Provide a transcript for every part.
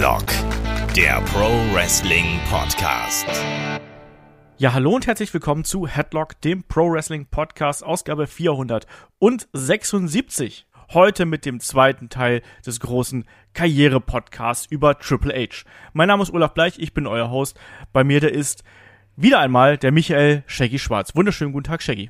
Headlock, der Pro Wrestling Podcast. Ja, hallo und herzlich willkommen zu Headlock, dem Pro Wrestling Podcast, Ausgabe 476. Heute mit dem zweiten Teil des großen Karriere-Podcasts über Triple H. Mein Name ist Olaf Bleich, ich bin euer Host. Bei mir der ist wieder einmal der Michael Shaggy Schwarz. Wunderschönen guten Tag, Shaggy.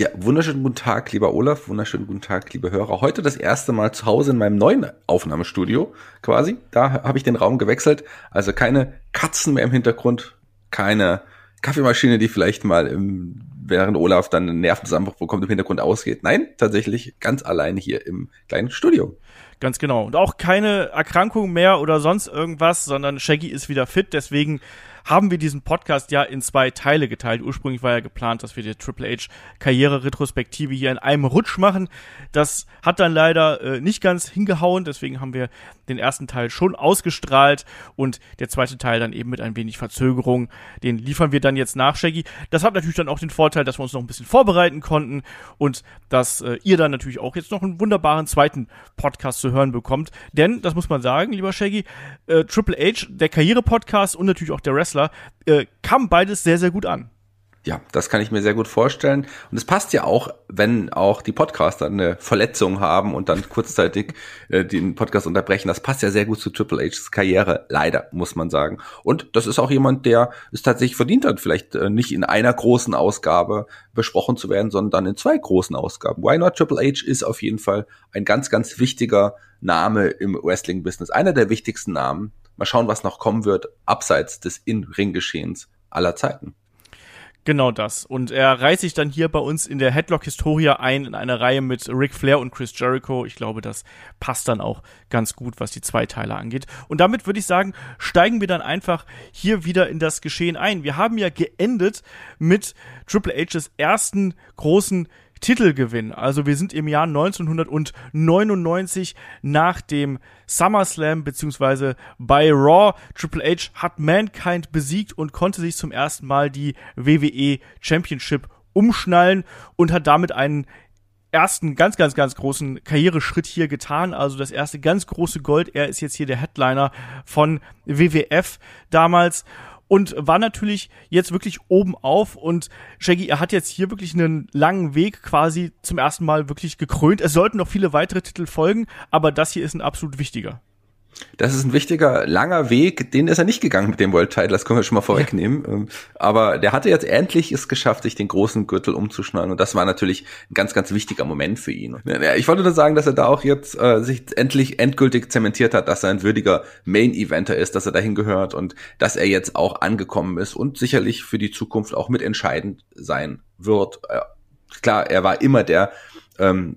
Ja, wunderschönen guten Tag, lieber Olaf, wunderschönen guten Tag, liebe Hörer. Heute das erste Mal zu Hause in meinem neuen Aufnahmestudio quasi. Da habe ich den Raum gewechselt. Also keine Katzen mehr im Hintergrund, keine Kaffeemaschine, die vielleicht mal im, während Olaf dann einen Nervenzusammenbruch bekommt, im Hintergrund ausgeht. Nein, tatsächlich ganz alleine hier im kleinen Studio. Ganz genau. Und auch keine Erkrankung mehr oder sonst irgendwas, sondern Shaggy ist wieder fit. Deswegen haben wir diesen Podcast ja in zwei Teile geteilt. Ursprünglich war ja geplant, dass wir die Triple H Karriere-Retrospektive hier in einem Rutsch machen. Das hat dann leider äh, nicht ganz hingehauen, deswegen haben wir den ersten Teil schon ausgestrahlt und der zweite Teil dann eben mit ein wenig Verzögerung. Den liefern wir dann jetzt nach, Shaggy. Das hat natürlich dann auch den Vorteil, dass wir uns noch ein bisschen vorbereiten konnten und dass äh, ihr dann natürlich auch jetzt noch einen wunderbaren zweiten Podcast zu hören bekommt. Denn, das muss man sagen, lieber Shaggy, äh, Triple H, der Karriere-Podcast und natürlich auch der Wrestler Wrestler, äh, kam beides sehr, sehr gut an. Ja, das kann ich mir sehr gut vorstellen. Und es passt ja auch, wenn auch die Podcaster eine Verletzung haben und dann kurzzeitig äh, den Podcast unterbrechen. Das passt ja sehr gut zu Triple H's Karriere, leider, muss man sagen. Und das ist auch jemand, der es tatsächlich verdient hat, vielleicht äh, nicht in einer großen Ausgabe besprochen zu werden, sondern in zwei großen Ausgaben. Why Not Triple H ist auf jeden Fall ein ganz, ganz wichtiger Name im Wrestling-Business. Einer der wichtigsten Namen Mal schauen, was noch kommen wird, abseits des In-Ring-Geschehens aller Zeiten. Genau das. Und er reiht sich dann hier bei uns in der Headlock-Historia ein, in einer Reihe mit Ric Flair und Chris Jericho. Ich glaube, das passt dann auch ganz gut, was die zwei Teile angeht. Und damit würde ich sagen, steigen wir dann einfach hier wieder in das Geschehen ein. Wir haben ja geendet mit Triple H's ersten großen Titelgewinn. Also wir sind im Jahr 1999 nach dem SummerSlam beziehungsweise bei Raw. Triple H hat Mankind besiegt und konnte sich zum ersten Mal die WWE Championship umschnallen und hat damit einen ersten ganz, ganz, ganz großen Karriereschritt hier getan. Also das erste ganz große Gold. Er ist jetzt hier der Headliner von WWF damals und war natürlich jetzt wirklich oben auf und Shaggy, er hat jetzt hier wirklich einen langen Weg quasi zum ersten Mal wirklich gekrönt. Es sollten noch viele weitere Titel folgen, aber das hier ist ein absolut wichtiger. Das ist ein wichtiger, langer Weg, den ist er nicht gegangen mit dem World Title, das können wir schon mal vorwegnehmen. Ja. Ähm, aber der hatte jetzt endlich es geschafft, sich den großen Gürtel umzuschneiden und das war natürlich ein ganz, ganz wichtiger Moment für ihn. Ich wollte nur sagen, dass er da auch jetzt äh, sich endlich endgültig zementiert hat, dass er ein würdiger Main-Eventer ist, dass er dahin gehört und dass er jetzt auch angekommen ist und sicherlich für die Zukunft auch mitentscheidend sein wird. Äh, klar, er war immer der ähm,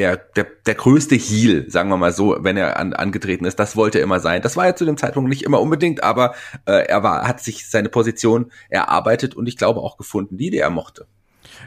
der, der, der größte Heal, sagen wir mal so, wenn er an, angetreten ist. Das wollte er immer sein. Das war ja zu dem Zeitpunkt nicht immer unbedingt, aber äh, er war, hat sich seine Position erarbeitet und ich glaube auch gefunden, die, die er mochte.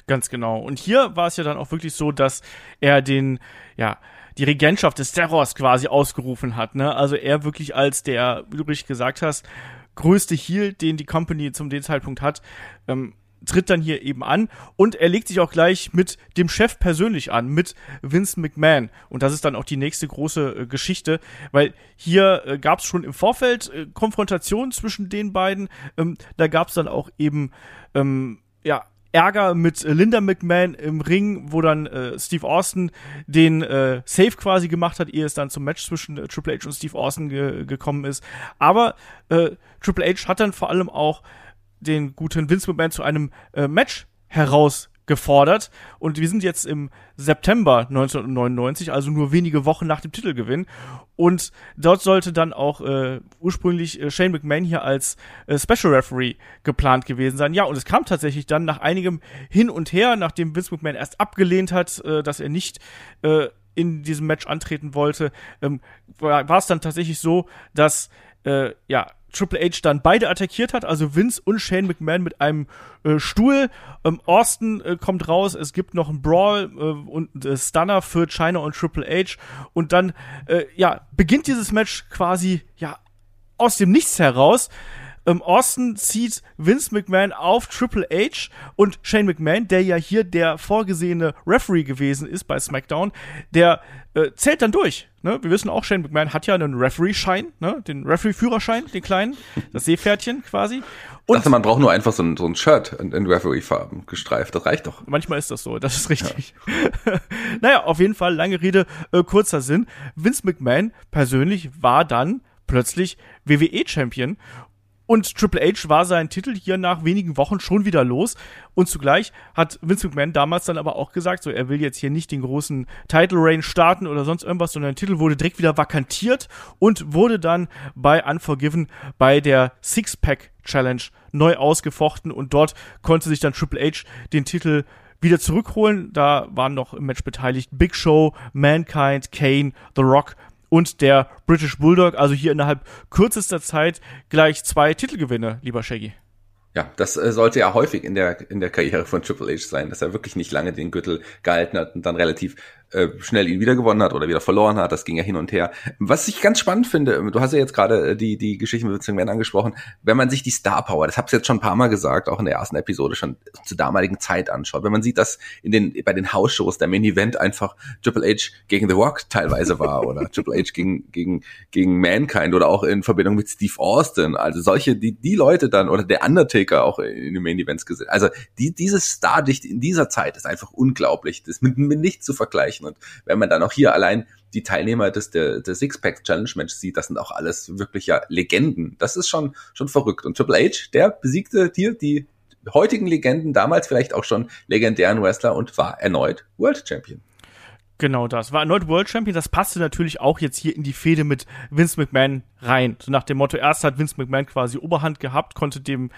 Ganz genau. Und hier war es ja dann auch wirklich so, dass er den, ja, die Regentschaft des Terrors quasi ausgerufen hat. Ne? Also er wirklich als der, wie du richtig gesagt hast, größte Heal, den die Company zum dem Zeitpunkt hat, ähm, tritt dann hier eben an und er legt sich auch gleich mit dem Chef persönlich an, mit Vince McMahon. Und das ist dann auch die nächste große äh, Geschichte, weil hier äh, gab es schon im Vorfeld äh, Konfrontationen zwischen den beiden. Ähm, da gab es dann auch eben ähm, ja Ärger mit äh, Linda McMahon im Ring, wo dann äh, Steve Austin den äh, Save quasi gemacht hat, ehe es dann zum Match zwischen äh, Triple H und Steve Austin ge gekommen ist. Aber äh, Triple H hat dann vor allem auch den guten Vince McMahon zu einem äh, Match herausgefordert. Und wir sind jetzt im September 1999, also nur wenige Wochen nach dem Titelgewinn. Und dort sollte dann auch äh, ursprünglich äh, Shane McMahon hier als äh, Special Referee geplant gewesen sein. Ja, und es kam tatsächlich dann nach einigem Hin und Her, nachdem Vince McMahon erst abgelehnt hat, äh, dass er nicht äh, in diesem Match antreten wollte, ähm, war es dann tatsächlich so, dass äh, ja Triple H dann beide attackiert hat, also Vince und Shane McMahon mit einem äh, Stuhl. Ähm, Austin äh, kommt raus, es gibt noch einen Brawl äh, und äh, Stunner für China und Triple H und dann äh, ja beginnt dieses Match quasi ja aus dem Nichts heraus. Ähm, Austin zieht Vince McMahon auf Triple H und Shane McMahon, der ja hier der vorgesehene Referee gewesen ist bei SmackDown, der äh, zählt dann durch. Ne? Wir wissen auch, Shane McMahon hat ja einen Referee-Schein, ne? den Referee-Führerschein, den kleinen, das Seepferdchen quasi. Und ich dachte, man braucht nur einfach so ein, so ein Shirt in, in Referee-Farben gestreift, das reicht doch. Manchmal ist das so, das ist richtig. Ja. naja, auf jeden Fall, lange Rede, äh, kurzer Sinn. Vince McMahon persönlich war dann plötzlich WWE-Champion und Triple H war sein Titel hier nach wenigen Wochen schon wieder los. Und zugleich hat Vince McMahon damals dann aber auch gesagt, so er will jetzt hier nicht den großen Title Reign starten oder sonst irgendwas, sondern der Titel wurde direkt wieder vakantiert und wurde dann bei Unforgiven bei der Six-Pack Challenge neu ausgefochten und dort konnte sich dann Triple H den Titel wieder zurückholen. Da waren noch im Match beteiligt Big Show, Mankind, Kane, The Rock, und der British Bulldog, also hier innerhalb kürzester Zeit gleich zwei Titelgewinne, lieber Shaggy. Ja, das äh, sollte ja häufig in der, in der Karriere von Triple H sein, dass er wirklich nicht lange den Gürtel gehalten hat und dann relativ äh, schnell ihn wieder gewonnen hat oder wieder verloren hat. Das ging ja hin und her. Was ich ganz spannend finde, du hast ja jetzt gerade äh, die, die Geschichte mit Vince angesprochen, wenn man sich die Star Power, das hab's jetzt schon ein paar Mal gesagt, auch in der ersten Episode schon zur damaligen Zeit anschaut, wenn man sieht, dass in den, bei den Hausshows der Main Event einfach Triple H gegen The Rock teilweise war oder Triple H gegen, gegen, gegen Mankind oder auch in Verbindung mit Steve Austin, also solche, die, die Leute dann oder der Undertaker Undertaker auch in den Main Events gesehen. Also die, dieses Stardicht in dieser Zeit ist einfach unglaublich. Das ist mit, mit nichts zu vergleichen. Und wenn man dann auch hier allein die Teilnehmer des, der, der Six-Pack Challenge Match sieht, das sind auch alles wirklich ja Legenden. Das ist schon, schon verrückt. Und Triple H, der besiegte hier die heutigen Legenden, damals vielleicht auch schon legendären Wrestler und war erneut World Champion. Genau das. War erneut World Champion. Das passte natürlich auch jetzt hier in die Fehde mit Vince McMahon rein. So nach dem Motto, erst hat Vince McMahon quasi Oberhand gehabt, konnte dem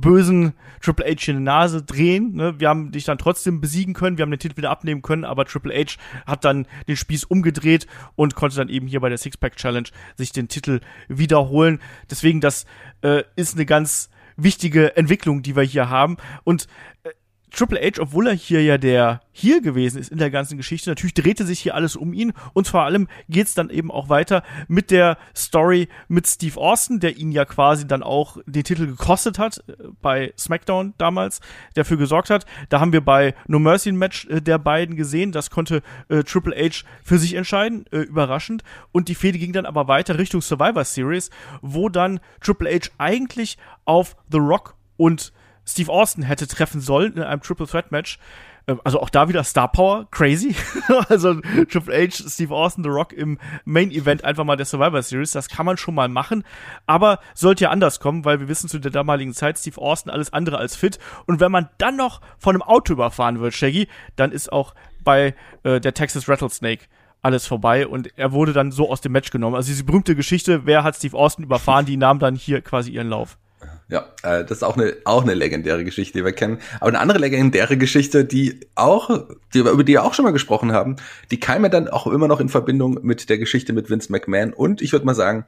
bösen Triple H in die Nase drehen. Ne? Wir haben dich dann trotzdem besiegen können, wir haben den Titel wieder abnehmen können, aber Triple H hat dann den Spieß umgedreht und konnte dann eben hier bei der Sixpack Challenge sich den Titel wiederholen. Deswegen, das äh, ist eine ganz wichtige Entwicklung, die wir hier haben. Und äh, Triple H, obwohl er hier ja der hier gewesen ist in der ganzen Geschichte, natürlich drehte sich hier alles um ihn und vor allem geht's dann eben auch weiter mit der Story mit Steve Austin, der ihn ja quasi dann auch den Titel gekostet hat äh, bei SmackDown damals, der dafür gesorgt hat. Da haben wir bei No Mercy ein Match äh, der beiden gesehen, das konnte äh, Triple H für sich entscheiden, äh, überraschend und die Fehde ging dann aber weiter Richtung Survivor Series, wo dann Triple H eigentlich auf The Rock und Steve Austin hätte treffen sollen in einem Triple Threat Match. Ähm, also auch da wieder Star Power, crazy. also Triple H, Steve Austin, The Rock im Main Event einfach mal der Survivor Series. Das kann man schon mal machen. Aber sollte ja anders kommen, weil wir wissen zu der damaligen Zeit, Steve Austin alles andere als fit. Und wenn man dann noch von einem Auto überfahren wird, Shaggy, dann ist auch bei äh, der Texas Rattlesnake alles vorbei und er wurde dann so aus dem Match genommen. Also diese berühmte Geschichte, wer hat Steve Austin überfahren, die nahm dann hier quasi ihren Lauf. Ja, äh, das ist auch eine, auch eine legendäre Geschichte, die wir kennen. Aber eine andere legendäre Geschichte, die auch, die, über die wir auch schon mal gesprochen haben, die kam ja dann auch immer noch in Verbindung mit der Geschichte mit Vince McMahon und ich würde mal sagen,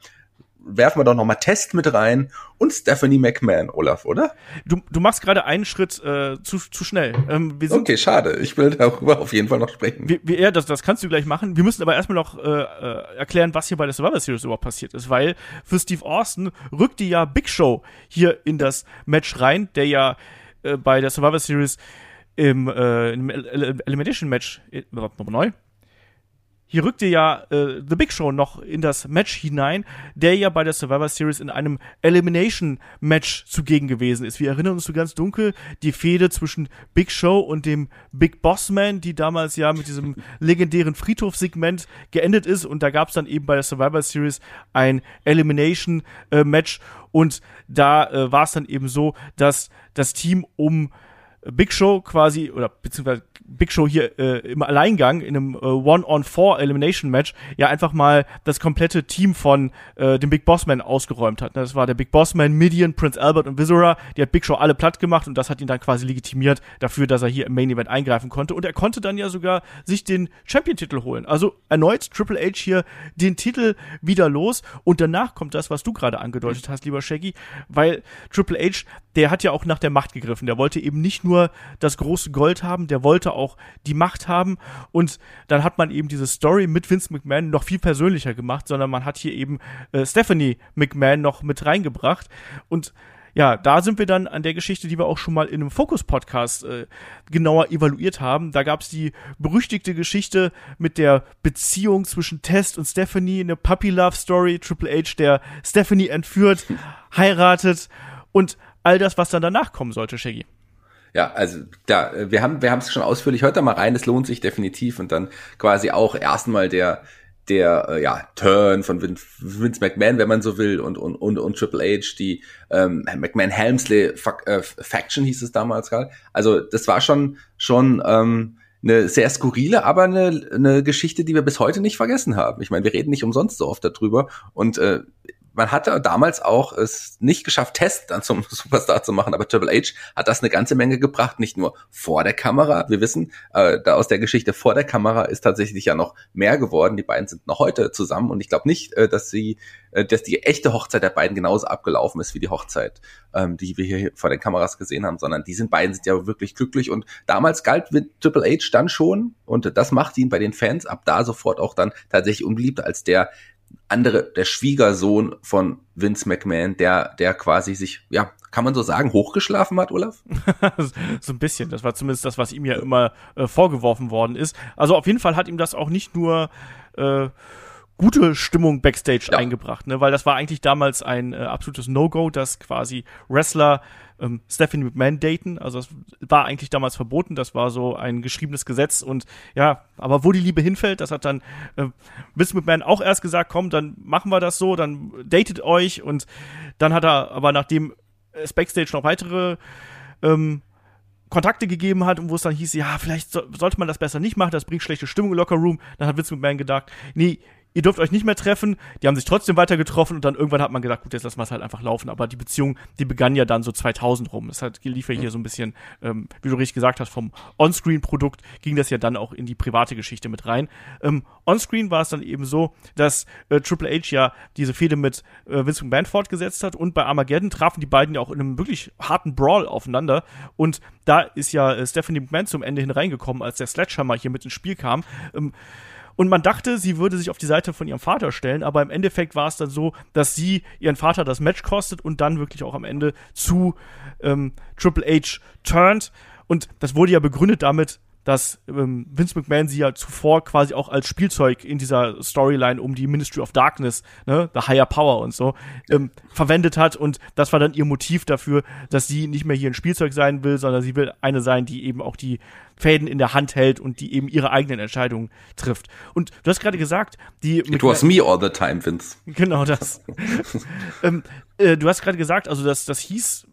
werfen wir doch noch mal Test mit rein und Stephanie McMahon, Olaf, oder? Du, du machst gerade einen Schritt äh, zu, zu schnell. Ähm, okay, schade. Ich will darüber auf jeden Fall noch sprechen. Wir, wir, ja, das, das kannst du gleich machen. Wir müssen aber erstmal noch äh, äh, erklären, was hier bei der Survivor Series überhaupt passiert ist, weil für Steve Austin rückte ja Big Show hier in das Match rein, der ja äh, bei der Survivor Series im, äh, im Elimination Match, äh, nochmal neu, hier rückte ja äh, The Big Show noch in das Match hinein, der ja bei der Survivor Series in einem Elimination Match zugegen gewesen ist. Wir erinnern uns so ganz dunkel die Fehde zwischen Big Show und dem Big Boss Man, die damals ja mit diesem legendären Friedhofsegment geendet ist und da gab es dann eben bei der Survivor Series ein Elimination äh, Match und da äh, war es dann eben so, dass das Team um Big Show quasi, oder beziehungsweise Big Show hier äh, im Alleingang in einem äh, One-on-Four-Elimination-Match ja einfach mal das komplette Team von äh, dem Big Bossman ausgeräumt hat. Das war der Big Bossman, Midian, Prince Albert und Visora. Die hat Big Show alle platt gemacht und das hat ihn dann quasi legitimiert dafür, dass er hier im Main-Event eingreifen konnte. Und er konnte dann ja sogar sich den Champion-Titel holen. Also erneut Triple H hier den Titel wieder los und danach kommt das, was du gerade angedeutet hast, lieber Shaggy, weil Triple H der hat ja auch nach der Macht gegriffen. Der wollte eben nicht nur das große Gold haben, der wollte auch die Macht haben. Und dann hat man eben diese Story mit Vince McMahon noch viel persönlicher gemacht, sondern man hat hier eben äh, Stephanie McMahon noch mit reingebracht. Und ja, da sind wir dann an der Geschichte, die wir auch schon mal in einem Focus-Podcast äh, genauer evaluiert haben. Da gab es die berüchtigte Geschichte mit der Beziehung zwischen Test und Stephanie, eine Puppy-Love-Story, Triple H, der Stephanie entführt, heiratet und all das, was dann danach kommen sollte, Shaggy. Ja, also da, wir haben wir es schon ausführlich heute mal rein, es lohnt sich definitiv und dann quasi auch erstmal der der äh, ja, Turn von Vince, Vince McMahon, wenn man so will, und, und, und, und Triple H, die ähm, McMahon-Helmsley äh, Faction hieß es damals gerade. Also das war schon, schon ähm, eine sehr skurrile, aber eine, eine Geschichte, die wir bis heute nicht vergessen haben. Ich meine, wir reden nicht umsonst so oft darüber. Und äh, man hatte damals auch es nicht geschafft, Test dann zum Superstar zu machen, aber Triple H hat das eine ganze Menge gebracht, nicht nur vor der Kamera. Wir wissen, äh, da aus der Geschichte vor der Kamera ist tatsächlich ja noch mehr geworden. Die beiden sind noch heute zusammen und ich glaube nicht, äh, dass sie, äh, dass die echte Hochzeit der beiden genauso abgelaufen ist wie die Hochzeit, ähm, die wir hier vor den Kameras gesehen haben, sondern die sind beiden sind ja wirklich glücklich und damals galt Triple H dann schon und das macht ihn bei den Fans ab da sofort auch dann tatsächlich unbeliebt als der andere, der Schwiegersohn von Vince McMahon, der, der quasi sich, ja, kann man so sagen, hochgeschlafen hat, Olaf? so ein bisschen. Das war zumindest das, was ihm ja immer äh, vorgeworfen worden ist. Also auf jeden Fall hat ihm das auch nicht nur äh, gute Stimmung backstage ja. eingebracht, ne? weil das war eigentlich damals ein äh, absolutes No-Go, dass quasi Wrestler ähm, Stephanie McMahon daten. Also das war eigentlich damals verboten, das war so ein geschriebenes Gesetz und ja, aber wo die Liebe hinfällt, das hat dann äh, Vince McMahon auch erst gesagt, komm, dann machen wir das so, dann datet euch und dann hat er, aber nachdem es Backstage noch weitere ähm, Kontakte gegeben hat und wo es dann hieß, ja, vielleicht so, sollte man das besser nicht machen, das bringt schlechte Stimmung im Locker Room. Dann hat Vince McMahon gedacht, nee, ihr dürft euch nicht mehr treffen. Die haben sich trotzdem weiter getroffen und dann irgendwann hat man gedacht, gut, jetzt lassen wir es halt einfach laufen. Aber die Beziehung, die begann ja dann so 2000 rum. Es hat, lief ja hier so ein bisschen, ähm, wie du richtig gesagt hast, vom Onscreen-Produkt ging das ja dann auch in die private Geschichte mit rein. Ähm, Onscreen war es dann eben so, dass äh, Triple H ja diese Fehde mit äh, Vince McMahon fortgesetzt hat und bei Armageddon trafen die beiden ja auch in einem wirklich harten Brawl aufeinander und da ist ja äh, Stephanie McMahon zum Ende hin reingekommen, als der Sledgehammer hier mit ins Spiel kam. Ähm, und man dachte, sie würde sich auf die Seite von ihrem Vater stellen, aber im Endeffekt war es dann so, dass sie ihren Vater das Match kostet und dann wirklich auch am Ende zu ähm, Triple H turned. Und das wurde ja begründet damit, dass ähm, Vince McMahon sie ja zuvor quasi auch als Spielzeug in dieser Storyline um die Ministry of Darkness, ne, the Higher Power und so, ähm, verwendet hat und das war dann ihr Motiv dafür, dass sie nicht mehr hier ein Spielzeug sein will, sondern sie will eine sein, die eben auch die Fäden in der Hand hält und die eben ihre eigenen Entscheidungen trifft. Und du hast gerade gesagt, die It was me all the time, Vince. Genau das. ähm, äh, du hast gerade gesagt, also das, das hieß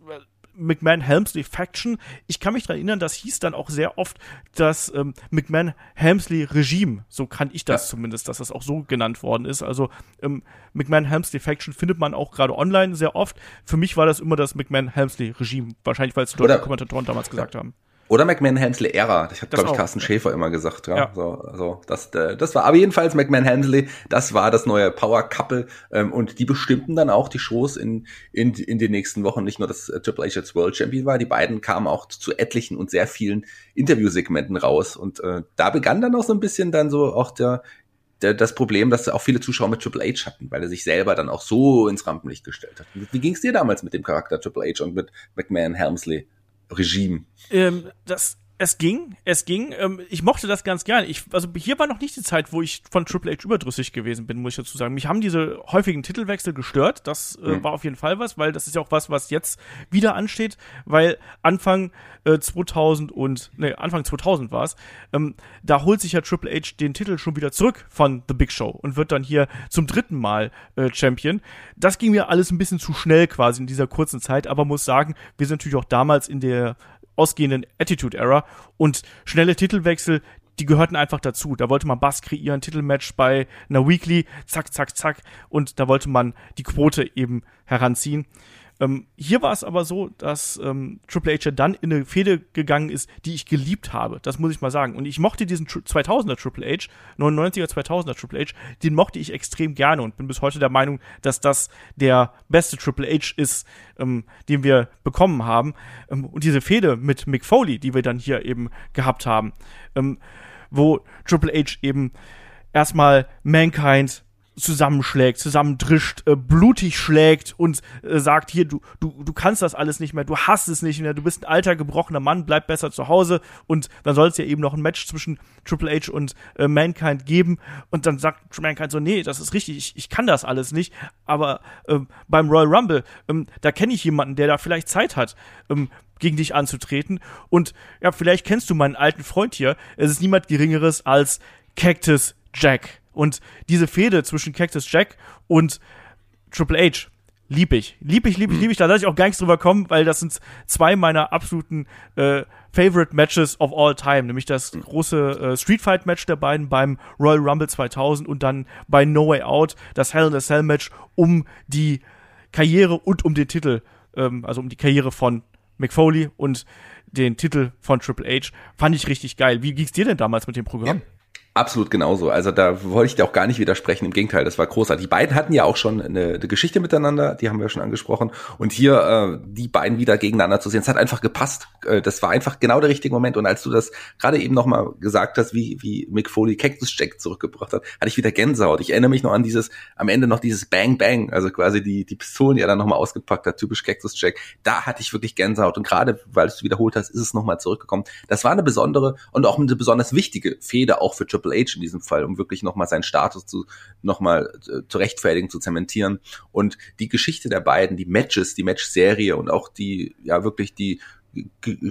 McMahon-Helmsley Faction. Ich kann mich daran erinnern, das hieß dann auch sehr oft das ähm, McMahon-Helmsley-Regime. So kann ich das ja. zumindest, dass das auch so genannt worden ist. Also ähm, McMahon-Helmsley Faction findet man auch gerade online sehr oft. Für mich war das immer das McMahon-Helmsley-Regime. Wahrscheinlich, weil es deutsche Kommentatoren damals gesagt haben. Oder McMahon Hensley Ära. Das hat, glaube ich, Carsten Schäfer immer gesagt. Ja, ja. So, so, das, äh, das war aber jedenfalls McMahon Hensley, das war das neue Power Couple. Ähm, und die bestimmten dann auch die Shows in, in, in den nächsten Wochen. Nicht nur, dass äh, Triple H als World Champion war, die beiden kamen auch zu etlichen und sehr vielen Interviewsegmenten raus. Und äh, da begann dann auch so ein bisschen dann so auch der, der das Problem, dass auch viele Zuschauer mit Triple H hatten, weil er sich selber dann auch so ins Rampenlicht gestellt hat. Wie, wie ging es dir damals mit dem Charakter Triple H und mit McMahon Helmsley? Regime? Ähm, das es ging, es ging. Ähm, ich mochte das ganz gerne. Ich, also hier war noch nicht die Zeit, wo ich von Triple H überdrüssig gewesen bin, muss ich dazu sagen. Mich haben diese häufigen Titelwechsel gestört. Das äh, mhm. war auf jeden Fall was, weil das ist ja auch was, was jetzt wieder ansteht, weil Anfang äh, 2000 und ne Anfang 2000 war es. Ähm, da holt sich ja Triple H den Titel schon wieder zurück von The Big Show und wird dann hier zum dritten Mal äh, Champion. Das ging mir alles ein bisschen zu schnell quasi in dieser kurzen Zeit, aber muss sagen, wir sind natürlich auch damals in der ausgehenden Attitude Era und schnelle Titelwechsel, die gehörten einfach dazu. Da wollte man Bass kreieren, Titelmatch bei einer Weekly, zack, zack, zack. Und da wollte man die Quote eben heranziehen. Ähm, hier war es aber so, dass ähm, Triple H ja dann in eine Fehde gegangen ist, die ich geliebt habe. Das muss ich mal sagen. Und ich mochte diesen 2000er Triple H, 99er, 2000er Triple H, den mochte ich extrem gerne und bin bis heute der Meinung, dass das der beste Triple H ist, ähm, den wir bekommen haben. Ähm, und diese Fehde mit Mick Foley, die wir dann hier eben gehabt haben, ähm, wo Triple H eben erstmal Mankind zusammenschlägt, zusammendrischt, äh, blutig schlägt und äh, sagt, hier, du, du, du kannst das alles nicht mehr, du hast es nicht mehr, du bist ein alter, gebrochener Mann, bleib besser zu Hause und dann soll es ja eben noch ein Match zwischen Triple H und äh, Mankind geben und dann sagt Mankind so, nee, das ist richtig, ich, ich kann das alles nicht, aber ähm, beim Royal Rumble, ähm, da kenne ich jemanden, der da vielleicht Zeit hat, ähm, gegen dich anzutreten und ja, vielleicht kennst du meinen alten Freund hier, es ist niemand Geringeres als Cactus Jack. Und diese Fehde zwischen Cactus Jack und Triple H, lieb ich. Lieb ich, lieb ich, lieb ich. Da lasse ich auch gar nichts drüber kommen, weil das sind zwei meiner absoluten äh, Favorite Matches of all time. Nämlich das große äh, Street Fight Match der beiden beim Royal Rumble 2000 und dann bei No Way Out das Hell in a Cell Match um die Karriere und um den Titel, ähm, also um die Karriere von Mick Foley und den Titel von Triple H. Fand ich richtig geil. Wie ging's dir denn damals mit dem Programm? Ja. Absolut genauso. Also da wollte ich dir auch gar nicht widersprechen. Im Gegenteil, das war großartig. Die beiden hatten ja auch schon eine, eine Geschichte miteinander, die haben wir schon angesprochen. Und hier äh, die beiden wieder gegeneinander zu sehen, es hat einfach gepasst. Äh, das war einfach genau der richtige Moment. Und als du das gerade eben nochmal gesagt hast, wie, wie Mick Foley Cactus Jack zurückgebracht hat, hatte ich wieder Gänsehaut. Ich erinnere mich noch an dieses, am Ende noch dieses Bang Bang, also quasi die, die Pistolen, die er dann nochmal ausgepackt hat, typisch Cactus Jack. Da hatte ich wirklich Gänsehaut. Und gerade, weil du es wiederholt hast, ist es nochmal zurückgekommen. Das war eine besondere und auch eine besonders wichtige Feder auch für Triple H in diesem Fall, um wirklich nochmal seinen Status zu, nochmal äh, zu rechtfertigen, zu zementieren. Und die Geschichte der beiden, die Matches, die Matchserie und auch die, ja wirklich die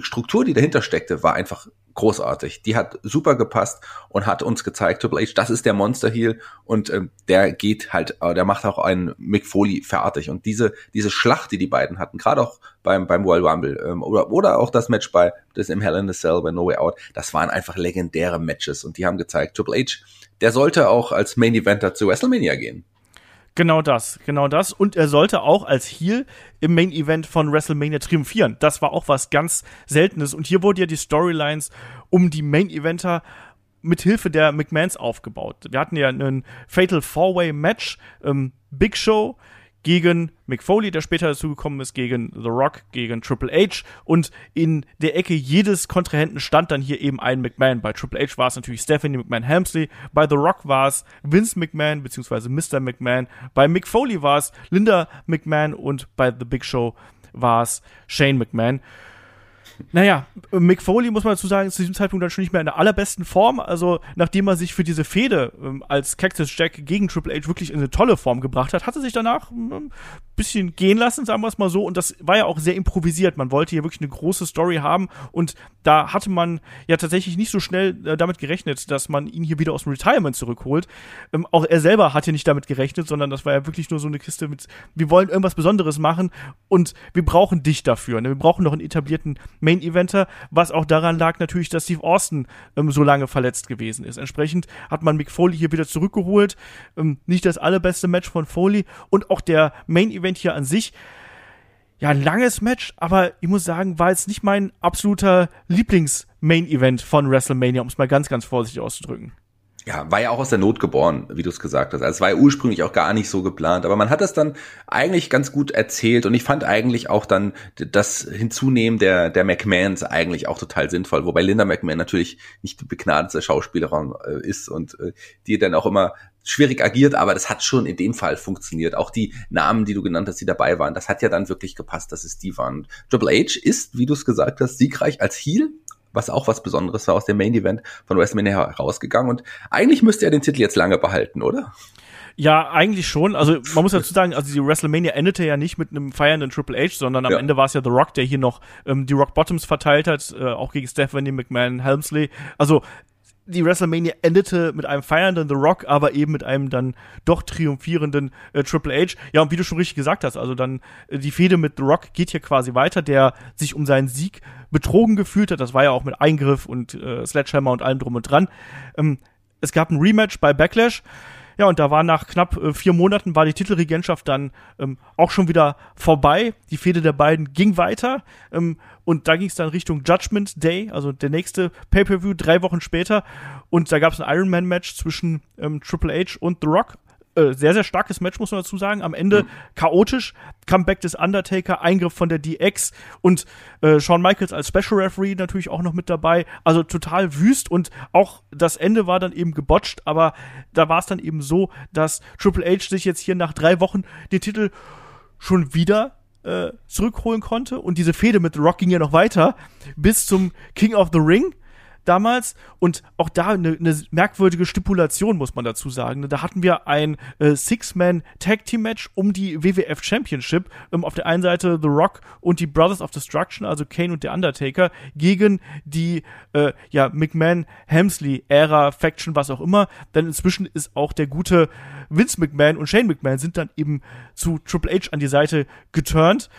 Struktur, die dahinter steckte, war einfach großartig. Die hat super gepasst und hat uns gezeigt, Triple H, das ist der Monster Heel und ähm, der geht halt, äh, der macht auch einen Mick Foley fertig. Und diese diese Schlacht, die die beiden hatten, gerade auch beim beim Royal Rumble ähm, oder oder auch das Match bei das im Hell in the Cell bei No Way Out, das waren einfach legendäre Matches und die haben gezeigt, Triple H, der sollte auch als Main Eventer zu WrestleMania gehen. Genau das, genau das. Und er sollte auch als Heel im Main Event von WrestleMania triumphieren. Das war auch was ganz Seltenes. Und hier wurde ja die Storylines um die Main Eventer mit Hilfe der McMahons aufgebaut. Wir hatten ja einen Fatal Four-Way Match, ähm, Big Show, gegen Mick Foley, der später dazugekommen ist, gegen The Rock, gegen Triple H und in der Ecke jedes Kontrahenten stand dann hier eben ein McMahon. Bei Triple H war es natürlich Stephanie McMahon Helmsley, bei The Rock war es Vince McMahon beziehungsweise Mr. McMahon, bei Mick Foley war es Linda McMahon und bei The Big Show war es Shane McMahon. Naja, Mick Foley, muss man dazu sagen, ist zu diesem Zeitpunkt dann schon nicht mehr in der allerbesten Form. Also, nachdem er sich für diese Fehde ähm, als Cactus Jack gegen Triple H wirklich in eine tolle Form gebracht hat, hat er sich danach ähm, bisschen gehen lassen, sagen wir es mal so. Und das war ja auch sehr improvisiert. Man wollte hier wirklich eine große Story haben. Und da hatte man ja tatsächlich nicht so schnell äh, damit gerechnet, dass man ihn hier wieder aus dem Retirement zurückholt. Ähm, auch er selber hat hier nicht damit gerechnet, sondern das war ja wirklich nur so eine Kiste mit, wir wollen irgendwas Besonderes machen und wir brauchen dich dafür. Ne? Wir brauchen noch einen etablierten Main Eventer, was auch daran lag natürlich, dass Steve Austin ähm, so lange verletzt gewesen ist. Entsprechend hat man Mick Foley hier wieder zurückgeholt. Ähm, nicht das allerbeste Match von Foley und auch der Main Event hier an sich. Ja, ein langes Match, aber ich muss sagen, war jetzt nicht mein absoluter Lieblings-Main-Event von WrestleMania, um es mal ganz, ganz vorsichtig auszudrücken. Ja, war ja auch aus der Not geboren, wie du es gesagt hast. Also es war ja ursprünglich auch gar nicht so geplant, aber man hat das dann eigentlich ganz gut erzählt und ich fand eigentlich auch dann das Hinzunehmen der, der McMahons eigentlich auch total sinnvoll, wobei Linda McMahon natürlich nicht die begnadete Schauspielerin äh, ist und äh, die dann auch immer schwierig agiert, aber das hat schon in dem Fall funktioniert. Auch die Namen, die du genannt hast, die dabei waren, das hat ja dann wirklich gepasst, dass es die waren. Triple H ist, wie du es gesagt hast, siegreich als Heel was auch was Besonderes war, aus dem Main Event von WrestleMania herausgegangen. Und eigentlich müsste er den Titel jetzt lange behalten, oder? Ja, eigentlich schon. Also man muss dazu sagen, also die WrestleMania endete ja nicht mit einem feiernden Triple H, sondern am ja. Ende war es ja The Rock, der hier noch ähm, die Rock Bottoms verteilt hat, äh, auch gegen Stephanie McMahon Helmsley. Also die WrestleMania endete mit einem feiernden The Rock, aber eben mit einem dann doch triumphierenden äh, Triple H. Ja, und wie du schon richtig gesagt hast, also dann äh, die Fehde mit The Rock geht hier quasi weiter, der sich um seinen Sieg betrogen gefühlt hat. Das war ja auch mit Eingriff und äh, Sledgehammer und allem drum und dran. Ähm, es gab ein Rematch bei Backlash. Ja, und da war nach knapp äh, vier Monaten war die Titelregentschaft dann ähm, auch schon wieder vorbei. Die Fehde der beiden ging weiter. Ähm, und da ging es dann Richtung Judgment Day, also der nächste Pay-Per-View, drei Wochen später. Und da gab es ein Ironman-Match zwischen ähm, Triple H und The Rock. Äh, sehr, sehr starkes Match, muss man dazu sagen. Am Ende mhm. chaotisch. Comeback des Undertaker, Eingriff von der DX und äh, Shawn Michaels als Special Referee natürlich auch noch mit dabei. Also total wüst und auch das Ende war dann eben gebotcht, aber da war es dann eben so, dass Triple H sich jetzt hier nach drei Wochen den Titel schon wieder äh, zurückholen konnte und diese Fehde mit The Rock ging ja noch weiter bis zum King of the Ring damals und auch da eine, eine merkwürdige Stipulation, muss man dazu sagen. Da hatten wir ein äh, Six-Man-Tag-Team-Match um die WWF Championship. Ähm, auf der einen Seite The Rock und die Brothers of Destruction, also Kane und der Undertaker, gegen die äh, ja, McMahon-Hemsley-Ära, Faction, was auch immer. Denn inzwischen ist auch der gute Vince McMahon und Shane McMahon sind dann eben zu Triple H an die Seite geturnt.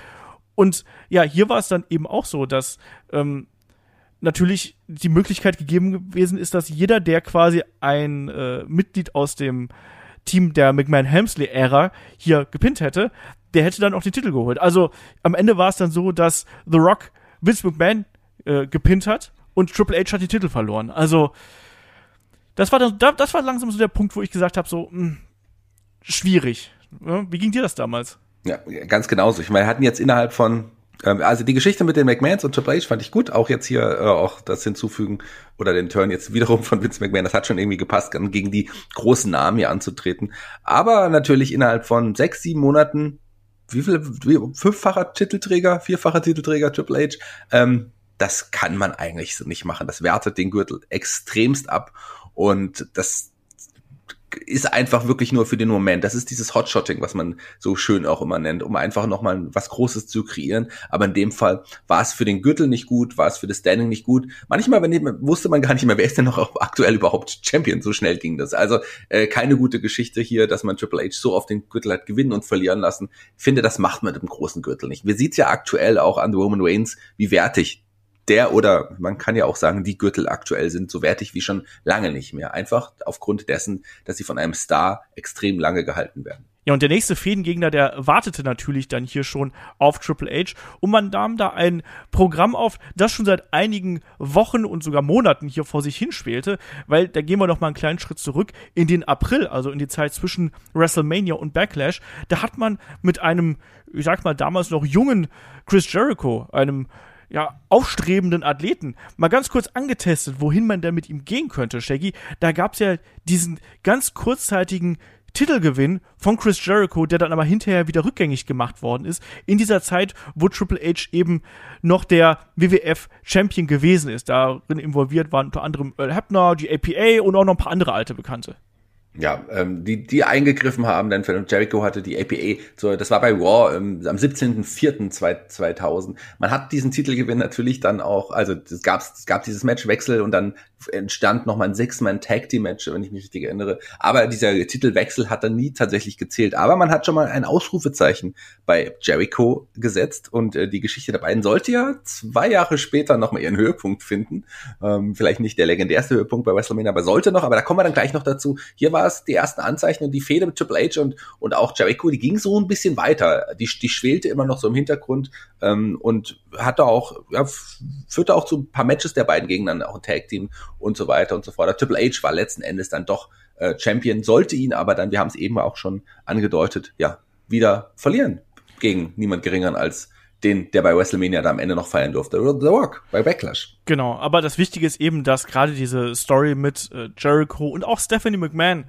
Und ja, hier war es dann eben auch so, dass ähm, natürlich die Möglichkeit gegeben gewesen ist, dass jeder, der quasi ein äh, Mitglied aus dem Team der McMahon-Helmsley-Ära hier gepinnt hätte, der hätte dann auch den Titel geholt. Also am Ende war es dann so, dass The Rock Vince McMahon äh, gepinnt hat und Triple H hat den Titel verloren. Also das war dann, das war langsam so der Punkt, wo ich gesagt habe, so mh, hm, schwierig. Ja, wie ging dir das damals? Ja, ganz genauso. Ich meine, wir hatten jetzt innerhalb von also die Geschichte mit den McMahons und Triple H fand ich gut. Auch jetzt hier äh, auch das hinzufügen oder den Turn jetzt wiederum von Vince McMahon. Das hat schon irgendwie gepasst, gegen die großen Namen hier anzutreten. Aber natürlich innerhalb von sechs, sieben Monaten, wie viel, wie, fünffacher Titelträger, vierfacher Titelträger Triple H, ähm, das kann man eigentlich so nicht machen. Das wertet den Gürtel extremst ab und das ist einfach wirklich nur für den Moment. Das ist dieses Hotshotting, was man so schön auch immer nennt, um einfach nochmal was Großes zu kreieren. Aber in dem Fall war es für den Gürtel nicht gut, war es für das Standing nicht gut. Manchmal wusste man gar nicht mehr, wer ist denn noch aktuell überhaupt Champion. So schnell ging das. Also äh, keine gute Geschichte hier, dass man Triple H so auf den Gürtel hat gewinnen und verlieren lassen. Ich finde, das macht man mit dem großen Gürtel nicht. Wir sieht ja aktuell auch an Roman Reigns, wie wertig der oder man kann ja auch sagen, die Gürtel aktuell sind so wertig wie schon lange nicht mehr. Einfach aufgrund dessen, dass sie von einem Star extrem lange gehalten werden. Ja, und der nächste Fädengegner, der wartete natürlich dann hier schon auf Triple H. Und man nahm da ein Programm auf, das schon seit einigen Wochen und sogar Monaten hier vor sich hinschwelte, weil da gehen wir noch mal einen kleinen Schritt zurück in den April, also in die Zeit zwischen WrestleMania und Backlash. Da hat man mit einem, ich sag mal, damals noch jungen Chris Jericho, einem ja, aufstrebenden Athleten mal ganz kurz angetestet, wohin man denn mit ihm gehen könnte, Shaggy. Da gab es ja diesen ganz kurzzeitigen Titelgewinn von Chris Jericho, der dann aber hinterher wieder rückgängig gemacht worden ist, in dieser Zeit, wo Triple H eben noch der WWF Champion gewesen ist. Darin involviert waren unter anderem Earl Hebner, die APA und auch noch ein paar andere alte Bekannte ja, ähm, die, die eingegriffen haben, denn Jericho hatte die APA, so, das war bei Raw ähm, am 17.04.2000. Man hat diesen Titelgewinn natürlich dann auch, also es gab, es gab dieses Matchwechsel und dann entstand nochmal ein Six-Man-Tag-Team-Match, wenn ich mich richtig erinnere. Aber dieser Titelwechsel hat dann nie tatsächlich gezählt. Aber man hat schon mal ein Ausrufezeichen bei Jericho gesetzt und äh, die Geschichte der beiden sollte ja zwei Jahre später nochmal ihren Höhepunkt finden. Ähm, vielleicht nicht der legendärste Höhepunkt bei WrestleMania, aber sollte noch, aber da kommen wir dann gleich noch dazu. Hier war es die ersten Anzeichen und die Fehde mit Triple H und, und auch Jericho, die ging so ein bisschen weiter. Die, die schwelte immer noch so im Hintergrund ähm, und hatte auch, ja, führte auch zu ein paar Matches der beiden gegeneinander, auch ein Tag-Team und so weiter und so fort. Der Triple H war letzten Endes dann doch äh, Champion, sollte ihn aber dann, wir haben es eben auch schon angedeutet, ja, wieder verlieren gegen niemand geringeren als den, der bei WrestleMania da am Ende noch feiern durfte. The Rock bei Backlash. Genau, aber das Wichtige ist eben, dass gerade diese Story mit äh, Jericho und auch Stephanie McMahon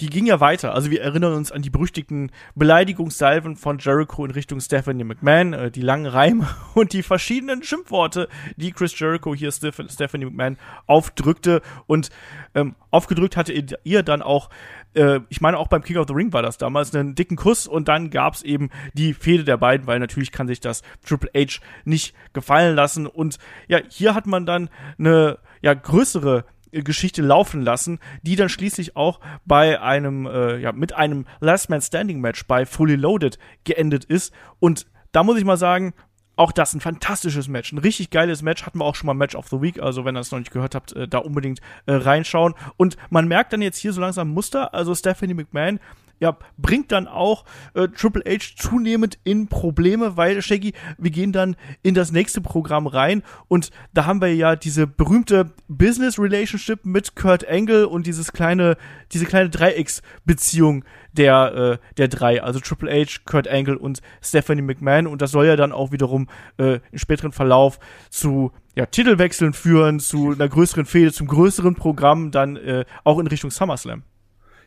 die ging ja weiter. Also wir erinnern uns an die berüchtigten Beleidigungssalven von Jericho in Richtung Stephanie McMahon, äh, die langen Reime und die verschiedenen Schimpfworte, die Chris Jericho hier Steph Stephanie McMahon aufdrückte. Und ähm, aufgedrückt hatte ihr dann auch äh, ich meine auch beim King of the Ring war das damals, einen dicken Kuss und dann gab's eben die Fehde der beiden, weil natürlich kann sich das Triple H nicht gefallen lassen und ja, hier hat man dann eine ja größere Geschichte laufen lassen, die dann schließlich auch bei einem, äh, ja, mit einem Last Man Standing Match bei Fully Loaded geendet ist. Und da muss ich mal sagen, auch das ein fantastisches Match, ein richtig geiles Match. Hatten wir auch schon mal Match of the Week, also wenn ihr es noch nicht gehört habt, äh, da unbedingt äh, reinschauen. Und man merkt dann jetzt hier so langsam Muster, also Stephanie McMahon ja, bringt dann auch äh, Triple H zunehmend in Probleme, weil Shaggy, wir gehen dann in das nächste Programm rein und da haben wir ja diese berühmte Business Relationship mit Kurt Angle und dieses kleine, diese kleine Dreiecksbeziehung der, äh, der drei, also Triple H, Kurt Angle und Stephanie McMahon und das soll ja dann auch wiederum äh, im späteren Verlauf zu ja, Titelwechseln führen, zu einer größeren Fehde, zum größeren Programm, dann äh, auch in Richtung SummerSlam.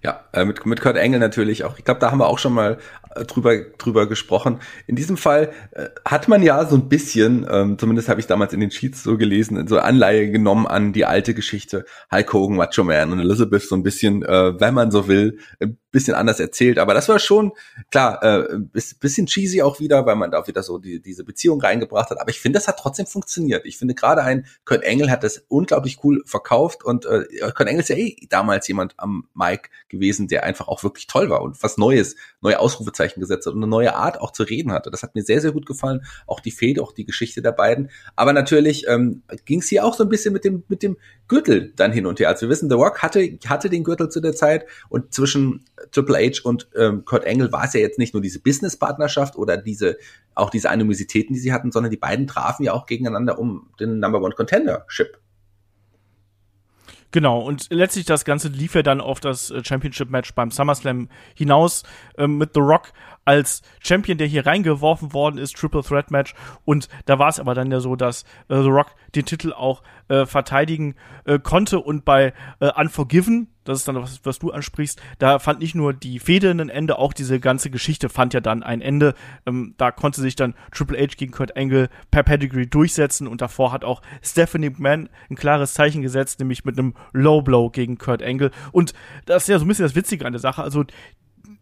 Ja, äh, mit, mit Kurt Engel natürlich auch. Ich glaube, da haben wir auch schon mal äh, drüber, drüber gesprochen. In diesem Fall äh, hat man ja so ein bisschen, ähm, zumindest habe ich damals in den Sheets so gelesen, so Anleihe genommen an die alte Geschichte Hulk Hogan, Macho Man und Elizabeth so ein bisschen, äh, wenn man so will, ein bisschen anders erzählt. Aber das war schon, klar, äh, bisschen cheesy auch wieder, weil man da wieder so die, diese Beziehung reingebracht hat. Aber ich finde, das hat trotzdem funktioniert. Ich finde gerade ein Kurt Engel hat das unglaublich cool verkauft und äh, Kurt Engel ist ja eh damals jemand am Mike gewesen, der einfach auch wirklich toll war und was Neues, neue Ausrufezeichen gesetzt hat und eine neue Art auch zu reden hatte. Das hat mir sehr, sehr gut gefallen. Auch die Fehde, auch die Geschichte der beiden. Aber natürlich ähm, ging es hier auch so ein bisschen mit dem, mit dem Gürtel dann hin und her. Also wir wissen, The Rock hatte, hatte den Gürtel zu der Zeit und zwischen Triple H und ähm, Kurt Angle war es ja jetzt nicht nur diese Business-Partnerschaft oder diese, auch diese Animositäten, die sie hatten, sondern die beiden trafen ja auch gegeneinander um den Number One Contendership. Genau, und letztlich das Ganze lief ja dann auf das äh, Championship-Match beim SummerSlam hinaus ähm, mit The Rock als Champion, der hier reingeworfen worden ist, Triple Threat Match. Und da war es aber dann ja so, dass äh, The Rock den Titel auch äh, verteidigen äh, konnte und bei äh, Unforgiven, das ist dann was, was du ansprichst, da fand nicht nur die Fehde ein Ende, auch diese ganze Geschichte fand ja dann ein Ende. Ähm, da konnte sich dann Triple H gegen Kurt Angle per Pedigree durchsetzen und davor hat auch Stephanie McMahon ein klares Zeichen gesetzt, nämlich mit einem Low Blow gegen Kurt Angle. Und das ist ja so ein bisschen das Witzige an der Sache. Also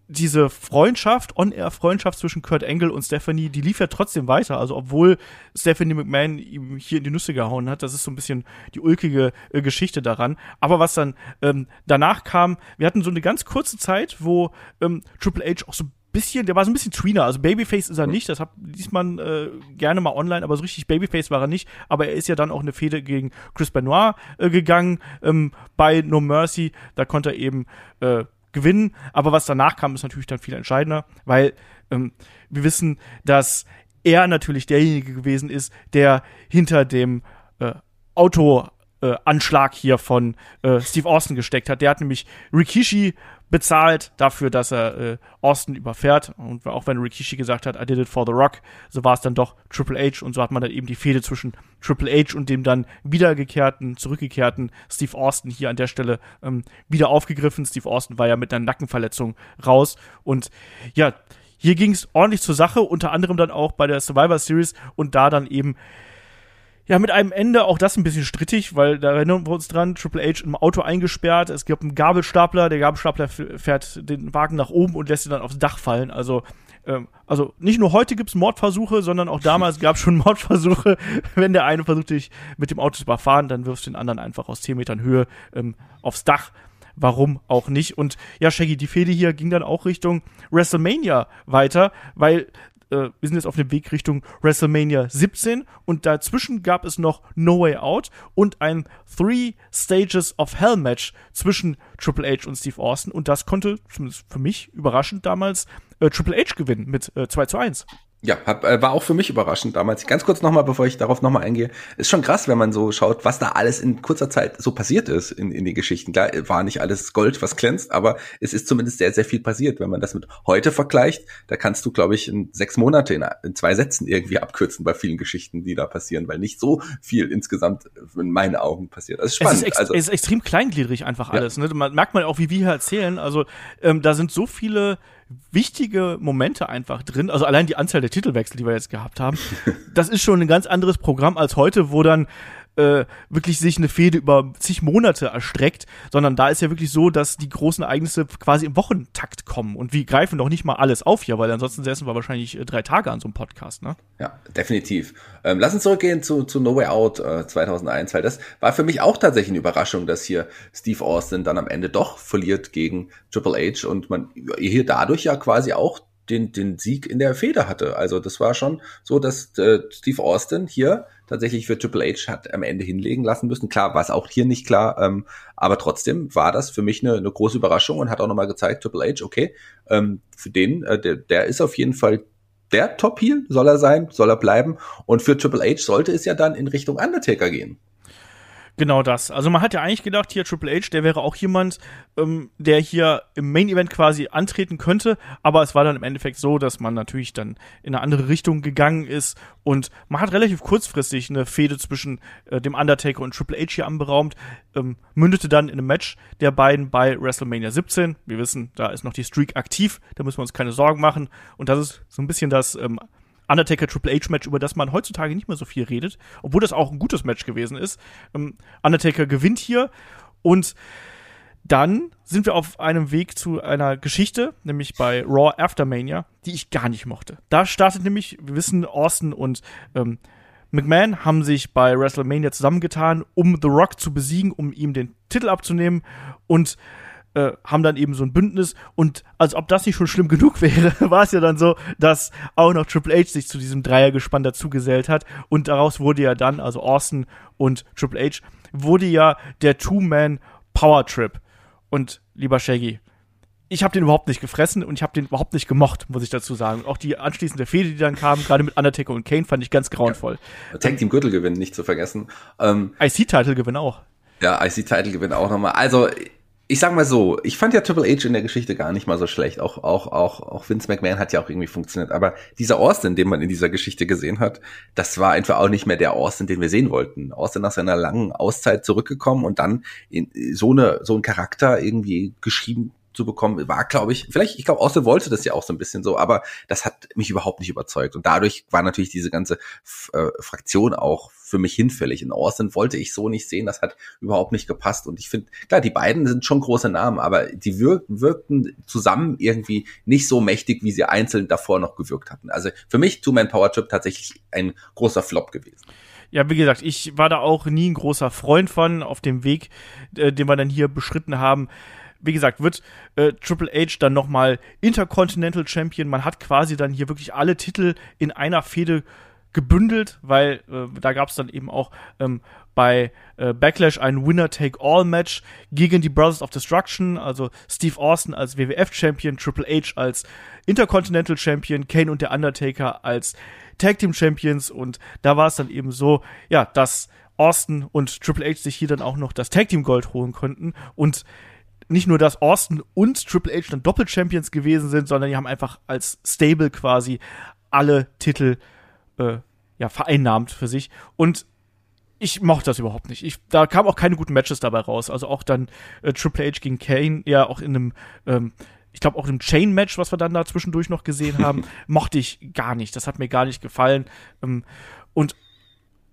diese Freundschaft, On-Air-Freundschaft zwischen Kurt Angle und Stephanie, die lief ja trotzdem weiter. Also obwohl Stephanie McMahon ihm hier in die Nüsse gehauen hat, das ist so ein bisschen die ulkige äh, Geschichte daran. Aber was dann ähm, danach kam, wir hatten so eine ganz kurze Zeit, wo ähm, Triple H auch so ein bisschen, der war so ein bisschen Tweener. Also Babyface ist er nicht, das liest man äh, gerne mal online, aber so richtig Babyface war er nicht. Aber er ist ja dann auch eine Fehde gegen Chris Benoit äh, gegangen ähm, bei No Mercy. Da konnte er eben äh, gewinnen. Aber was danach kam, ist natürlich dann viel entscheidender, weil ähm, wir wissen, dass er natürlich derjenige gewesen ist, der hinter dem äh, Auto äh, Anschlag hier von äh, Steve Austin gesteckt hat. Der hat nämlich Rikishi bezahlt dafür, dass er äh, Austin überfährt. Und auch wenn Rikishi gesagt hat, I did it for the Rock, so war es dann doch Triple H und so hat man dann eben die Fehde zwischen Triple H und dem dann wiedergekehrten, zurückgekehrten Steve Austin hier an der Stelle ähm, wieder aufgegriffen. Steve Austin war ja mit einer Nackenverletzung raus und ja, hier ging es ordentlich zur Sache, unter anderem dann auch bei der Survivor Series und da dann eben ja, mit einem Ende, auch das ein bisschen strittig, weil da erinnern wir uns dran, Triple H im Auto eingesperrt, es gibt einen Gabelstapler, der Gabelstapler fährt den Wagen nach oben und lässt ihn dann aufs Dach fallen. Also, ähm, also nicht nur heute gibt's Mordversuche, sondern auch damals gab's schon Mordversuche. Wenn der eine versucht, dich mit dem Auto zu überfahren, dann wirfst du den anderen einfach aus 10 Metern Höhe ähm, aufs Dach. Warum auch nicht? Und ja, Shaggy, die Fehde hier ging dann auch Richtung WrestleMania weiter, weil äh, wir sind jetzt auf dem Weg Richtung WrestleMania 17 und dazwischen gab es noch No Way Out und ein Three Stages of Hell Match zwischen Triple H und Steve Austin und das konnte, zumindest für mich überraschend damals, äh, Triple H gewinnen mit äh, 2 zu 1. Ja, hab, äh, war auch für mich überraschend damals. Ganz kurz nochmal, bevor ich darauf nochmal eingehe. Ist schon krass, wenn man so schaut, was da alles in kurzer Zeit so passiert ist in, in den Geschichten. Klar, war nicht alles Gold, was glänzt, aber es ist zumindest sehr, sehr viel passiert. Wenn man das mit heute vergleicht, da kannst du, glaube ich, in sechs Monate in, in, zwei Sätzen irgendwie abkürzen bei vielen Geschichten, die da passieren, weil nicht so viel insgesamt in meinen Augen passiert. Das ist spannend. Es ist, also, es ist extrem kleingliedrig einfach alles. Ja. Ne? Man merkt man auch, wie wir hier erzählen. Also ähm, da sind so viele wichtige Momente einfach drin. Also allein die Anzahl der Titelwechsel, die wir jetzt gehabt haben, das ist schon ein ganz anderes Programm als heute, wo dann äh, wirklich sich eine Fehde über zig Monate erstreckt, sondern da ist ja wirklich so, dass die großen Ereignisse quasi im Wochentakt kommen und wir greifen doch nicht mal alles auf hier, weil ansonsten säßen wir wahrscheinlich äh, drei Tage an so einem Podcast, ne? Ja, definitiv. Ähm, lass uns zurückgehen zu, zu No Way Out äh, 2001, weil das war für mich auch tatsächlich eine Überraschung, dass hier Steve Austin dann am Ende doch verliert gegen Triple H und man hier dadurch ja quasi auch den, den Sieg in der Feder hatte. Also das war schon so, dass äh, Steve Austin hier tatsächlich für Triple H hat am Ende hinlegen lassen müssen. Klar, war es auch hier nicht klar, ähm, aber trotzdem war das für mich eine, eine große Überraschung und hat auch nochmal gezeigt, Triple H, okay, ähm, für den, äh, der, der ist auf jeden Fall der Top-Heel, soll er sein, soll er bleiben. Und für Triple H sollte es ja dann in Richtung Undertaker gehen. Genau das. Also man hat ja eigentlich gedacht, hier Triple H, der wäre auch jemand, ähm, der hier im Main Event quasi antreten könnte, aber es war dann im Endeffekt so, dass man natürlich dann in eine andere Richtung gegangen ist und man hat relativ kurzfristig eine Fehde zwischen äh, dem Undertaker und Triple H hier anberaumt, ähm, mündete dann in einem Match der beiden bei WrestleMania 17. Wir wissen, da ist noch die Streak aktiv, da müssen wir uns keine Sorgen machen und das ist so ein bisschen das ähm, Undertaker Triple H Match, über das man heutzutage nicht mehr so viel redet, obwohl das auch ein gutes Match gewesen ist. Ähm, Undertaker gewinnt hier und dann sind wir auf einem Weg zu einer Geschichte, nämlich bei Raw Aftermania, die ich gar nicht mochte. Da startet nämlich, wir wissen, Austin und ähm, McMahon haben sich bei WrestleMania zusammengetan, um The Rock zu besiegen, um ihm den Titel abzunehmen und äh, haben dann eben so ein Bündnis und als ob das nicht schon schlimm genug wäre, war es ja dann so, dass auch noch Triple H sich zu diesem Dreiergespann dazugesellt hat und daraus wurde ja dann, also Austin und Triple H, wurde ja der Two-Man Power Trip. Und lieber Shaggy, ich habe den überhaupt nicht gefressen und ich habe den überhaupt nicht gemocht, muss ich dazu sagen. Auch die anschließende Fehde, die dann kam, gerade mit Undertaker und Kane, fand ich ganz grauenvoll. Ja. Tag Team Gürtelgewinn nicht zu vergessen. Ähm, IC-Title-Gewinn auch. Ja, IC-Title-Gewinn auch nochmal. Also ich sag mal so, ich fand ja Triple H in der Geschichte gar nicht mal so schlecht. Auch, auch, auch, auch Vince McMahon hat ja auch irgendwie funktioniert. Aber dieser Austin, den man in dieser Geschichte gesehen hat, das war einfach auch nicht mehr der Austin, den wir sehen wollten. Austin nach seiner langen Auszeit zurückgekommen und dann in so eine, so ein Charakter irgendwie geschrieben zu bekommen, war, glaube ich, vielleicht, ich glaube, Austin wollte das ja auch so ein bisschen so, aber das hat mich überhaupt nicht überzeugt. Und dadurch war natürlich diese ganze äh, Fraktion auch für mich hinfällig. In Austin wollte ich so nicht sehen, das hat überhaupt nicht gepasst. Und ich finde, klar, die beiden sind schon große Namen, aber die wirk wirkten zusammen irgendwie nicht so mächtig, wie sie einzeln davor noch gewirkt hatten. Also für mich Two-Man Power Trip tatsächlich ein großer Flop gewesen. Ja, wie gesagt, ich war da auch nie ein großer Freund von auf dem Weg, äh, den wir dann hier beschritten haben wie gesagt, wird äh, Triple H dann nochmal Intercontinental Champion. Man hat quasi dann hier wirklich alle Titel in einer Fehde gebündelt, weil äh, da gab es dann eben auch ähm, bei äh, Backlash ein Winner-Take-All-Match gegen die Brothers of Destruction, also Steve Austin als WWF-Champion, Triple H als Intercontinental Champion, Kane und der Undertaker als Tag Team Champions und da war es dann eben so, ja, dass Austin und Triple H sich hier dann auch noch das Tag Team Gold holen konnten und nicht nur, dass Austin und Triple H dann Doppel-Champions gewesen sind, sondern die haben einfach als Stable quasi alle Titel äh, ja, vereinnahmt für sich. Und ich mochte das überhaupt nicht. Ich, da kamen auch keine guten Matches dabei raus. Also auch dann äh, Triple H gegen Kane, ja auch in einem, ähm, ich glaube auch in einem Chain-Match, was wir dann da zwischendurch noch gesehen haben, mochte ich gar nicht. Das hat mir gar nicht gefallen. Ähm, und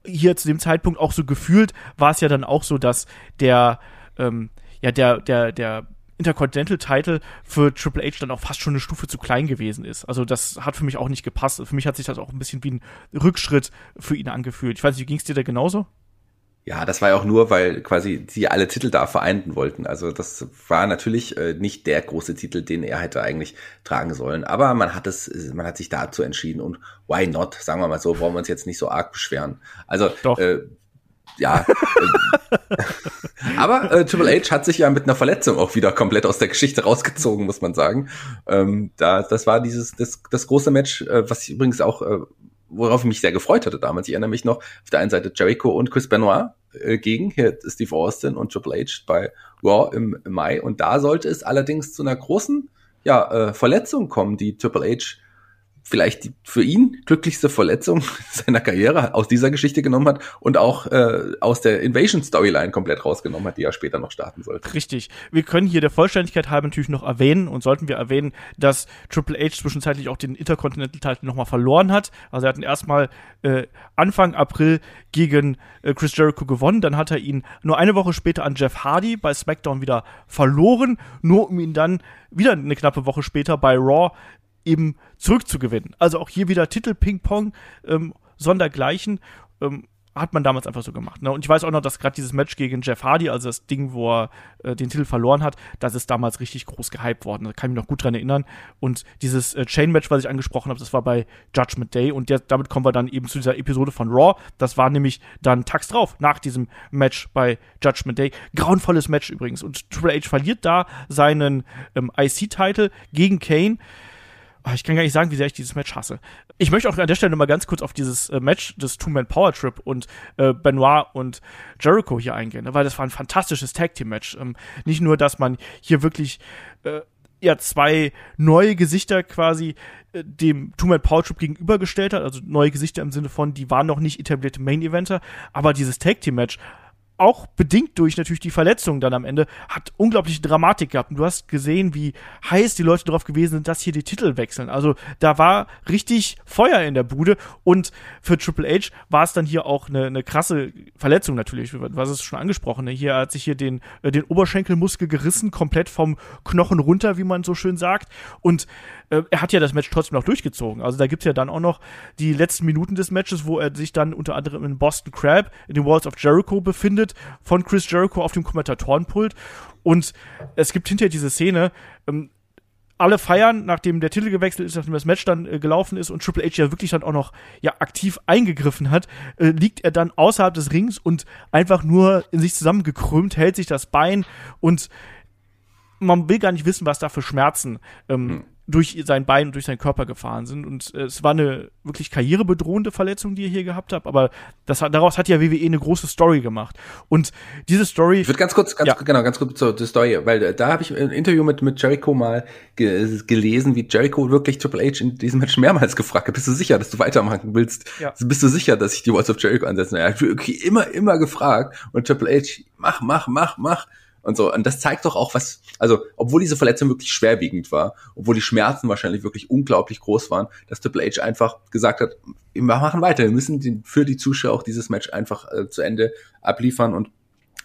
hier zu dem Zeitpunkt auch so gefühlt war es ja dann auch so, dass der ähm, ja der, der, der Intercontinental Title für Triple H dann auch fast schon eine Stufe zu klein gewesen ist. Also das hat für mich auch nicht gepasst. Für mich hat sich das auch ein bisschen wie ein Rückschritt für ihn angefühlt. Ich weiß nicht, wie ging es dir da genauso? Ja, das war ja auch nur, weil quasi sie alle Titel da vereinten wollten. Also das war natürlich äh, nicht der große Titel, den er hätte eigentlich tragen sollen. Aber man hat es, man hat sich dazu entschieden und why not? Sagen wir mal so, wollen wir uns jetzt nicht so arg beschweren. Also Doch. Äh, ja. aber äh, Triple H hat sich ja mit einer Verletzung auch wieder komplett aus der Geschichte rausgezogen, muss man sagen. Ähm, da, das war dieses das, das große Match, äh, was ich übrigens auch, äh, worauf ich mich sehr gefreut hatte damals. Ich erinnere mich noch auf der einen Seite Jericho und Chris Benoit äh, gegen hier Steve Austin und Triple H bei Raw im, im Mai. Und da sollte es allerdings zu einer großen ja, äh, Verletzung kommen, die Triple H vielleicht die für ihn glücklichste Verletzung seiner Karriere aus dieser Geschichte genommen hat und auch äh, aus der Invasion Storyline komplett rausgenommen hat, die er später noch starten sollte. Richtig. Wir können hier der Vollständigkeit halber natürlich noch erwähnen und sollten wir erwähnen, dass Triple H zwischenzeitlich auch den Intercontinental Title nochmal verloren hat. Also er hat ihn erstmal äh, Anfang April gegen äh, Chris Jericho gewonnen, dann hat er ihn nur eine Woche später an Jeff Hardy bei SmackDown wieder verloren, nur um ihn dann wieder eine knappe Woche später bei Raw eben zurückzugewinnen. Also auch hier wieder Titel Ping-Pong, ähm, sondergleichen. Ähm, hat man damals einfach so gemacht. Ne? Und ich weiß auch noch, dass gerade dieses Match gegen Jeff Hardy, also das Ding, wo er äh, den Titel verloren hat, das ist damals richtig groß gehypt worden. Da kann ich mich noch gut dran erinnern. Und dieses äh, Chain-Match, was ich angesprochen habe, das war bei Judgment Day. Und der, damit kommen wir dann eben zu dieser Episode von Raw. Das war nämlich dann tags drauf, nach diesem Match bei Judgment Day. Grauenvolles Match übrigens. Und Triple H verliert da seinen ähm, IC-Title gegen Kane. Ah, ich kann gar nicht sagen, wie sehr ich dieses Match hasse. Ich möchte auch an der Stelle mal ganz kurz auf dieses äh, Match des Two-Man Power Trip und äh, Benoit und Jericho hier eingehen, ne? weil das war ein fantastisches Tag-Team-Match. Ähm, nicht nur, dass man hier wirklich äh, ja zwei neue Gesichter quasi äh, dem Two-Man Power Trip gegenübergestellt hat, also neue Gesichter im Sinne von, die waren noch nicht etablierte Main-Eventer, aber dieses Tag-Team-Match auch bedingt durch natürlich die Verletzung dann am Ende, hat unglaubliche Dramatik gehabt. Und du hast gesehen, wie heiß die Leute darauf gewesen sind, dass hier die Titel wechseln. Also da war richtig Feuer in der Bude. Und für Triple H war es dann hier auch eine, eine krasse Verletzung natürlich. Was ist schon angesprochen? Ne? Hier hat sich hier den, äh, den Oberschenkelmuskel gerissen, komplett vom Knochen runter, wie man so schön sagt. Und äh, er hat ja das Match trotzdem noch durchgezogen. Also da gibt's ja dann auch noch die letzten Minuten des Matches, wo er sich dann unter anderem in Boston Crab in den Walls of Jericho befindet, von Chris Jericho auf dem Kommentatorenpult. Und es gibt hinterher diese Szene, ähm, alle feiern, nachdem der Titel gewechselt ist, nachdem das Match dann äh, gelaufen ist und Triple H ja wirklich dann auch noch ja aktiv eingegriffen hat, äh, liegt er dann außerhalb des Rings und einfach nur in sich zusammengekrümmt, hält sich das Bein und man will gar nicht wissen, was da für Schmerzen ähm, hm durch sein Bein und durch seinen Körper gefahren sind. Und äh, es war eine wirklich karrierebedrohende Verletzung, die er hier gehabt hat, aber das, daraus hat ja WWE eine große Story gemacht. Und diese Story. Ich würde ganz kurz, ganz, ja. genau, ganz kurz zur, zur Story, weil äh, da habe ich ein Interview mit, mit Jericho mal ge gelesen, wie Jericho wirklich Triple H in diesem Match mehrmals gefragt hat, bist du sicher, dass du weitermachen willst? Ja. Bist du sicher, dass ich die Walls of Jericho ansetze? Er hat wirklich immer, immer gefragt und Triple H, mach, mach, mach, mach und so. Und das zeigt doch auch was, also, obwohl diese Verletzung wirklich schwerwiegend war, obwohl die Schmerzen wahrscheinlich wirklich unglaublich groß waren, dass Triple H einfach gesagt hat, wir machen weiter, wir müssen den, für die Zuschauer auch dieses Match einfach äh, zu Ende abliefern und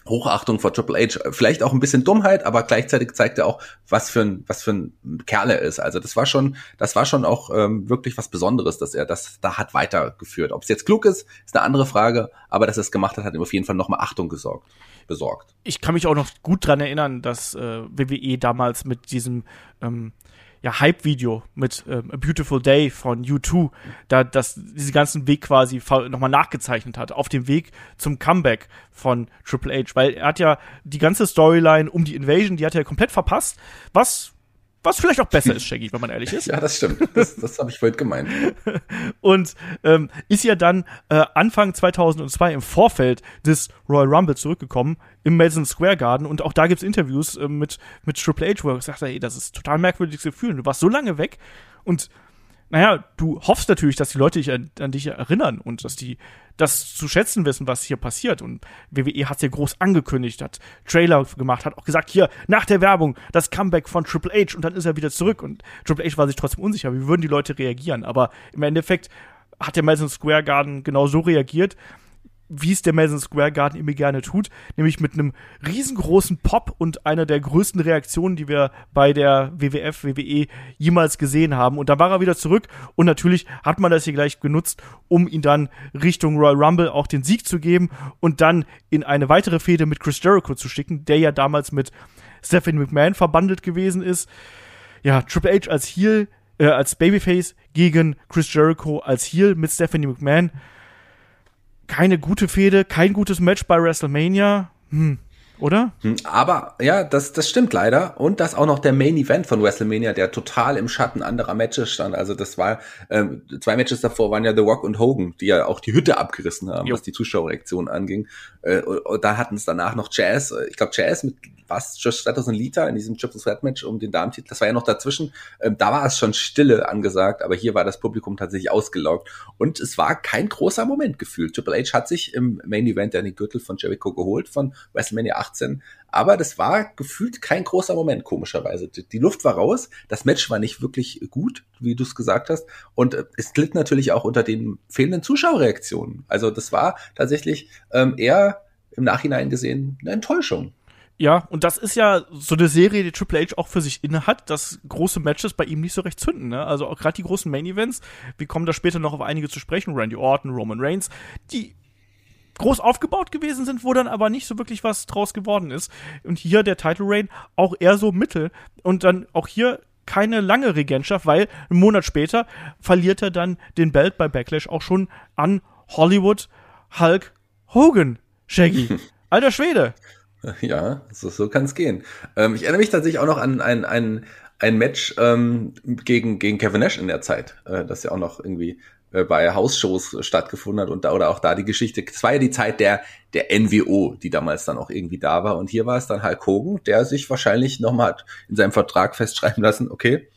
Hochachtung vor Triple H, vielleicht auch ein bisschen Dummheit, aber gleichzeitig zeigt er auch, was für ein was für ein Kerl er ist. Also das war schon, das war schon auch ähm, wirklich was Besonderes, dass er das da hat weitergeführt. Ob es jetzt klug ist, ist eine andere Frage, aber dass er es gemacht hat, hat ihm auf jeden Fall nochmal Achtung gesorgt besorgt. Ich kann mich auch noch gut dran erinnern, dass äh, WWE damals mit diesem ähm, ja, Hype-Video mit ähm, A Beautiful Day von U2, da das diesen ganzen Weg quasi nochmal nachgezeichnet hat, auf dem Weg zum Comeback von Triple H, weil er hat ja die ganze Storyline um die Invasion, die hat er komplett verpasst, was was vielleicht auch besser ist, Shaggy, wenn man ehrlich ist. Ja, das stimmt. Das, das habe ich vorhin gemeint. und ähm, ist ja dann äh, Anfang 2002 im Vorfeld des Royal Rumble zurückgekommen im Madison Square Garden. Und auch da gibt's Interviews äh, mit, mit Triple H, wo er sagt, ey, das ist total merkwürdiges Gefühl. Du warst so lange weg und naja, du hoffst natürlich, dass die Leute dich an, an, dich erinnern und dass die das zu schätzen wissen, was hier passiert. Und WWE hat es ja groß angekündigt, hat Trailer gemacht, hat auch gesagt, hier, nach der Werbung, das Comeback von Triple H und dann ist er wieder zurück. Und Triple H war sich trotzdem unsicher, wie würden die Leute reagieren. Aber im Endeffekt hat der Madison Square Garden genau so reagiert wie es der Madison Square Garden immer gerne tut, nämlich mit einem riesengroßen Pop und einer der größten Reaktionen, die wir bei der WWF, WWE jemals gesehen haben. Und da war er wieder zurück und natürlich hat man das hier gleich genutzt, um ihn dann Richtung Royal Rumble auch den Sieg zu geben und dann in eine weitere Fehde mit Chris Jericho zu schicken, der ja damals mit Stephanie McMahon verbandelt gewesen ist. Ja, Triple H als Heel, äh, als Babyface gegen Chris Jericho als Heel mit Stephanie McMahon keine gute Fehde, kein gutes Match bei WrestleMania. Hm. Oder? Hm, aber ja, das, das stimmt leider. Und das auch noch der Main Event von WrestleMania, der total im Schatten anderer Matches stand. Also das war, ähm, zwei Matches davor waren ja The Rock und Hogan, die ja auch die Hütte abgerissen haben, jo. was die Zuschauerreaktion anging. Äh, und, und da hatten es danach noch Jazz, ich glaube Jazz mit was Josh 2000 Liter in diesem Triple Threat Match um den Damentitel. Das war ja noch dazwischen. Ähm, da war es schon Stille angesagt, aber hier war das Publikum tatsächlich ausgelaugt und es war kein großer Moment gefühlt. Triple H hat sich im Main Event ja den Gürtel von Jericho geholt von WrestleMania 18, aber das war gefühlt kein großer Moment, komischerweise. Die Luft war raus, das Match war nicht wirklich gut, wie du es gesagt hast, und äh, es glitt natürlich auch unter den fehlenden Zuschauerreaktionen. Also das war tatsächlich ähm, eher im Nachhinein gesehen eine Enttäuschung. Ja, und das ist ja so eine Serie, die Triple H auch für sich inne hat, dass große Matches bei ihm nicht so recht zünden. Ne? Also auch gerade die großen Main Events, wir kommen da später noch auf einige zu sprechen, Randy Orton, Roman Reigns, die groß aufgebaut gewesen sind, wo dann aber nicht so wirklich was draus geworden ist. Und hier der Title Reign auch eher so mittel und dann auch hier keine lange Regentschaft, weil einen Monat später verliert er dann den Belt bei Backlash auch schon an Hollywood Hulk Hogan. Shaggy. Alter Schwede. Ja, so, so kann es gehen. Ähm, ich erinnere mich tatsächlich auch noch an ein, ein, ein Match ähm, gegen, gegen Kevin Nash in der Zeit, äh, das ja auch noch irgendwie äh, bei Hausshows stattgefunden hat und da oder auch da die Geschichte. Es war ja die Zeit der der NWO, die damals dann auch irgendwie da war und hier war es dann Hulk Hogan, der sich wahrscheinlich nochmal hat in seinem Vertrag festschreiben lassen, okay,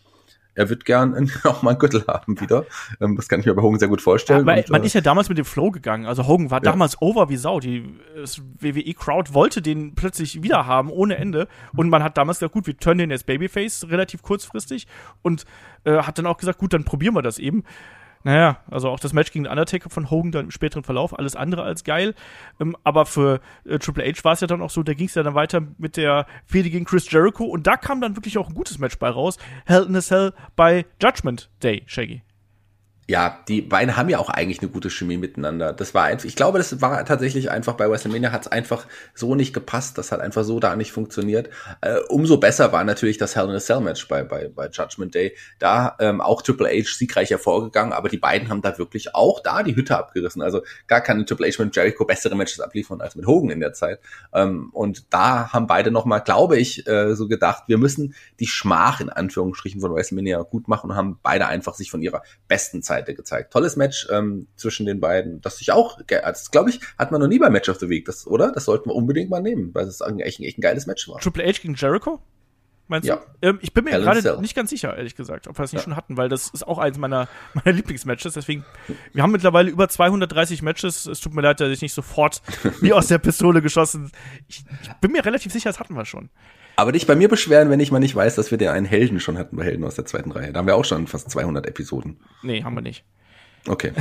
er wird gern auch mal einen Gürtel haben wieder. Ähm, das kann ich mir bei Hogan sehr gut vorstellen. Ja, und, man äh, ist ja damals mit dem Flow gegangen. Also Hogan war ja. damals over wie Sau. Die WWE-Crowd wollte den plötzlich wieder haben, ohne Ende. Und man hat damals gesagt, gut, wir turnen den jetzt Babyface relativ kurzfristig und äh, hat dann auch gesagt, gut, dann probieren wir das eben. Naja, also auch das Match gegen Undertaker von Hogan dann im späteren Verlauf, alles andere als geil. Ähm, aber für äh, Triple H war es ja dann auch so, da ging es ja dann weiter mit der Fehde gegen Chris Jericho und da kam dann wirklich auch ein gutes Match bei raus. Hell in a Cell bei Judgment Day, Shaggy ja, die beiden haben ja auch eigentlich eine gute Chemie miteinander. Das war einfach, ich glaube, das war tatsächlich einfach bei WrestleMania hat es einfach so nicht gepasst. Das hat einfach so da nicht funktioniert. Äh, umso besser war natürlich das Hell in a Cell Match bei, bei, bei Judgment Day. Da ähm, auch Triple H siegreich hervorgegangen, aber die beiden haben da wirklich auch da die Hütte abgerissen. Also gar kann Triple H mit Jericho bessere Matches abliefern als mit Hogan in der Zeit. Ähm, und da haben beide nochmal, glaube ich, äh, so gedacht, wir müssen die Schmach in Anführungsstrichen von WrestleMania gut machen und haben beide einfach sich von ihrer besten Zeit Seite gezeigt. Tolles Match ähm, zwischen den beiden, das ich auch, das glaube ich, hat man noch nie bei Match of the Week, das, oder? Das sollten wir unbedingt mal nehmen, weil es echt, echt ein geiles Match war. Triple H gegen Jericho? Meinst ja. du? Ähm, ich bin mir gerade nicht ganz sicher, ehrlich gesagt, ob wir es nicht ja. schon hatten, weil das ist auch eins meiner, meiner Lieblingsmatches. Deswegen, wir haben mittlerweile über 230 Matches. Es tut mir leid, dass ich nicht sofort wie aus der Pistole geschossen. Ich, ich bin mir relativ sicher, das hatten wir schon. Aber dich bei mir beschweren, wenn ich mal nicht weiß, dass wir den einen Helden schon hatten bei Helden aus der zweiten Reihe. Da haben wir auch schon fast 200 Episoden. Nee, haben wir nicht. Okay.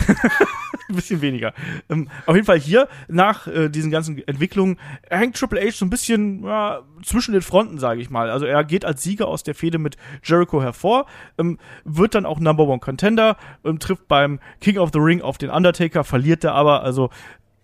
Ein bisschen weniger. Ähm, auf jeden Fall hier, nach äh, diesen ganzen Entwicklungen, hängt Triple H so ein bisschen ja, zwischen den Fronten, sage ich mal. Also er geht als Sieger aus der Fehde mit Jericho hervor, ähm, wird dann auch Number One Contender, ähm, trifft beim King of the Ring auf den Undertaker, verliert er aber, also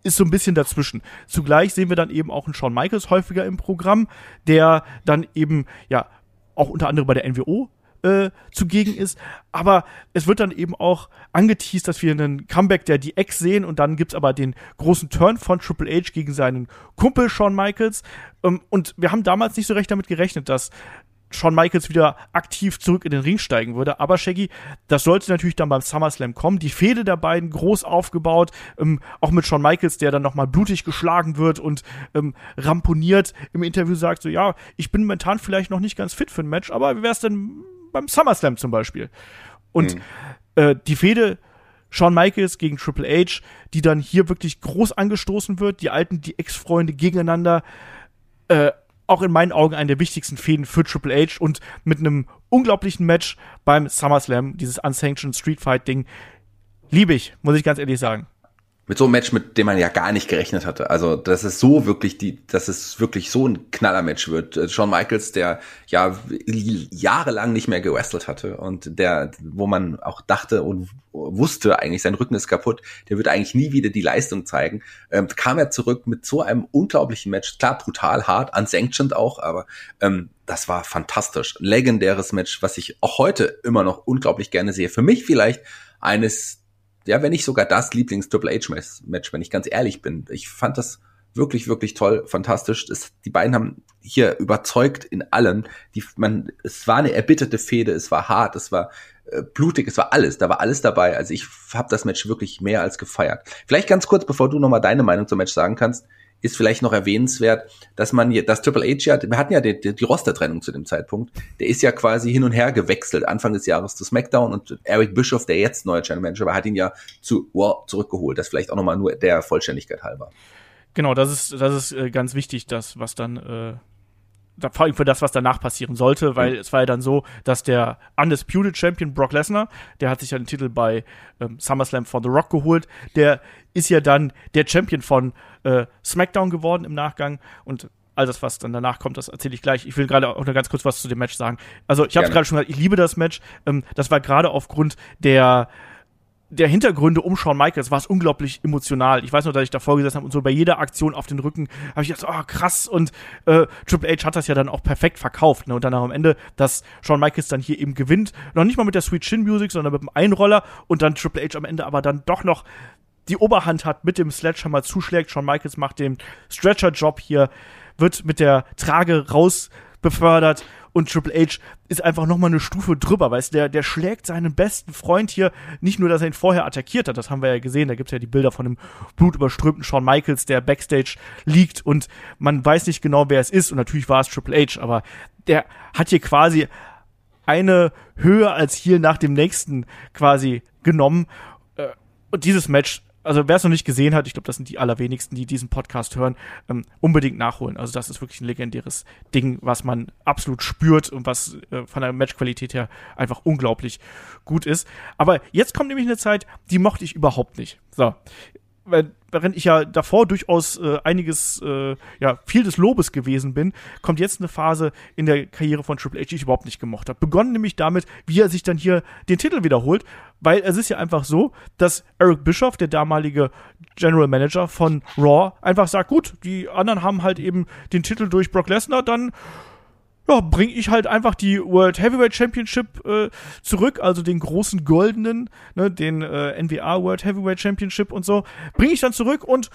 ist so ein bisschen dazwischen. Zugleich sehen wir dann eben auch einen Shawn Michaels häufiger im Programm, der dann eben, ja, auch unter anderem bei der NWO äh, zugegen ist. Aber es wird dann eben auch angeteased, dass wir einen Comeback der DX sehen und dann gibt's aber den großen Turn von Triple H gegen seinen Kumpel Shawn Michaels. Ähm, und wir haben damals nicht so recht damit gerechnet, dass Shawn Michaels wieder aktiv zurück in den Ring steigen würde. Aber Shaggy, das sollte natürlich dann beim SummerSlam kommen. Die Fehde der beiden groß aufgebaut, ähm, auch mit Shawn Michaels, der dann nochmal blutig geschlagen wird und ähm, ramponiert im Interview sagt so, ja, ich bin momentan vielleicht noch nicht ganz fit für ein Match, aber wie wär's denn beim SummerSlam zum Beispiel? Und mhm. äh, die Fehde Shawn Michaels gegen Triple H, die dann hier wirklich groß angestoßen wird, die alten, die Ex-Freunde gegeneinander, äh, auch in meinen Augen eine der wichtigsten Fäden für Triple H und mit einem unglaublichen Match beim SummerSlam, dieses Unsanctioned Street Fight Ding, liebe ich, muss ich ganz ehrlich sagen mit so einem Match, mit dem man ja gar nicht gerechnet hatte. Also, dass es so wirklich die, dass es wirklich so ein Knallermatch wird. Äh, Shawn Michaels, der ja jahrelang nicht mehr gewrestelt hatte und der, wo man auch dachte und wusste eigentlich, sein Rücken ist kaputt, der wird eigentlich nie wieder die Leistung zeigen, ähm, kam er zurück mit so einem unglaublichen Match. Klar, brutal hart, unsanctioned auch, aber ähm, das war fantastisch. Legendäres Match, was ich auch heute immer noch unglaublich gerne sehe. Für mich vielleicht eines ja, wenn nicht sogar das Lieblings-Triple H-Match, wenn ich ganz ehrlich bin. Ich fand das wirklich, wirklich toll, fantastisch. Es, die beiden haben hier überzeugt in allem. Die, man, es war eine erbitterte Fehde, es war hart, es war äh, blutig, es war alles, da war alles dabei. Also ich habe das Match wirklich mehr als gefeiert. Vielleicht ganz kurz, bevor du nochmal deine Meinung zum Match sagen kannst ist vielleicht noch erwähnenswert, dass man, das Triple H ja, wir hatten ja die, die, die Rostertrennung zu dem Zeitpunkt, der ist ja quasi hin und her gewechselt, Anfang des Jahres zu SmackDown und Eric Bischoff, der jetzt neuer Channel Manager war, hat ihn ja zu Raw zurückgeholt. Das vielleicht auch nochmal nur der Vollständigkeit halber. Genau, das ist, das ist äh, ganz wichtig, das, was dann, äh, vor allem für das, was danach passieren sollte, weil mhm. es war ja dann so, dass der Undisputed Champion Brock Lesnar, der hat sich ja den Titel bei ähm, SummerSlam von The Rock geholt, der ist ja dann der Champion von äh, SmackDown geworden im Nachgang und all das, was dann danach kommt, das erzähle ich gleich. Ich will gerade auch noch ganz kurz was zu dem Match sagen. Also ich habe gerade schon gesagt, ich liebe das Match. Ähm, das war gerade aufgrund der der Hintergründe um Shawn Michaels war es unglaublich emotional. Ich weiß noch, dass ich davor gesessen habe und so bei jeder Aktion auf den Rücken habe ich gedacht, oh krass und äh, Triple H hat das ja dann auch perfekt verkauft. Ne? Und dann am Ende, dass Shawn Michaels dann hier eben gewinnt, noch nicht mal mit der Sweet Chin Music, sondern mit dem Einroller und dann Triple H am Ende aber dann doch noch die Oberhand hat, mit dem Sledgehammer zuschlägt. Shawn Michaels macht den Stretcher-Job hier, wird mit der Trage raus befördert und Triple H ist einfach noch mal eine Stufe drüber, weißt der der schlägt seinen besten Freund hier nicht nur, dass er ihn vorher attackiert hat, das haben wir ja gesehen, da gibt's ja die Bilder von dem blutüberströmten Shawn Michaels, der backstage liegt und man weiß nicht genau, wer es ist und natürlich war es Triple H, aber der hat hier quasi eine Höhe als hier nach dem nächsten quasi genommen äh, und dieses Match also wer es noch nicht gesehen hat, ich glaube, das sind die allerwenigsten, die diesen Podcast hören, ähm, unbedingt nachholen. Also das ist wirklich ein legendäres Ding, was man absolut spürt und was äh, von der Matchqualität her einfach unglaublich gut ist. Aber jetzt kommt nämlich eine Zeit, die mochte ich überhaupt nicht. So, während ich ja davor durchaus äh, einiges, äh, ja, viel des Lobes gewesen bin, kommt jetzt eine Phase in der Karriere von Triple H, die ich überhaupt nicht gemocht habe. Begonnen nämlich damit, wie er sich dann hier den Titel wiederholt, weil es ist ja einfach so, dass Eric Bischoff, der damalige General Manager von Raw, einfach sagt, gut, die anderen haben halt eben den Titel durch Brock Lesnar, dann ja, bringe ich halt einfach die World Heavyweight Championship äh, zurück, also den großen goldenen, ne, den äh, NWA World Heavyweight Championship und so, bringe ich dann zurück und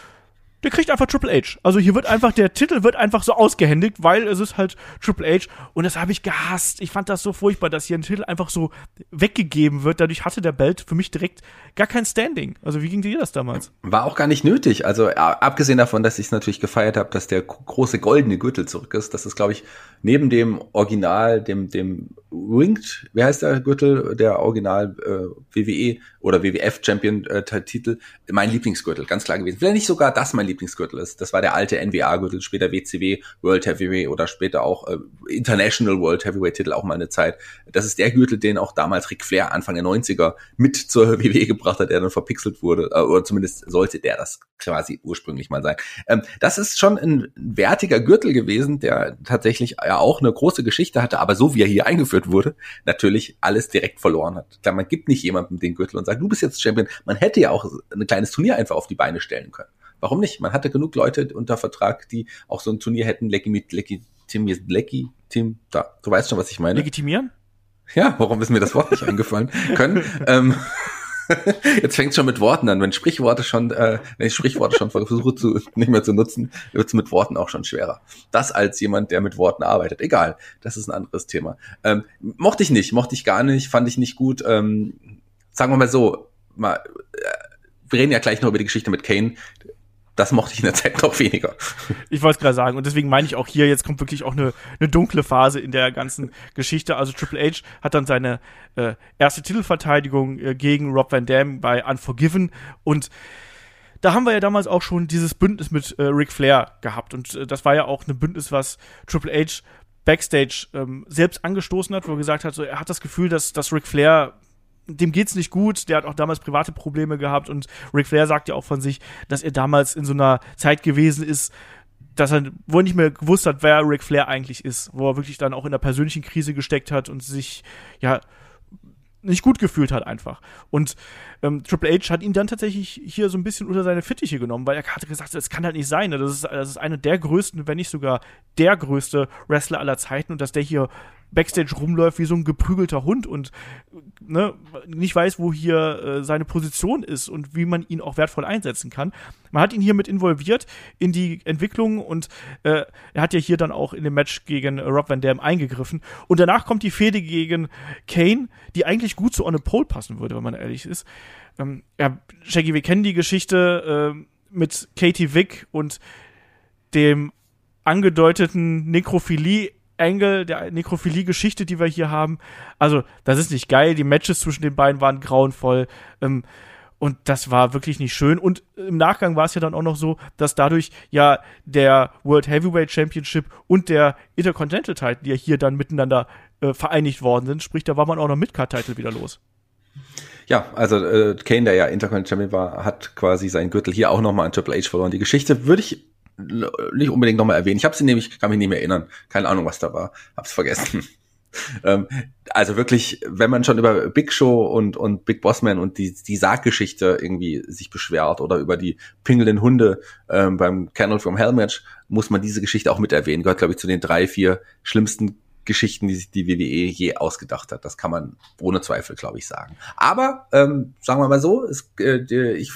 der kriegt einfach Triple H. Also hier wird einfach, der Titel wird einfach so ausgehändigt, weil es ist halt Triple H. Und das habe ich gehasst. Ich fand das so furchtbar, dass hier ein Titel einfach so weggegeben wird. Dadurch hatte der Belt für mich direkt gar kein Standing. Also wie ging dir das damals? War auch gar nicht nötig. Also abgesehen davon, dass ich es natürlich gefeiert habe, dass der große goldene Gürtel zurück ist. Das ist, glaube ich, neben dem Original, dem, dem Winged, wie heißt der Gürtel, der Original äh, WWE oder WWF Champion äh, Titel, mein Lieblingsgürtel, ganz klar gewesen. Vielleicht nicht sogar das mein Lieblingsgürtel ist. Das war der alte NWA-Gürtel, später WCW World Heavyweight oder später auch äh, International World Heavyweight Titel auch mal eine Zeit. Das ist der Gürtel, den auch damals Ric Flair Anfang der 90er mit zur WWE gebracht hat, der dann verpixelt wurde, äh, oder zumindest sollte der das quasi ursprünglich mal sein. Ähm, das ist schon ein wertiger Gürtel gewesen, der tatsächlich ja auch eine große Geschichte hatte, aber so wie er hier eingeführt wurde, natürlich alles direkt verloren hat. Klar, man gibt nicht jemandem den Gürtel und sagt, du bist jetzt Champion. Man hätte ja auch ein kleines Turnier einfach auf die Beine stellen können. Warum nicht? Man hatte genug Leute unter Vertrag, die auch so ein Turnier hätten legitimiert, legitim, da, du weißt schon, was ich meine. Legitimieren? Ja, warum ist mir das Wort nicht eingefallen? Können. Ähm, Jetzt fängt schon mit Worten an. Wenn Sprichworte schon, äh, wenn ich Sprichworte schon versuche zu, nicht mehr zu nutzen, wird es mit Worten auch schon schwerer. Das als jemand, der mit Worten arbeitet. Egal, das ist ein anderes Thema. Ähm, mochte ich nicht, mochte ich gar nicht, fand ich nicht gut. Ähm, sagen wir mal so, mal, äh, wir reden ja gleich noch über die Geschichte mit Kane das mochte ich in der Zeit noch weniger. Ich wollte es gerade sagen. Und deswegen meine ich auch hier, jetzt kommt wirklich auch eine, eine dunkle Phase in der ganzen Geschichte. Also Triple H hat dann seine äh, erste Titelverteidigung äh, gegen Rob Van Dam bei Unforgiven und da haben wir ja damals auch schon dieses Bündnis mit äh, Ric Flair gehabt. Und äh, das war ja auch ein Bündnis, was Triple H Backstage ähm, selbst angestoßen hat, wo er gesagt hat, so, er hat das Gefühl, dass, dass Ric Flair dem geht's nicht gut. Der hat auch damals private Probleme gehabt und Ric Flair sagt ja auch von sich, dass er damals in so einer Zeit gewesen ist, dass er, wo er nicht mehr gewusst hat, wer Ric Flair eigentlich ist, wo er wirklich dann auch in einer persönlichen Krise gesteckt hat und sich, ja, nicht gut gefühlt hat einfach. Und ähm, Triple H hat ihn dann tatsächlich hier so ein bisschen unter seine Fittiche genommen, weil er hat gesagt, das kann halt nicht sein. Ne? Das ist, das ist einer der größten, wenn nicht sogar der größte Wrestler aller Zeiten und dass der hier Backstage rumläuft wie so ein geprügelter Hund und ne, nicht weiß, wo hier äh, seine Position ist und wie man ihn auch wertvoll einsetzen kann. Man hat ihn hier mit involviert in die Entwicklung und äh, er hat ja hier dann auch in dem Match gegen Rob Van Dam eingegriffen. Und danach kommt die Fehde gegen Kane, die eigentlich gut zu On a Pole passen würde, wenn man ehrlich ist. Ähm, ja, Shaggy, wir kennen die Geschichte äh, mit Katie Vick und dem angedeuteten Nekrophilie Angle der Nekrophilie-Geschichte, die wir hier haben. Also, das ist nicht geil. Die Matches zwischen den beiden waren grauenvoll. Ähm, und das war wirklich nicht schön. Und im Nachgang war es ja dann auch noch so, dass dadurch ja der World Heavyweight Championship und der Intercontinental Title, die ja hier dann miteinander äh, vereinigt worden sind, sprich, da war man auch noch mit Card-Title wieder los. Ja, also äh, Kane, der ja Intercontinental Champion war, hat quasi seinen Gürtel hier auch nochmal an Triple H verloren. Die Geschichte würde ich nicht unbedingt nochmal erwähnen. Ich habe sie nämlich, kann mich nicht mehr erinnern. Keine Ahnung, was da war. Hab's vergessen. ähm, also wirklich, wenn man schon über Big Show und, und Big Bossman und die, die Sarggeschichte irgendwie sich beschwert oder über die pingelnden Hunde ähm, beim Candle from Hell Match, muss man diese Geschichte auch mit erwähnen. Gehört, glaube ich, zu den drei, vier schlimmsten Geschichten, die sich die WWE je ausgedacht hat. Das kann man ohne Zweifel, glaube ich, sagen. Aber ähm, sagen wir mal so, es, äh, ich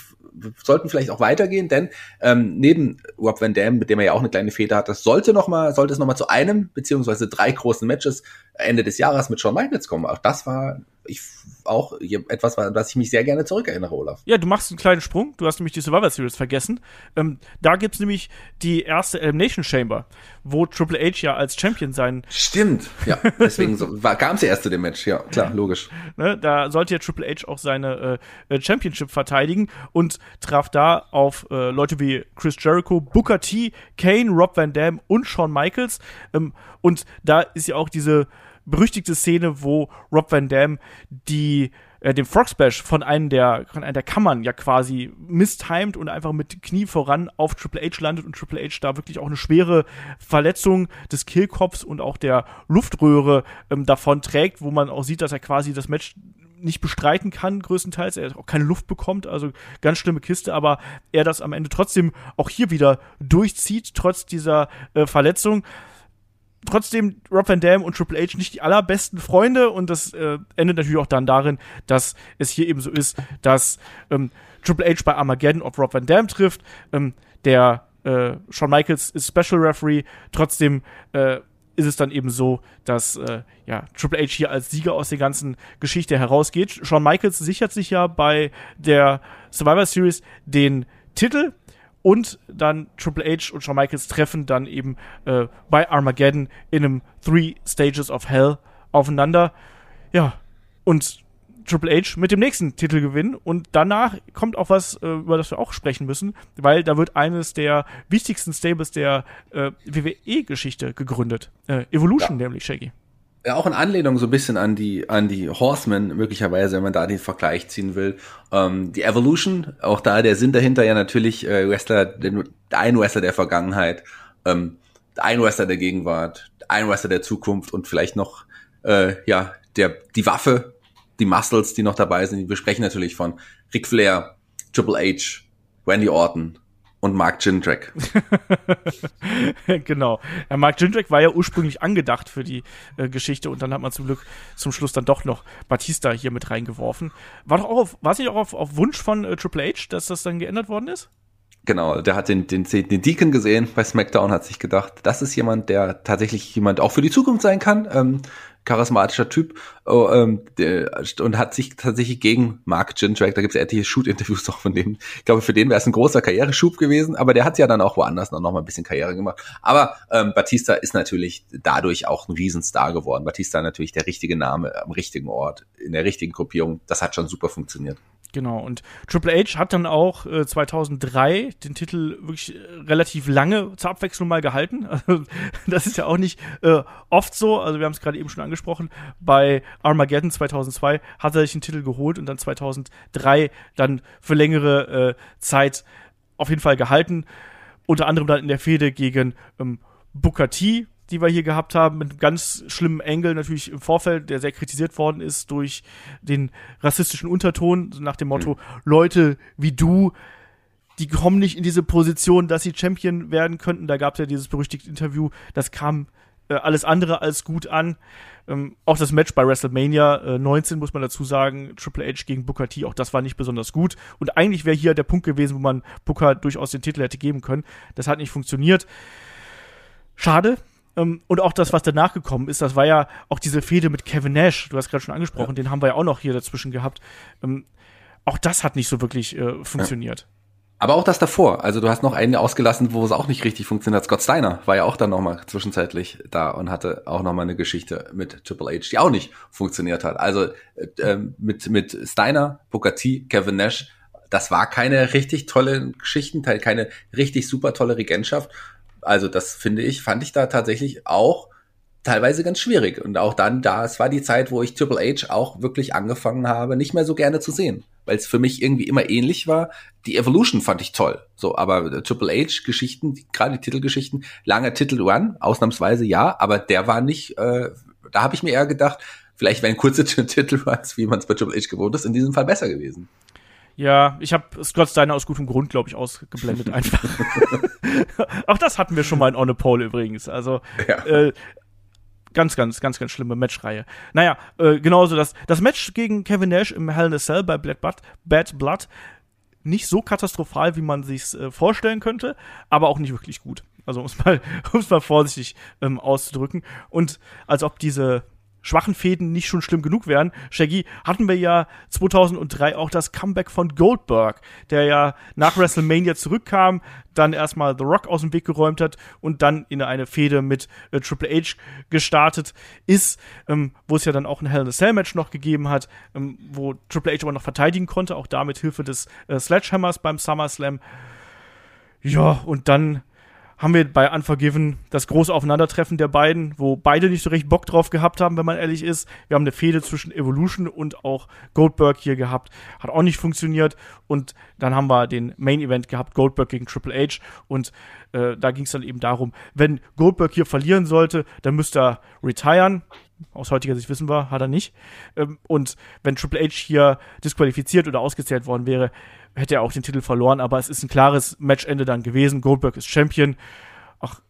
sollten vielleicht auch weitergehen, denn ähm, neben Rob Van Dam, mit dem er ja auch eine kleine Feder hat, das sollte noch mal, sollte es noch mal zu einem beziehungsweise drei großen Matches Ende des Jahres mit Shawn Michaels kommen. Auch das war ich auch etwas, was ich mich sehr gerne zurückerinnere, Olaf. Ja, du machst einen kleinen Sprung. Du hast nämlich die Survivor Series vergessen. Ähm, da gibt's nämlich die erste Elimination Chamber, wo Triple H ja als Champion sein. Stimmt, ja. Deswegen so, kam es ja erst zu dem Match. Ja, klar, logisch. Ne, da sollte ja Triple H auch seine äh, Championship verteidigen und traf da auf äh, Leute wie Chris Jericho, Booker T, Kane, Rob Van Dam und Shawn Michaels. Ähm, und da ist ja auch diese berüchtigte Szene, wo Rob Van Dam die äh, den Frog Splash von einem der von einer der Kammern ja quasi mistimed und einfach mit Knie voran auf Triple H landet und Triple H da wirklich auch eine schwere Verletzung des Kehlkopfs und auch der Luftröhre ähm, davon trägt, wo man auch sieht, dass er quasi das Match nicht bestreiten kann, größtenteils. Er auch keine Luft bekommt, also ganz schlimme Kiste, aber er das am Ende trotzdem auch hier wieder durchzieht, trotz dieser äh, Verletzung trotzdem Rob Van Dam und Triple H nicht die allerbesten Freunde und das äh, endet natürlich auch dann darin, dass es hier eben so ist, dass ähm, Triple H bei Armageddon auf Rob Van Dam trifft. Ähm, der äh, Shawn Michaels ist Special Referee. Trotzdem äh, ist es dann eben so, dass äh, ja, Triple H hier als Sieger aus der ganzen Geschichte herausgeht. Shawn Michaels sichert sich ja bei der Survivor Series den Titel und dann Triple H und Shawn Michaels treffen dann eben äh, bei Armageddon in einem Three Stages of Hell aufeinander. Ja, und Triple H mit dem nächsten Titelgewinn und danach kommt auch was, äh, über das wir auch sprechen müssen, weil da wird eines der wichtigsten Stables der äh, WWE-Geschichte gegründet. Äh, Evolution ja. nämlich, Shaggy ja, auch in Anlehnung so ein bisschen an die an die Horsemen möglicherweise, wenn man da den Vergleich ziehen will. Ähm, die Evolution, auch da der Sinn dahinter ja natürlich äh, Wrestler, den, ein Wrestler der Vergangenheit, ähm, ein Wrestler der Gegenwart, ein Wrestler der Zukunft und vielleicht noch äh, ja der die Waffe, die Muscles, die noch dabei sind. Wir sprechen natürlich von Ric Flair, Triple H, Randy Orton, und Mark Jindrak. genau. Ja, Mark Jindrak war ja ursprünglich angedacht für die äh, Geschichte und dann hat man zum Glück zum Schluss dann doch noch Batista hier mit reingeworfen. War doch auch auf, war es nicht auch auf, auf Wunsch von äh, Triple H, dass das dann geändert worden ist? Genau, der hat den, den, den Deacon gesehen bei SmackDown, hat sich gedacht, das ist jemand, der tatsächlich jemand auch für die Zukunft sein kann. Ähm, charismatischer Typ oh, ähm, und hat sich tatsächlich gegen Mark Jindrak, da gibt es etliche Shoot-Interviews auch von dem. Ich glaube, für den wäre es ein großer Karriereschub gewesen, aber der hat ja dann auch woanders noch, noch mal ein bisschen Karriere gemacht. Aber ähm, Batista ist natürlich dadurch auch ein Riesenstar geworden. Batista natürlich der richtige Name am richtigen Ort, in der richtigen Gruppierung. Das hat schon super funktioniert. Genau, und Triple H hat dann auch äh, 2003 den Titel wirklich äh, relativ lange zur Abwechslung mal gehalten. Also, das ist ja auch nicht äh, oft so. Also wir haben es gerade eben schon angesprochen. Bei Armageddon 2002 hat er sich den Titel geholt und dann 2003 dann für längere äh, Zeit auf jeden Fall gehalten. Unter anderem dann in der Fehde gegen ähm, Booker T, die wir hier gehabt haben, mit einem ganz schlimmen Engel natürlich im Vorfeld, der sehr kritisiert worden ist durch den rassistischen Unterton, nach dem Motto, mhm. Leute wie du, die kommen nicht in diese Position, dass sie Champion werden könnten. Da gab es ja dieses berüchtigte Interview, das kam äh, alles andere als gut an. Ähm, auch das Match bei WrestleMania äh, 19, muss man dazu sagen, Triple H gegen Booker T, auch das war nicht besonders gut. Und eigentlich wäre hier der Punkt gewesen, wo man Booker durchaus den Titel hätte geben können. Das hat nicht funktioniert. Schade, und auch das, was danach gekommen ist, das war ja auch diese Fehde mit Kevin Nash, du hast gerade schon angesprochen, ja. den haben wir ja auch noch hier dazwischen gehabt. Ähm, auch das hat nicht so wirklich äh, funktioniert. Ja. Aber auch das davor. Also du hast noch einen ausgelassen, wo es auch nicht richtig funktioniert hat. Scott Steiner war ja auch dann nochmal zwischenzeitlich da und hatte auch nochmal eine Geschichte mit Triple H, die auch nicht funktioniert hat. Also äh, ähm, mit, mit Steiner, Booker T, Kevin Nash, das war keine richtig tolle Geschichten, keine richtig super tolle Regentschaft. Also das finde ich, fand ich da tatsächlich auch teilweise ganz schwierig. Und auch dann, da, es war die Zeit, wo ich Triple H auch wirklich angefangen habe, nicht mehr so gerne zu sehen. Weil es für mich irgendwie immer ähnlich war. Die Evolution fand ich toll. So, aber Triple H-Geschichten, gerade die Titelgeschichten, langer Titel Run, ausnahmsweise ja, aber der war nicht, äh, da habe ich mir eher gedacht, vielleicht wären kurze Titel, wie man es bei Triple H gewohnt ist, in diesem Fall besser gewesen. Ja, ich habe Scott Steiner aus gutem Grund, glaube ich, ausgeblendet einfach. Auch das hatten wir schon mal in On a Pole übrigens. Also ja. äh, ganz, ganz, ganz, ganz schlimme Matchreihe. Naja, äh, genauso das, das Match gegen Kevin Nash im Hell in a Cell bei Bad Blood, Bad Blood nicht so katastrophal, wie man sich äh, vorstellen könnte, aber auch nicht wirklich gut. Also um es mal, um's mal vorsichtig ähm, auszudrücken. Und als ob diese schwachen Fäden nicht schon schlimm genug wären. Shaggy, hatten wir ja 2003 auch das Comeback von Goldberg, der ja nach WrestleMania zurückkam, dann erstmal The Rock aus dem Weg geräumt hat und dann in eine Fehde mit äh, Triple H gestartet ist, ähm, wo es ja dann auch ein Hell in a Cell Match noch gegeben hat, ähm, wo Triple H aber noch verteidigen konnte, auch da mit Hilfe des äh, Sledgehammers beim SummerSlam. Ja, und dann haben wir bei Unforgiven das große Aufeinandertreffen der beiden, wo beide nicht so recht Bock drauf gehabt haben, wenn man ehrlich ist. Wir haben eine Fehde zwischen Evolution und auch Goldberg hier gehabt. Hat auch nicht funktioniert. Und dann haben wir den Main Event gehabt, Goldberg gegen Triple H. Und äh, da ging es dann eben darum, wenn Goldberg hier verlieren sollte, dann müsste er retiren. Aus heutiger Sicht wissen wir, hat er nicht. Ähm, und wenn Triple H hier disqualifiziert oder ausgezählt worden wäre, hätte er auch den Titel verloren, aber es ist ein klares Matchende dann gewesen. Goldberg ist Champion. Ach,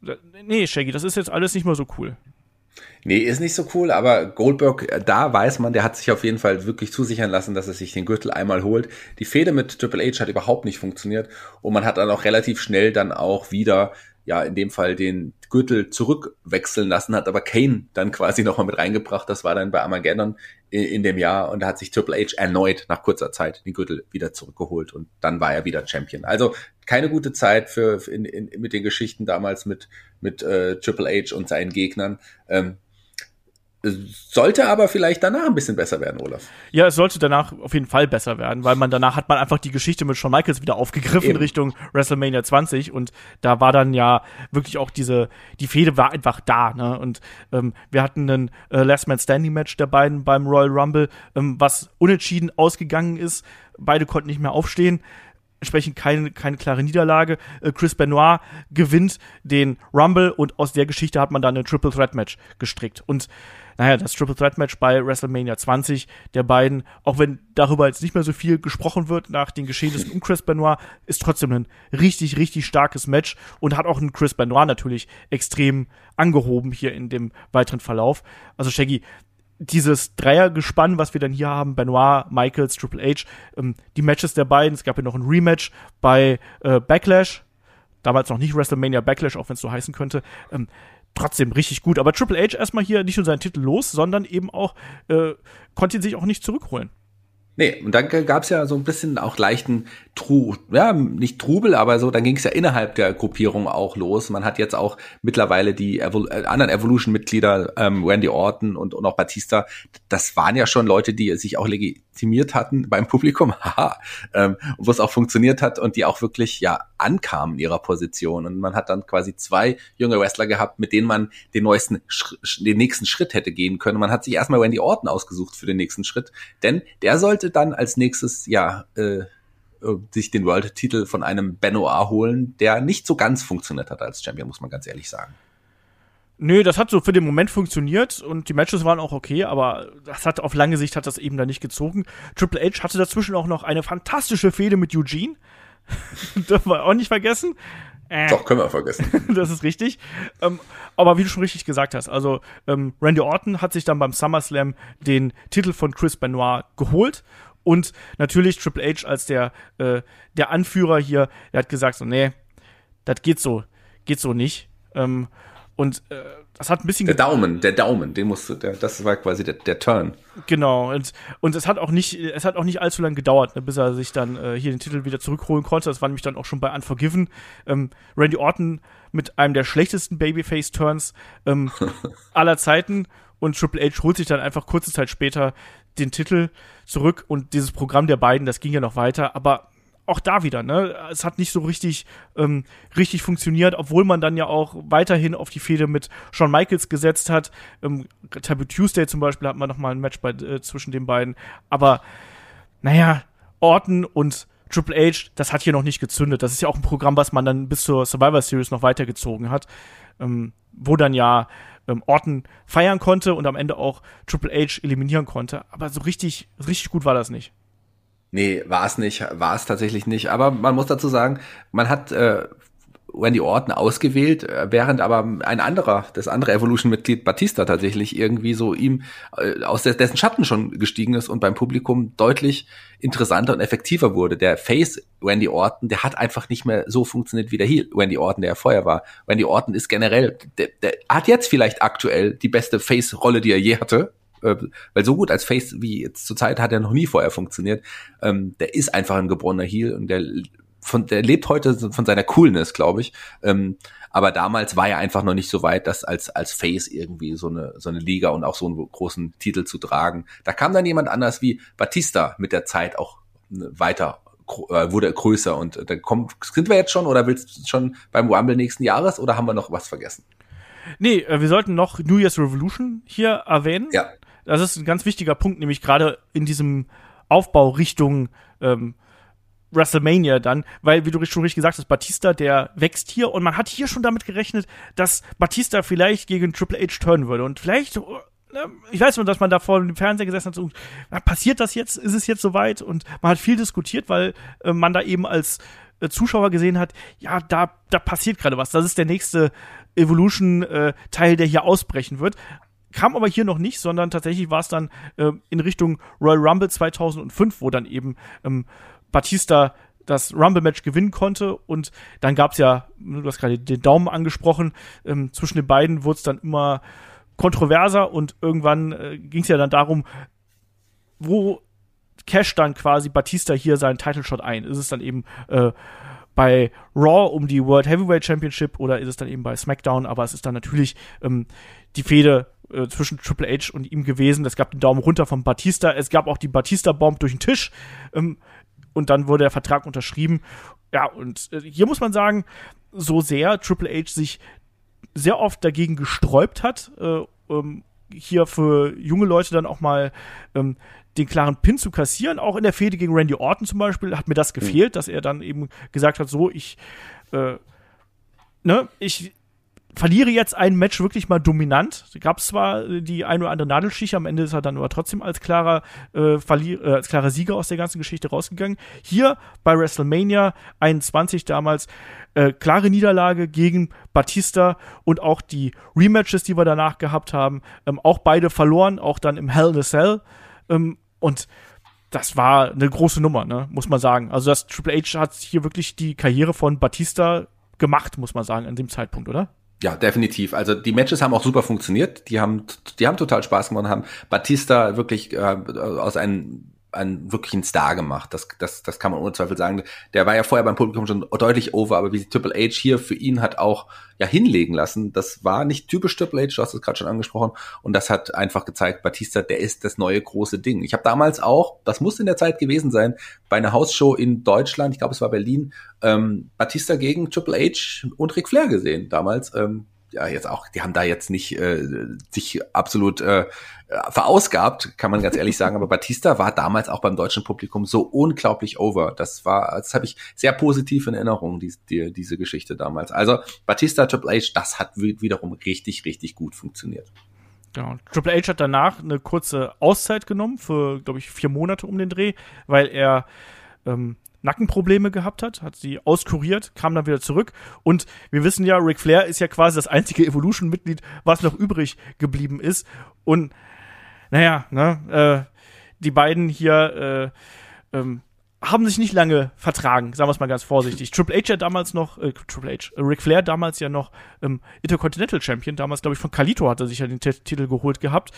nee, Shaggy, das ist jetzt alles nicht mehr so cool. Nee, ist nicht so cool, aber Goldberg, äh, da weiß man, der hat sich auf jeden Fall wirklich zusichern lassen, dass er sich den Gürtel einmal holt. Die Fehde mit Triple H hat überhaupt nicht funktioniert und man hat dann auch relativ schnell dann auch wieder ja in dem Fall den Gürtel zurückwechseln lassen, hat aber Kane dann quasi nochmal mit reingebracht. Das war dann bei Armageddon in, in, dem Jahr und da hat sich Triple H erneut nach kurzer Zeit den Gürtel wieder zurückgeholt und dann war er wieder Champion. Also keine gute Zeit für, in, in, mit den Geschichten damals mit mit äh, Triple H und seinen Gegnern. Ähm, sollte aber vielleicht danach ein bisschen besser werden, Olaf. Ja, es sollte danach auf jeden Fall besser werden, weil man danach hat man einfach die Geschichte mit Shawn Michaels wieder aufgegriffen Eben. Richtung WrestleMania 20 und da war dann ja wirklich auch diese, die Fehde war einfach da, ne? Und ähm, wir hatten ein äh, Last Man Standing Match der beiden beim Royal Rumble, ähm, was unentschieden ausgegangen ist. Beide konnten nicht mehr aufstehen entsprechend keine, keine klare Niederlage. Äh, Chris Benoit gewinnt den Rumble und aus der Geschichte hat man dann ein Triple Threat Match gestrickt. Und naja, das Triple Threat Match bei WrestleMania 20 der beiden, auch wenn darüber jetzt nicht mehr so viel gesprochen wird nach den Geschehnissen um Chris Benoit, ist trotzdem ein richtig, richtig starkes Match und hat auch einen Chris Benoit natürlich extrem angehoben hier in dem weiteren Verlauf. Also Shaggy, dieses Dreiergespann, was wir dann hier haben, Benoit, Michaels, Triple H, ähm, die Matches der beiden, es gab ja noch ein Rematch bei äh, Backlash, damals noch nicht WrestleMania Backlash, auch wenn es so heißen könnte, ähm, trotzdem richtig gut. Aber Triple H erstmal hier nicht nur seinen Titel los, sondern eben auch äh, konnte ihn sich auch nicht zurückholen. Nee, und dann gab's ja so ein bisschen auch leichten Tru, ja, nicht Trubel, aber so, dann ging's ja innerhalb der Gruppierung auch los. Man hat jetzt auch mittlerweile die Evol äh, anderen Evolution-Mitglieder, ähm, Randy Orton und, und auch Batista, das waren ja schon Leute, die sich auch legitimiert hatten beim Publikum, haha, ähm, wo es auch funktioniert hat und die auch wirklich ja ankamen in ihrer Position. Und man hat dann quasi zwei junge Wrestler gehabt, mit denen man den neuesten, den nächsten Schritt hätte gehen können. Man hat sich erstmal Randy Orton ausgesucht für den nächsten Schritt, denn der sollte dann als nächstes ja äh, sich den World-Titel von einem Benoit holen, der nicht so ganz funktioniert hat als Champion, muss man ganz ehrlich sagen. Nö, das hat so für den Moment funktioniert und die Matches waren auch okay, aber das hat auf lange Sicht hat das eben da nicht gezogen. Triple H hatte dazwischen auch noch eine fantastische Fehde mit Eugene. Dürfen wir auch nicht vergessen. Äh, Doch, können wir vergessen. das ist richtig. Ähm, aber wie du schon richtig gesagt hast, also ähm, Randy Orton hat sich dann beim SummerSlam den Titel von Chris Benoit geholt und natürlich Triple H als der, äh, der Anführer hier, der hat gesagt so, nee, das geht so, geht so nicht. Ähm, und äh, das hat ein bisschen der Daumen, der Daumen, den musste, der, das war quasi der, der Turn. Genau und und es hat auch nicht, es hat auch nicht allzu lange gedauert, ne, bis er sich dann äh, hier den Titel wieder zurückholen konnte. Das war nämlich dann auch schon bei Unforgiven. Ähm, Randy Orton mit einem der schlechtesten Babyface Turns ähm, aller Zeiten und Triple H holt sich dann einfach kurze Zeit später den Titel zurück und dieses Programm der beiden, das ging ja noch weiter, aber auch da wieder, ne? Es hat nicht so richtig, ähm, richtig funktioniert, obwohl man dann ja auch weiterhin auf die Fehde mit Shawn Michaels gesetzt hat. Ähm, Taboo Tuesday zum Beispiel hat man noch mal ein Match bei, äh, zwischen den beiden. Aber naja, Orton und Triple H, das hat hier noch nicht gezündet. Das ist ja auch ein Programm, was man dann bis zur Survivor Series noch weitergezogen hat. Ähm, wo dann ja ähm, Orton feiern konnte und am Ende auch Triple H eliminieren konnte. Aber so richtig, richtig gut war das nicht. Nee, war es nicht, war es tatsächlich nicht. Aber man muss dazu sagen, man hat äh, Randy Orton ausgewählt, äh, während aber ein anderer, das andere Evolution-Mitglied Batista tatsächlich irgendwie so ihm äh, aus dessen Schatten schon gestiegen ist und beim Publikum deutlich interessanter und effektiver wurde. Der Face Randy Orton, der hat einfach nicht mehr so funktioniert wie der Heel Randy Orton, der er vorher war. Randy Orton ist generell, der, der hat jetzt vielleicht aktuell die beste Face-Rolle, die er je hatte, äh, weil so gut als Face wie jetzt zur Zeit hat er noch nie vorher funktioniert. Ähm, der ist einfach ein geborener Heel und der von, der lebt heute von seiner Coolness, glaube ich. Ähm, aber damals war er einfach noch nicht so weit, das als, als Face irgendwie so eine, so eine Liga und auch so einen großen Titel zu tragen. Da kam dann jemand anders wie Batista mit der Zeit auch ne, weiter äh, wurde größer und äh, dann kommt, sind wir jetzt schon oder willst du schon beim Rumble nächsten Jahres oder haben wir noch was vergessen? Nee, äh, wir sollten noch New Year's Revolution hier erwähnen. Ja. Das ist ein ganz wichtiger Punkt, nämlich gerade in diesem Aufbau Richtung ähm, WrestleMania dann, weil, wie du schon richtig gesagt hast, Batista, der wächst hier und man hat hier schon damit gerechnet, dass Batista vielleicht gegen Triple H turnen würde. Und vielleicht, ne, ich weiß nur, dass man da vor dem Fernseher gesessen hat, so, passiert das jetzt, ist es jetzt soweit? Und man hat viel diskutiert, weil äh, man da eben als äh, Zuschauer gesehen hat, ja, da, da passiert gerade was, das ist der nächste Evolution-Teil, äh, der hier ausbrechen wird kam aber hier noch nicht, sondern tatsächlich war es dann äh, in Richtung Royal Rumble 2005, wo dann eben ähm, Batista das Rumble-Match gewinnen konnte. Und dann gab es ja, du hast gerade den Daumen angesprochen, ähm, zwischen den beiden wurde es dann immer kontroverser und irgendwann äh, ging es ja dann darum, wo Cash dann quasi Batista hier seinen Title Shot ein? Ist es dann eben äh, bei Raw um die World Heavyweight Championship oder ist es dann eben bei SmackDown? Aber es ist dann natürlich ähm, die Fehde äh, zwischen Triple H und ihm gewesen. Es gab den Daumen runter von Batista. Es gab auch die Batista-Bomb durch den Tisch. Ähm, und dann wurde der Vertrag unterschrieben. Ja, und äh, hier muss man sagen, so sehr Triple H sich sehr oft dagegen gesträubt hat, äh, ähm, hier für junge Leute dann auch mal ähm, den klaren Pin zu kassieren. Auch in der Fehde gegen Randy Orton zum Beispiel hat mir das gefehlt, mhm. dass er dann eben gesagt hat, so, ich, äh, ne, ich verliere jetzt ein Match wirklich mal dominant. Gab es zwar äh, die ein oder andere Nadelschicht, am Ende ist er dann aber trotzdem als klarer, äh, Verlier äh, als klarer Sieger aus der ganzen Geschichte rausgegangen. Hier bei WrestleMania 21 damals äh, klare Niederlage gegen Batista und auch die Rematches, die wir danach gehabt haben, ähm, auch beide verloren, auch dann im Hell in a Cell. Ähm, und das war eine große Nummer, ne, muss man sagen. Also das Triple H hat hier wirklich die Karriere von Batista gemacht, muss man sagen, an dem Zeitpunkt, oder? Ja, definitiv. Also die Matches haben auch super funktioniert. Die haben, die haben total Spaß gemacht, haben Batista wirklich äh, aus einem einen wirklichen Star gemacht. Das, das, das kann man ohne Zweifel sagen. Der war ja vorher beim Publikum schon deutlich over, aber wie Triple H hier für ihn hat auch ja hinlegen lassen, das war nicht typisch Triple H, du hast es gerade schon angesprochen. Und das hat einfach gezeigt, Batista, der ist das neue große Ding. Ich habe damals auch, das muss in der Zeit gewesen sein, bei einer Hausshow in Deutschland, ich glaube es war Berlin, ähm, Batista gegen Triple H und Ric Flair gesehen damals. Ähm, ja jetzt auch, die haben da jetzt nicht äh, sich absolut äh, verausgabt, kann man ganz ehrlich sagen. Aber Batista war damals auch beim deutschen Publikum so unglaublich over. Das war, das habe ich sehr positiv in Erinnerung, die, die, diese Geschichte damals. Also Batista Triple H, das hat wiederum richtig, richtig gut funktioniert. Genau. Triple H hat danach eine kurze Auszeit genommen für, glaube ich, vier Monate um den Dreh, weil er ähm, Nackenprobleme gehabt hat, hat sie auskuriert, kam dann wieder zurück. Und wir wissen ja, Ric Flair ist ja quasi das einzige Evolution-Mitglied, was noch übrig geblieben ist. Und naja, ne, äh, die beiden hier äh, ähm, haben sich nicht lange vertragen, sagen wir es mal ganz vorsichtig. Triple H ja damals noch, äh, Triple H, äh, Ric Flair damals ja noch ähm, Intercontinental Champion, damals glaube ich von Kalito hat er sich ja den T Titel geholt gehabt.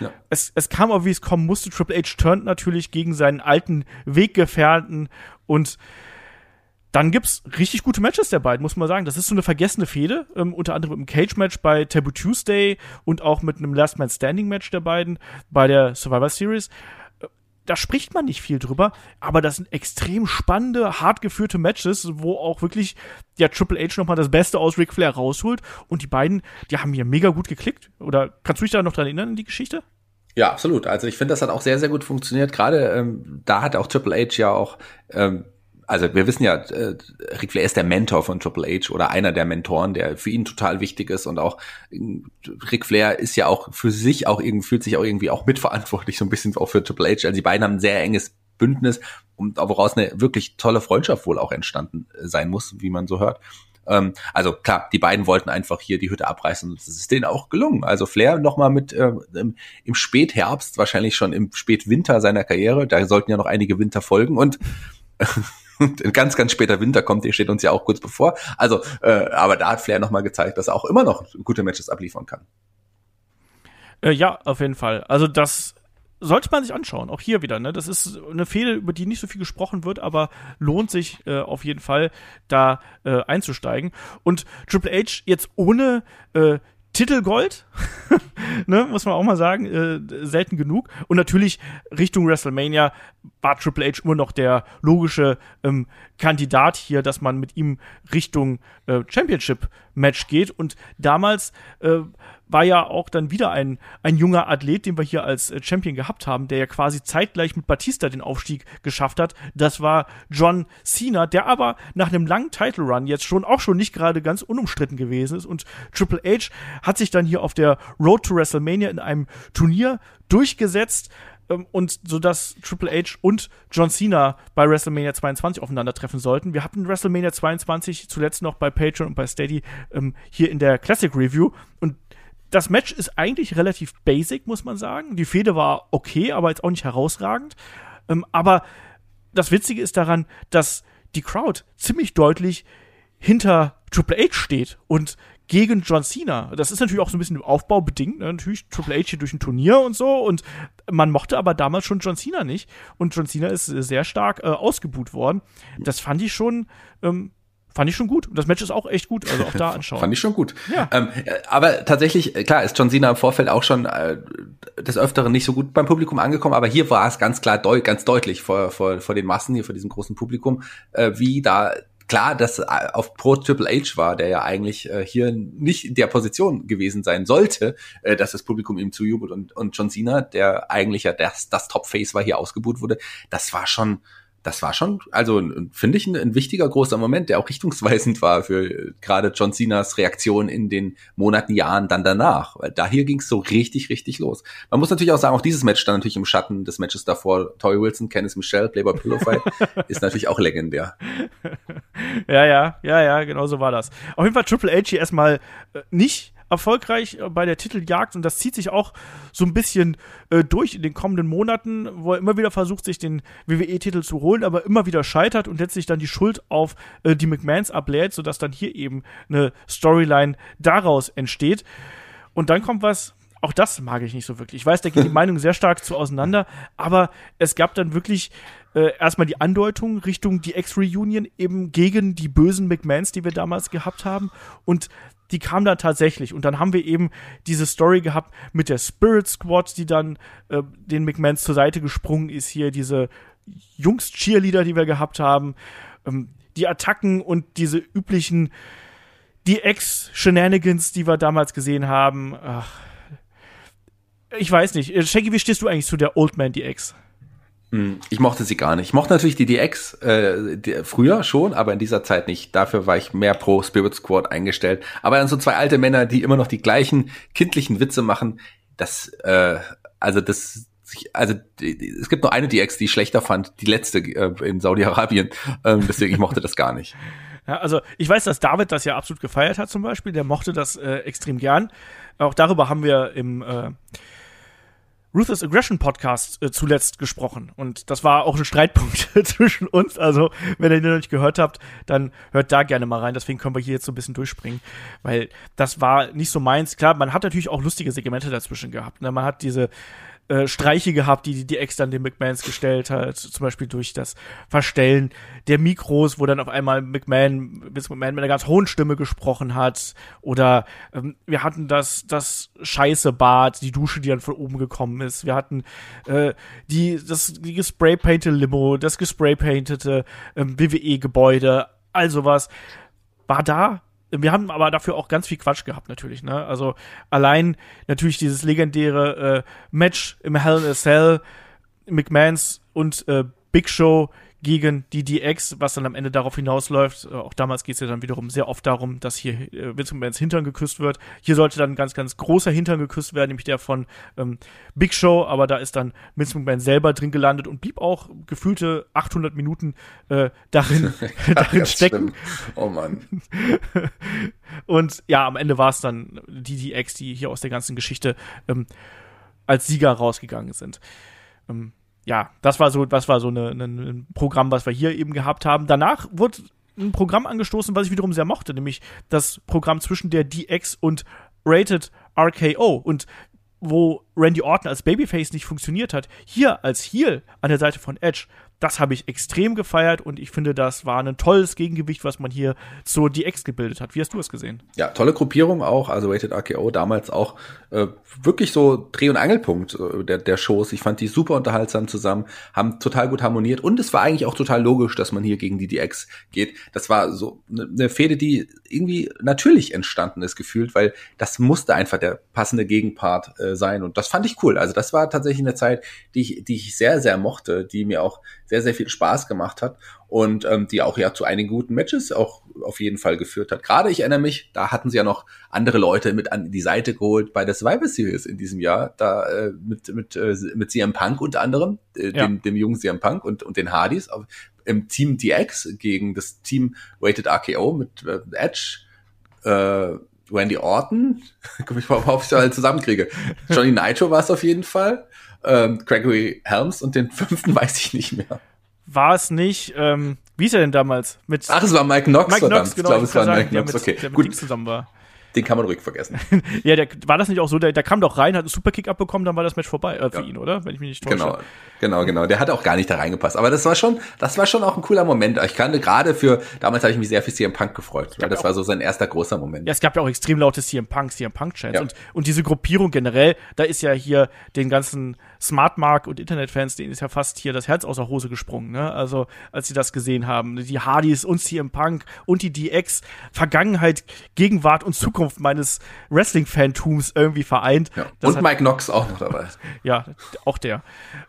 Ja. Es, es kam aber wie es kommen musste. Triple H turnt natürlich gegen seinen alten Weggefährten und dann gibt's richtig gute Matches der beiden, muss man sagen. Das ist so eine vergessene Fehde, ähm, unter anderem im Cage-Match bei Taboo Tuesday und auch mit einem Last Man Standing-Match der beiden bei der Survivor Series da spricht man nicht viel drüber, aber das sind extrem spannende, hart geführte Matches, wo auch wirklich der Triple H nochmal das Beste aus Ric Flair rausholt und die beiden, die haben hier mega gut geklickt. Oder kannst du dich da noch dran erinnern, in die Geschichte? Ja, absolut. Also ich finde, das hat auch sehr, sehr gut funktioniert. Gerade ähm, da hat auch Triple H ja auch ähm, also wir wissen ja, äh, Ric Flair ist der Mentor von Triple H oder einer der Mentoren, der für ihn total wichtig ist und auch äh, Ric Flair ist ja auch für sich auch irgendwie, fühlt sich auch irgendwie auch mitverantwortlich, so ein bisschen auch für Triple H. Also die beiden haben ein sehr enges Bündnis, und woraus eine wirklich tolle Freundschaft wohl auch entstanden äh, sein muss, wie man so hört. Ähm, also klar, die beiden wollten einfach hier die Hütte abreißen und es ist denen auch gelungen. Also Flair nochmal mit äh, im Spätherbst, wahrscheinlich schon im Spätwinter seiner Karriere, da sollten ja noch einige Winter folgen und ein ganz, ganz später Winter kommt, der steht uns ja auch kurz bevor. Also, äh, aber da hat Flair nochmal gezeigt, dass er auch immer noch gute Matches abliefern kann. Äh, ja, auf jeden Fall. Also das sollte man sich anschauen. Auch hier wieder. Ne? Das ist eine Fehde, über die nicht so viel gesprochen wird, aber lohnt sich äh, auf jeden Fall, da äh, einzusteigen. Und Triple H jetzt ohne äh, Titelgold, ne, muss man auch mal sagen, äh, selten genug. Und natürlich Richtung WrestleMania war Triple H immer noch der logische ähm, Kandidat hier, dass man mit ihm Richtung äh, Championship-Match geht. Und damals äh, war ja auch dann wieder ein, ein junger Athlet, den wir hier als äh, Champion gehabt haben, der ja quasi zeitgleich mit Batista den Aufstieg geschafft hat. Das war John Cena, der aber nach einem langen Title Run jetzt schon auch schon nicht gerade ganz unumstritten gewesen ist. Und Triple H hat sich dann hier auf der Road to WrestleMania in einem Turnier durchgesetzt ähm, und so dass Triple H und John Cena bei WrestleMania 22 aufeinandertreffen sollten. Wir hatten WrestleMania 22 zuletzt noch bei Patreon und bei Steady ähm, hier in der Classic Review und das Match ist eigentlich relativ basic, muss man sagen. Die Fehde war okay, aber jetzt auch nicht herausragend. Ähm, aber das Witzige ist daran, dass die Crowd ziemlich deutlich hinter Triple H steht und gegen John Cena. Das ist natürlich auch so ein bisschen im Aufbau bedingt. Ne? Natürlich Triple H hier durch ein Turnier und so. Und man mochte aber damals schon John Cena nicht. Und John Cena ist sehr stark äh, ausgebuht worden. Das fand ich schon ähm, fand ich schon gut. Und das Match ist auch echt gut, also auch da anschauen. fand ich schon gut. Ja. Ähm, aber tatsächlich, äh, klar, ist John Cena im Vorfeld auch schon äh, des Öfteren nicht so gut beim Publikum angekommen, aber hier war es ganz klar, deu ganz deutlich vor, vor, vor den Massen, hier vor diesem großen Publikum, äh, wie da klar, dass äh, auf Pro Triple H war, der ja eigentlich äh, hier nicht in der Position gewesen sein sollte, äh, dass das Publikum ihm zujubelt und, und John Cena, der eigentlich ja das, das Top-Face war, hier ausgebuht wurde, das war schon das war schon, also finde ich ein, ein, wichtiger großer Moment, der auch richtungsweisend war für äh, gerade John Cenas Reaktion in den Monaten, Jahren dann danach. Weil da hier ging es so richtig, richtig los. Man muss natürlich auch sagen, auch dieses Match stand natürlich im Schatten des Matches davor. Toy Wilson, Kenneth Michelle, Playboy Pillow Fight ist natürlich auch legendär. Ja, ja, ja, ja, genau so war das. Auf jeden Fall Triple H hier erstmal äh, nicht erfolgreich äh, bei der Titeljagd und das zieht sich auch so ein bisschen äh, durch in den kommenden Monaten, wo er immer wieder versucht, sich den WWE-Titel zu holen, aber immer wieder scheitert und letztlich dann die Schuld auf äh, die McMahons ablädt, sodass dann hier eben eine Storyline daraus entsteht. Und dann kommt was, auch das mag ich nicht so wirklich. Ich weiß, da geht die Meinung sehr stark zu auseinander, aber es gab dann wirklich äh, erstmal die Andeutung Richtung die X-Reunion eben gegen die bösen McMahons, die wir damals gehabt haben. Und die kam dann tatsächlich. Und dann haben wir eben diese Story gehabt mit der Spirit Squad, die dann äh, den McMahons zur Seite gesprungen ist. Hier diese Jungs-Cheerleader, die wir gehabt haben. Ähm, die Attacken und diese üblichen die Ex-Shenanigans, die wir damals gesehen haben. Ach, ich weiß nicht. Äh, Shaggy, wie stehst du eigentlich zu der Old Man DX? Hm, ich mochte sie gar nicht. Ich mochte natürlich die DX äh, die, früher schon, aber in dieser Zeit nicht. Dafür war ich mehr pro Spirit Squad eingestellt. Aber dann so zwei alte Männer, die immer noch die gleichen kindlichen Witze machen, das, äh, also das, also es gibt nur eine DX, die ich schlechter fand, die letzte äh, in Saudi-Arabien. Ähm, deswegen ich mochte das gar nicht. Ja, also ich weiß, dass David das ja absolut gefeiert hat zum Beispiel. Der mochte das äh, extrem gern. Auch darüber haben wir im äh, Ruthless Aggression Podcast äh, zuletzt gesprochen. Und das war auch ein Streitpunkt zwischen uns. Also, wenn ihr den noch nicht gehört habt, dann hört da gerne mal rein. Deswegen können wir hier jetzt so ein bisschen durchspringen. Weil das war nicht so meins. Klar, man hat natürlich auch lustige Segmente dazwischen gehabt. Ne? Man hat diese äh, Streiche gehabt, die die Ex dann den McMahons gestellt hat, zum Beispiel durch das Verstellen der Mikros, wo dann auf einmal McMahon, Vince McMahon mit einer ganz hohen Stimme gesprochen hat, oder ähm, wir hatten das das scheiße Bad, die Dusche, die dann von oben gekommen ist, wir hatten äh, die das die gespraypaintete Limo, das gespraypaintete ähm, WWE Gebäude, all sowas war da wir haben aber dafür auch ganz viel Quatsch gehabt, natürlich. Ne? Also allein natürlich dieses legendäre äh, Match im Hell in a Cell, McMahons und äh, Big Show gegen die DX, was dann am Ende darauf hinausläuft. Äh, auch damals geht es ja dann wiederum sehr oft darum, dass hier äh, Vince McMahons Hintern geküsst wird. Hier sollte dann ein ganz, ganz großer Hintern geküsst werden, nämlich der von ähm, Big Show, aber da ist dann Vince McMahon selber drin gelandet und blieb auch gefühlte 800 Minuten äh, darin, darin stecken. Stimmt. Oh Mann. und ja, am Ende war es dann die DX, die hier aus der ganzen Geschichte ähm, als Sieger rausgegangen sind. Ähm, ja, das war so, das war so eine, eine, ein Programm, was wir hier eben gehabt haben. Danach wurde ein Programm angestoßen, was ich wiederum sehr mochte, nämlich das Programm zwischen der DX und Rated RKO. Und wo Randy Orton als Babyface nicht funktioniert hat, hier als Heel an der Seite von Edge das habe ich extrem gefeiert und ich finde, das war ein tolles Gegengewicht, was man hier zur DX gebildet hat. Wie hast du es gesehen? Ja, tolle Gruppierung auch, also Rated RKO damals auch äh, wirklich so Dreh- und Angelpunkt äh, der, der Shows. Ich fand die super unterhaltsam zusammen, haben total gut harmoniert und es war eigentlich auch total logisch, dass man hier gegen die DX geht. Das war so eine ne Fehde, die irgendwie natürlich entstanden ist gefühlt, weil das musste einfach der passende Gegenpart äh, sein und das fand ich cool. Also das war tatsächlich eine Zeit, die ich, die ich sehr, sehr mochte, die mir auch sehr, sehr viel Spaß gemacht hat und ähm, die auch ja zu einigen guten Matches auch auf jeden Fall geführt hat. Gerade ich erinnere mich, da hatten sie ja noch andere Leute mit an die Seite geholt bei der Survivor Series in diesem Jahr, da äh, mit mit äh, mit CM Punk unter anderem, äh, ja. dem, dem jungen CM Punk und und den Hardys im Team DX gegen das Team Rated RKO mit äh, Edge. Äh, Randy Orton, guck ich mal, ob ich da halt zusammenkriege. Johnny Nitro war es auf jeden Fall ähm, Gregory Helms und den fünften weiß ich nicht mehr. War es nicht, ähm, wie ist er denn damals? Mit Ach, es war Mike Knox, Mike verdammt. Knox, genau, ich glaube, es war sagen, Mike Knox, mit, okay. Der mit Gut. zusammen war. Den kann man ruhig vergessen. ja, der, war das nicht auch so, der, der kam doch rein, hat einen Superkick abbekommen, dann war das Match vorbei äh, für ja. ihn, oder? Wenn ich mich nicht täusche. Genau, genau, genau. Der hat auch gar nicht da reingepasst. Aber das war schon, das war schon auch ein cooler Moment. Ich kann gerade für, damals habe ich mich sehr für CM Punk gefreut, weil das war so sein erster großer Moment. Ja, es gab ja auch extrem laute CM Punk, CM Punk Chats ja. und, und diese Gruppierung generell, da ist ja hier den ganzen Smart Mark und Internetfans, denen ist ja fast hier das Herz aus der Hose gesprungen, ne? Also, als sie das gesehen haben. Die Hardys und CM Punk und die DX, Vergangenheit, Gegenwart und Zukunft meines Wrestling-Fantums irgendwie vereint. Ja. Und hat, Mike Knox auch noch dabei. ja, auch der.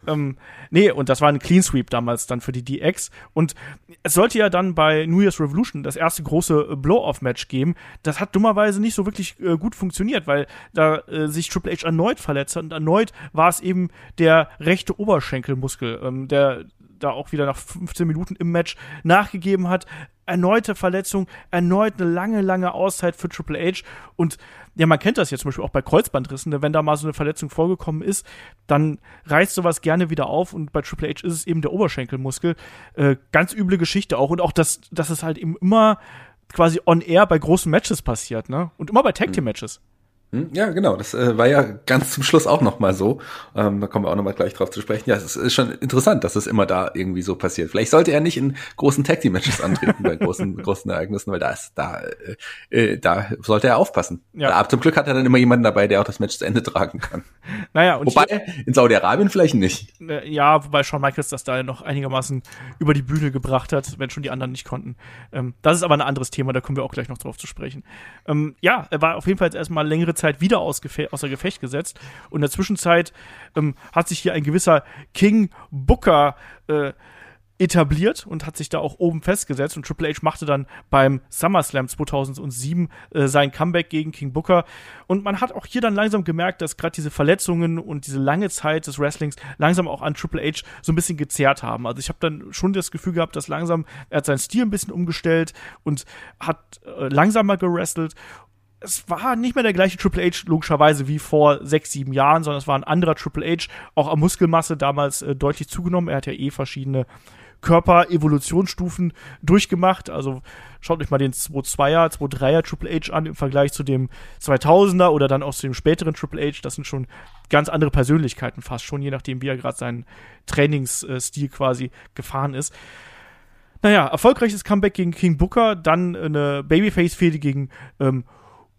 Ähm, nee, und das war ein Clean Sweep damals dann für die DX. Und es sollte ja dann bei New Year's Revolution das erste große Blow-Off-Match geben. Das hat dummerweise nicht so wirklich äh, gut funktioniert, weil da äh, sich Triple H erneut verletzt hat. Und erneut war es eben der rechte Oberschenkelmuskel, ähm, der da auch wieder nach 15 Minuten im Match nachgegeben hat. Erneute Verletzung, erneut eine lange, lange Auszeit für Triple H. Und ja, man kennt das jetzt zum Beispiel auch bei Kreuzbandrissen, ne? wenn da mal so eine Verletzung vorgekommen ist, dann reißt sowas gerne wieder auf und bei Triple H ist es eben der Oberschenkelmuskel. Äh, ganz üble Geschichte auch. Und auch, dass, dass es halt eben immer quasi on air bei großen Matches passiert, ne? Und immer bei Tag Team Matches. Hm? Ja, genau. Das äh, war ja ganz zum Schluss auch noch mal so. Ähm, da kommen wir auch noch mal gleich drauf zu sprechen. Ja, es ist schon interessant, dass es immer da irgendwie so passiert. Vielleicht sollte er nicht in großen Tag Team Matches antreten bei großen großen Ereignissen, weil da ist da äh, da sollte er aufpassen. Ja. Aber zum Glück hat er dann immer jemanden dabei, der auch das Match zu Ende tragen kann. Naja, und wobei hier, in Saudi-Arabien vielleicht nicht. Äh, ja, wobei Shawn Michaels das da noch einigermaßen über die Bühne gebracht hat, wenn schon die anderen nicht konnten. Ähm, das ist aber ein anderes Thema, da kommen wir auch gleich noch drauf zu sprechen. Ähm, ja, er war auf jeden Fall jetzt erstmal längere Zeit wieder ausgefecht außer Gefecht gesetzt. Und in der Zwischenzeit ähm, hat sich hier ein gewisser King Booker äh, etabliert und hat sich da auch oben festgesetzt und Triple H machte dann beim SummerSlam 2007 äh, sein Comeback gegen King Booker und man hat auch hier dann langsam gemerkt, dass gerade diese Verletzungen und diese lange Zeit des Wrestlings langsam auch an Triple H so ein bisschen gezerrt haben. Also ich habe dann schon das Gefühl gehabt, dass langsam er hat seinen Stil ein bisschen umgestellt und hat äh, langsamer gewrestelt es war nicht mehr der gleiche Triple H logischerweise wie vor sechs, sieben Jahren, sondern es war ein anderer Triple H, auch an Muskelmasse damals äh, deutlich zugenommen. Er hat ja eh verschiedene Körper-Evolutionsstufen durchgemacht. Also schaut euch mal den 2.2er, 2.3er Triple H an im Vergleich zu dem 2000er oder dann auch zu dem späteren Triple H. Das sind schon ganz andere Persönlichkeiten fast schon, je nachdem, wie er gerade seinen Trainingsstil quasi gefahren ist. Naja, erfolgreiches Comeback gegen King Booker, dann eine Babyface-Fehde gegen ähm,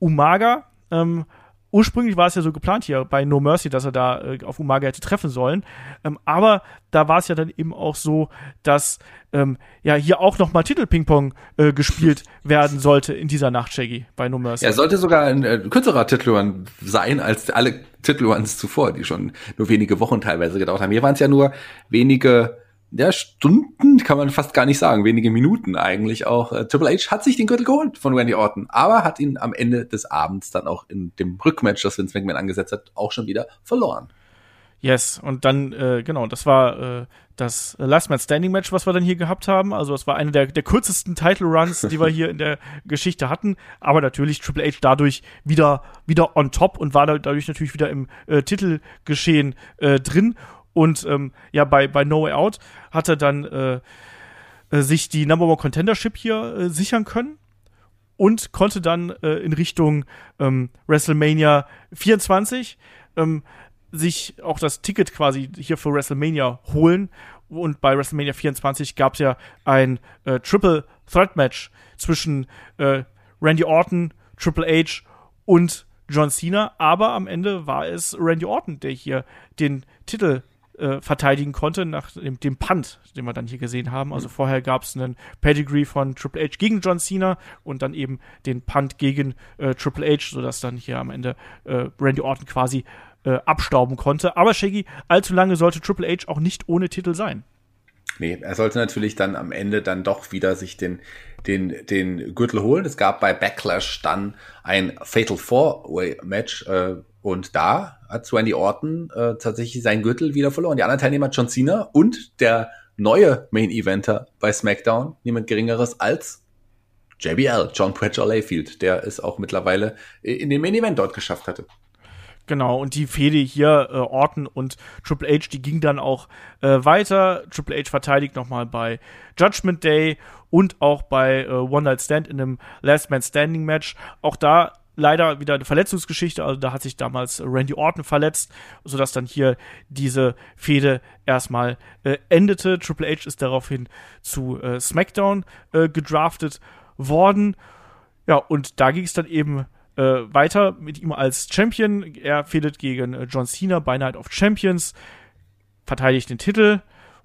Umaga. Ähm, ursprünglich war es ja so geplant hier bei No Mercy, dass er da äh, auf Umaga hätte treffen sollen. Ähm, aber da war es ja dann eben auch so, dass ähm, ja hier auch nochmal Titel-Ping-Pong äh, gespielt werden sollte in dieser Nacht, Shaggy, bei No Mercy. Ja, sollte sogar ein äh, kürzerer Titelrun sein als alle Titelruns zuvor, die schon nur wenige Wochen teilweise gedauert haben. Hier waren es ja nur wenige ja, Stunden kann man fast gar nicht sagen, wenige Minuten eigentlich auch. Äh, Triple H hat sich den Gürtel geholt von Randy Orton, aber hat ihn am Ende des Abends dann auch in dem Rückmatch, das Vince McMahon angesetzt hat, auch schon wieder verloren. Yes, und dann, äh, genau, das war äh, das Last Man Standing Match, was wir dann hier gehabt haben. Also es war eine der, der kürzesten Title Runs, die wir hier in der Geschichte hatten. Aber natürlich Triple H dadurch wieder, wieder on top und war dadurch natürlich wieder im äh, Titelgeschehen äh, drin. Und ähm, ja, bei, bei No Way Out hat er dann äh, äh, sich die Number One Contendership hier äh, sichern können und konnte dann äh, in Richtung ähm, WrestleMania 24 ähm, sich auch das Ticket quasi hier für WrestleMania holen. Und bei WrestleMania 24 gab es ja ein äh, Triple Threat Match zwischen äh, Randy Orton, Triple H und John Cena. Aber am Ende war es Randy Orton, der hier den Titel äh, verteidigen konnte nach dem, dem Punt, den wir dann hier gesehen haben. Also mhm. vorher gab es einen Pedigree von Triple H gegen John Cena und dann eben den Punt gegen äh, Triple H, sodass dann hier am Ende äh, Randy Orton quasi äh, abstauben konnte. Aber Shaggy, allzu lange sollte Triple H auch nicht ohne Titel sein. Nee, er sollte natürlich dann am Ende dann doch wieder sich den, den, den Gürtel holen. Es gab bei Backlash dann ein Fatal Four-Way-Match äh, und da hat Randy Orton äh, tatsächlich seinen Gürtel wieder verloren. Die anderen Teilnehmer John Cena und der neue Main Eventer bei SmackDown, niemand geringeres als JBL, John Bradshaw Layfield, der es auch mittlerweile in den Main Event dort geschafft hatte. Genau, und die Fehde hier, äh, Orton und Triple H, die ging dann auch äh, weiter. Triple H verteidigt nochmal bei Judgment Day und auch bei äh, One Night Stand in einem Last Man Standing Match. Auch da leider wieder eine Verletzungsgeschichte, also da hat sich damals Randy Orton verletzt, sodass dann hier diese Fehde erstmal äh, endete. Triple H ist daraufhin zu äh, SmackDown äh, gedraftet worden. Ja, und da ging es dann eben äh, weiter mit ihm als Champion. Er fehlt gegen äh, John Cena bei Night of Champions, verteidigt den Titel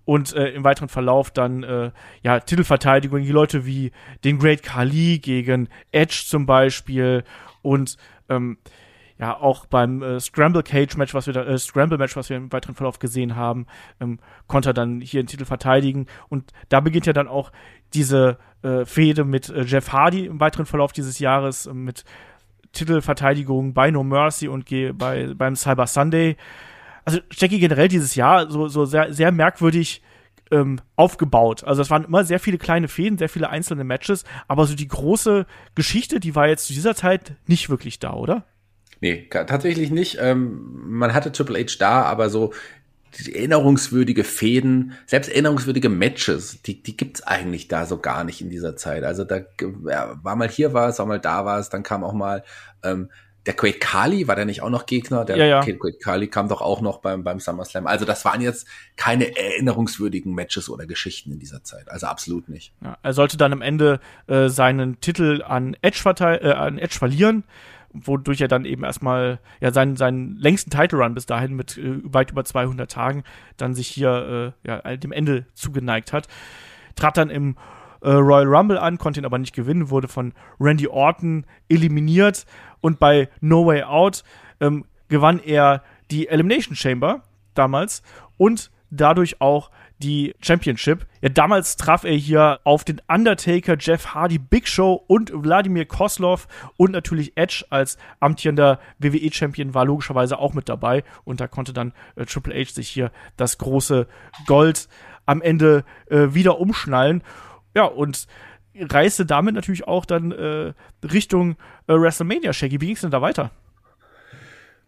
und äh, im weiteren Verlauf dann äh, ja Titelverteidigung die Leute wie den Great Khali gegen Edge zum Beispiel und ähm, ja auch beim äh, Scramble Cage Match, was wir da, äh, Scramble Match, was wir im weiteren Verlauf gesehen haben, ähm, konnte er dann hier den Titel verteidigen und da beginnt ja dann auch diese äh, Fehde mit äh, Jeff Hardy im weiteren Verlauf dieses Jahres äh, mit Titelverteidigung bei No Mercy und bei, beim Cyber Sunday. Also Jackie generell dieses Jahr so, so sehr, sehr merkwürdig ähm, aufgebaut. Also es waren immer sehr viele kleine Fäden, sehr viele einzelne Matches, aber so die große Geschichte, die war jetzt zu dieser Zeit nicht wirklich da, oder? Nee, tatsächlich nicht. Ähm, man hatte Triple H da, aber so erinnerungswürdige Fäden, selbst erinnerungswürdige Matches, die, die gibt's eigentlich da so gar nicht in dieser Zeit. Also da ja, war mal hier war es, war mal da war es, dann kam auch mal ähm, der Great Kali, war der nicht auch noch Gegner? Der ja, ja. Great Kali kam doch auch noch beim, beim SummerSlam. Also das waren jetzt keine erinnerungswürdigen Matches oder Geschichten in dieser Zeit. Also absolut nicht. Ja, er sollte dann am Ende äh, seinen Titel an Edge, äh, an Edge verlieren wodurch er dann eben erstmal ja seinen, seinen längsten Title Run bis dahin mit äh, weit über 200 Tagen dann sich hier äh, ja, dem Ende zugeneigt hat. Trat dann im äh, Royal Rumble an, konnte ihn aber nicht gewinnen, wurde von Randy Orton eliminiert und bei No Way Out ähm, gewann er die Elimination Chamber damals und dadurch auch die Championship. Ja, damals traf er hier auf den Undertaker, Jeff Hardy, Big Show und Wladimir Koslov und natürlich Edge als amtierender WWE-Champion war logischerweise auch mit dabei und da konnte dann äh, Triple H sich hier das große Gold am Ende äh, wieder umschnallen. Ja, und reiste damit natürlich auch dann äh, Richtung äh, WrestleMania. Shaggy, wie ging es denn da weiter?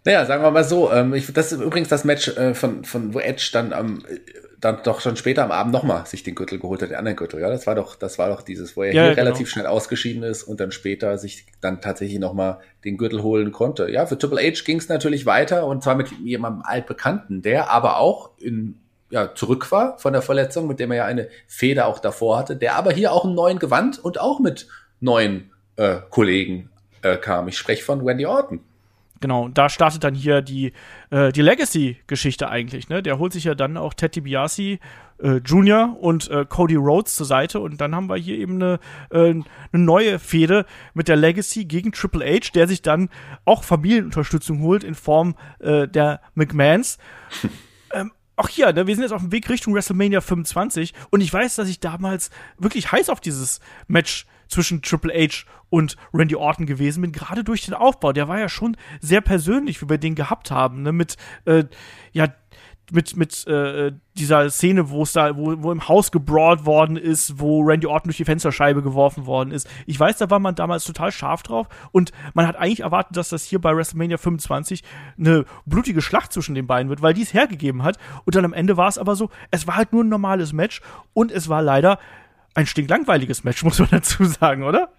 Naja, sagen wir mal so, ähm, ich, das ist übrigens das Match äh, von, von wo Edge dann am äh, dann doch schon später am Abend nochmal sich den Gürtel geholt hat, den anderen Gürtel, ja. Das war doch, das war doch dieses, wo er ja, hier genau. relativ schnell ausgeschieden ist und dann später sich dann tatsächlich nochmal den Gürtel holen konnte. Ja, für Triple H ging es natürlich weiter und zwar mit jemandem altbekannten, der aber auch in ja, zurück war von der Verletzung, mit dem er ja eine Feder auch davor hatte, der aber hier auch einen neuen Gewand und auch mit neuen äh, Kollegen äh, kam. Ich spreche von Wendy Orton. Genau, da startet dann hier die, äh, die Legacy-Geschichte eigentlich. Ne? Der holt sich ja dann auch Ted DiBiase äh, Jr. und äh, Cody Rhodes zur Seite und dann haben wir hier eben eine, äh, eine neue Fehde mit der Legacy gegen Triple H, der sich dann auch Familienunterstützung holt in Form äh, der McMahons. auch hier, ne, wir sind jetzt auf dem Weg Richtung WrestleMania 25 und ich weiß, dass ich damals wirklich heiß auf dieses Match zwischen Triple H und Randy Orton gewesen bin, gerade durch den Aufbau. Der war ja schon sehr persönlich, wie wir den gehabt haben, ne, mit, äh, ja, mit, mit äh, dieser Szene, wo es da, wo, wo im Haus gebrawlt worden ist, wo Randy Orton durch die Fensterscheibe geworfen worden ist. Ich weiß, da war man damals total scharf drauf und man hat eigentlich erwartet, dass das hier bei WrestleMania 25 eine blutige Schlacht zwischen den beiden wird, weil die es hergegeben hat. Und dann am Ende war es aber so, es war halt nur ein normales Match und es war leider ein stinklangweiliges Match, muss man dazu sagen, oder?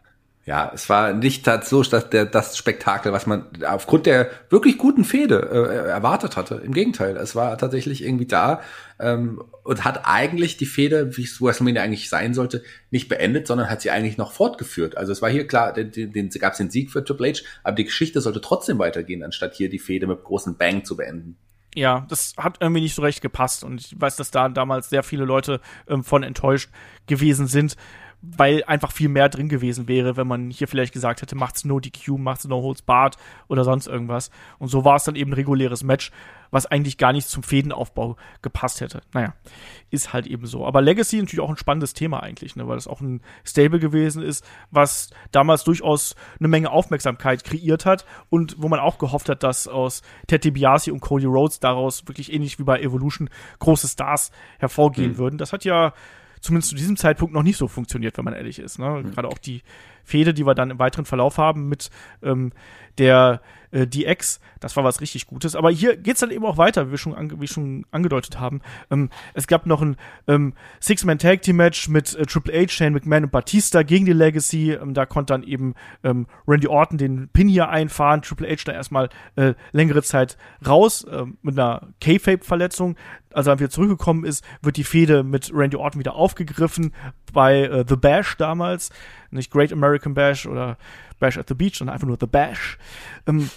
Ja, es war nicht so dass der, das Spektakel, was man aufgrund der wirklich guten Fehde äh, erwartet hatte. Im Gegenteil, es war tatsächlich irgendwie da ähm, und hat eigentlich die Fehde, wie es WrestleMania eigentlich sein sollte, nicht beendet, sondern hat sie eigentlich noch fortgeführt. Also es war hier klar, den, den, den gab es den Sieg für Triple H, aber die Geschichte sollte trotzdem weitergehen, anstatt hier die Fehde mit großen Bang zu beenden ja, das hat irgendwie nicht so recht gepasst und ich weiß, dass da damals sehr viele Leute ähm, von enttäuscht gewesen sind weil einfach viel mehr drin gewesen wäre, wenn man hier vielleicht gesagt hätte, macht's no DQ, macht's no holds barred oder sonst irgendwas. Und so war es dann eben ein reguläres Match, was eigentlich gar nicht zum Fädenaufbau gepasst hätte. Naja, ist halt eben so. Aber Legacy natürlich auch ein spannendes Thema eigentlich, ne, weil das auch ein Stable gewesen ist, was damals durchaus eine Menge Aufmerksamkeit kreiert hat und wo man auch gehofft hat, dass aus Ted DiBiase und Cody Rhodes daraus wirklich ähnlich wie bei Evolution große Stars hervorgehen mhm. würden. Das hat ja zumindest zu diesem Zeitpunkt noch nicht so funktioniert, wenn man ehrlich ist. Ne? Mhm. Gerade auch die Fehde, die wir dann im weiteren Verlauf haben mit ähm, der äh, DX, das war was richtig Gutes. Aber hier geht's dann eben auch weiter, wie wir schon, ange wie schon angedeutet haben. Ähm, es gab noch ein ähm, Six-Man-Tag-Team-Match mit äh, Triple H, Shane McMahon und Batista gegen die Legacy. Ähm, da konnte dann eben ähm, Randy Orton den Pin hier einfahren. Triple H da erstmal äh, längere Zeit raus äh, mit einer K-Fape-Verletzung. Als er wieder zurückgekommen ist, wird die Fehde mit Randy Orton wieder aufgegriffen bei äh, The Bash damals. Nicht Great American Bash oder Bash at the Beach, sondern einfach nur The Bash. Ähm,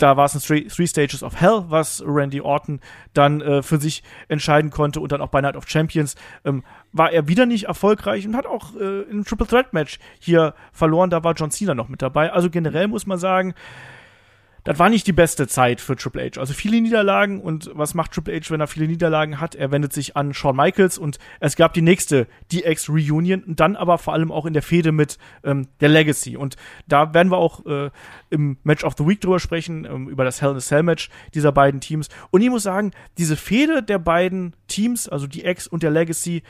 da war es ein Three, Three, Stages of Hell, was Randy Orton dann äh, für sich entscheiden konnte und dann auch bei Night of Champions ähm, war er wieder nicht erfolgreich und hat auch äh, in einem Triple Threat Match hier verloren. Da war John Cena noch mit dabei. Also generell muss man sagen, das war nicht die beste Zeit für Triple H. Also viele Niederlagen und was macht Triple H, wenn er viele Niederlagen hat? Er wendet sich an Shawn Michaels und es gab die nächste DX Reunion und dann aber vor allem auch in der Fehde mit ähm, der Legacy. Und da werden wir auch äh, im Match of the Week drüber sprechen, ähm, über das Hell in a Cell Match dieser beiden Teams. Und ich muss sagen, diese Fehde der beiden Teams, also DX und der Legacy,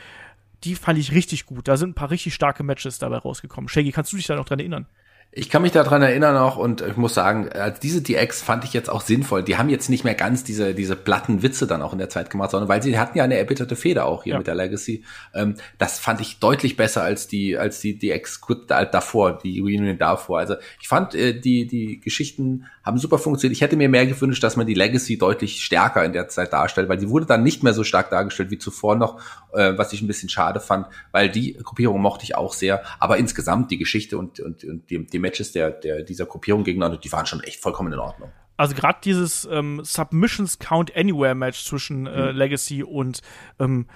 die fand ich richtig gut. Da sind ein paar richtig starke Matches dabei rausgekommen. Shaggy, kannst du dich da noch dran erinnern? Ich kann mich daran erinnern auch und ich muss sagen, als diese DX fand ich jetzt auch sinnvoll. Die haben jetzt nicht mehr ganz diese, diese platten Witze dann auch in der Zeit gemacht, sondern weil sie hatten ja eine erbitterte Feder auch hier ja. mit der Legacy. Ähm, das fand ich deutlich besser als die, als die DX davor, die Reunion davor. Also ich fand, äh, die, die Geschichten haben super funktioniert. Ich hätte mir mehr gewünscht, dass man die Legacy deutlich stärker in der Zeit darstellt, weil die wurde dann nicht mehr so stark dargestellt wie zuvor noch, äh, was ich ein bisschen schade fand, weil die Gruppierung mochte ich auch sehr. Aber insgesamt die Geschichte und, und, und die, die Matches der, der dieser Gruppierung gegeneinander, die waren schon echt vollkommen in Ordnung. Also gerade dieses ähm, Submissions Count Anywhere Match zwischen äh, mhm. Legacy und ähm,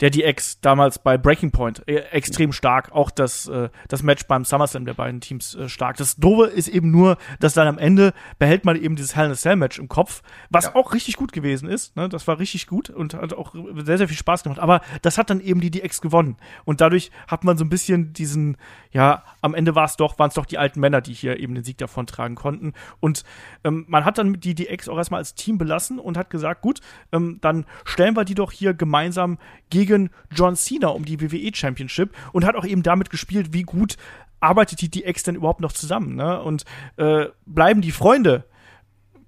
der DX damals bei Breaking Point äh, extrem stark. Auch das, äh, das Match beim SummerSlam der beiden Teams äh, stark. Das Doofe ist eben nur, dass dann am Ende behält man eben dieses Hell in a Cell Match im Kopf, was ja. auch richtig gut gewesen ist. Ne? Das war richtig gut und hat auch sehr, sehr viel Spaß gemacht. Aber das hat dann eben die DX gewonnen. Und dadurch hat man so ein bisschen diesen, ja, am Ende war es doch, waren es doch die alten Männer, die hier eben den Sieg davon tragen konnten. Und ähm, man hat dann die DX auch erstmal als Team belassen und hat gesagt, gut, ähm, dann stellen wir die doch hier gemeinsam gegen John Cena um die WWE Championship und hat auch eben damit gespielt, wie gut arbeitet die DX denn überhaupt noch zusammen, ne? Und äh, bleiben die Freunde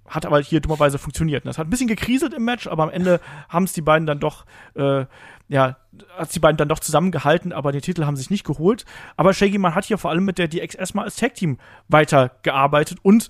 hat aber hier dummerweise funktioniert. Das hat ein bisschen gekriselt im Match, aber am Ende haben es die beiden dann doch, äh, ja, hat die beiden dann doch zusammengehalten, aber den Titel haben sich nicht geholt. Aber Shaggy Man hat hier vor allem mit der DX erstmal als Tag Team weitergearbeitet und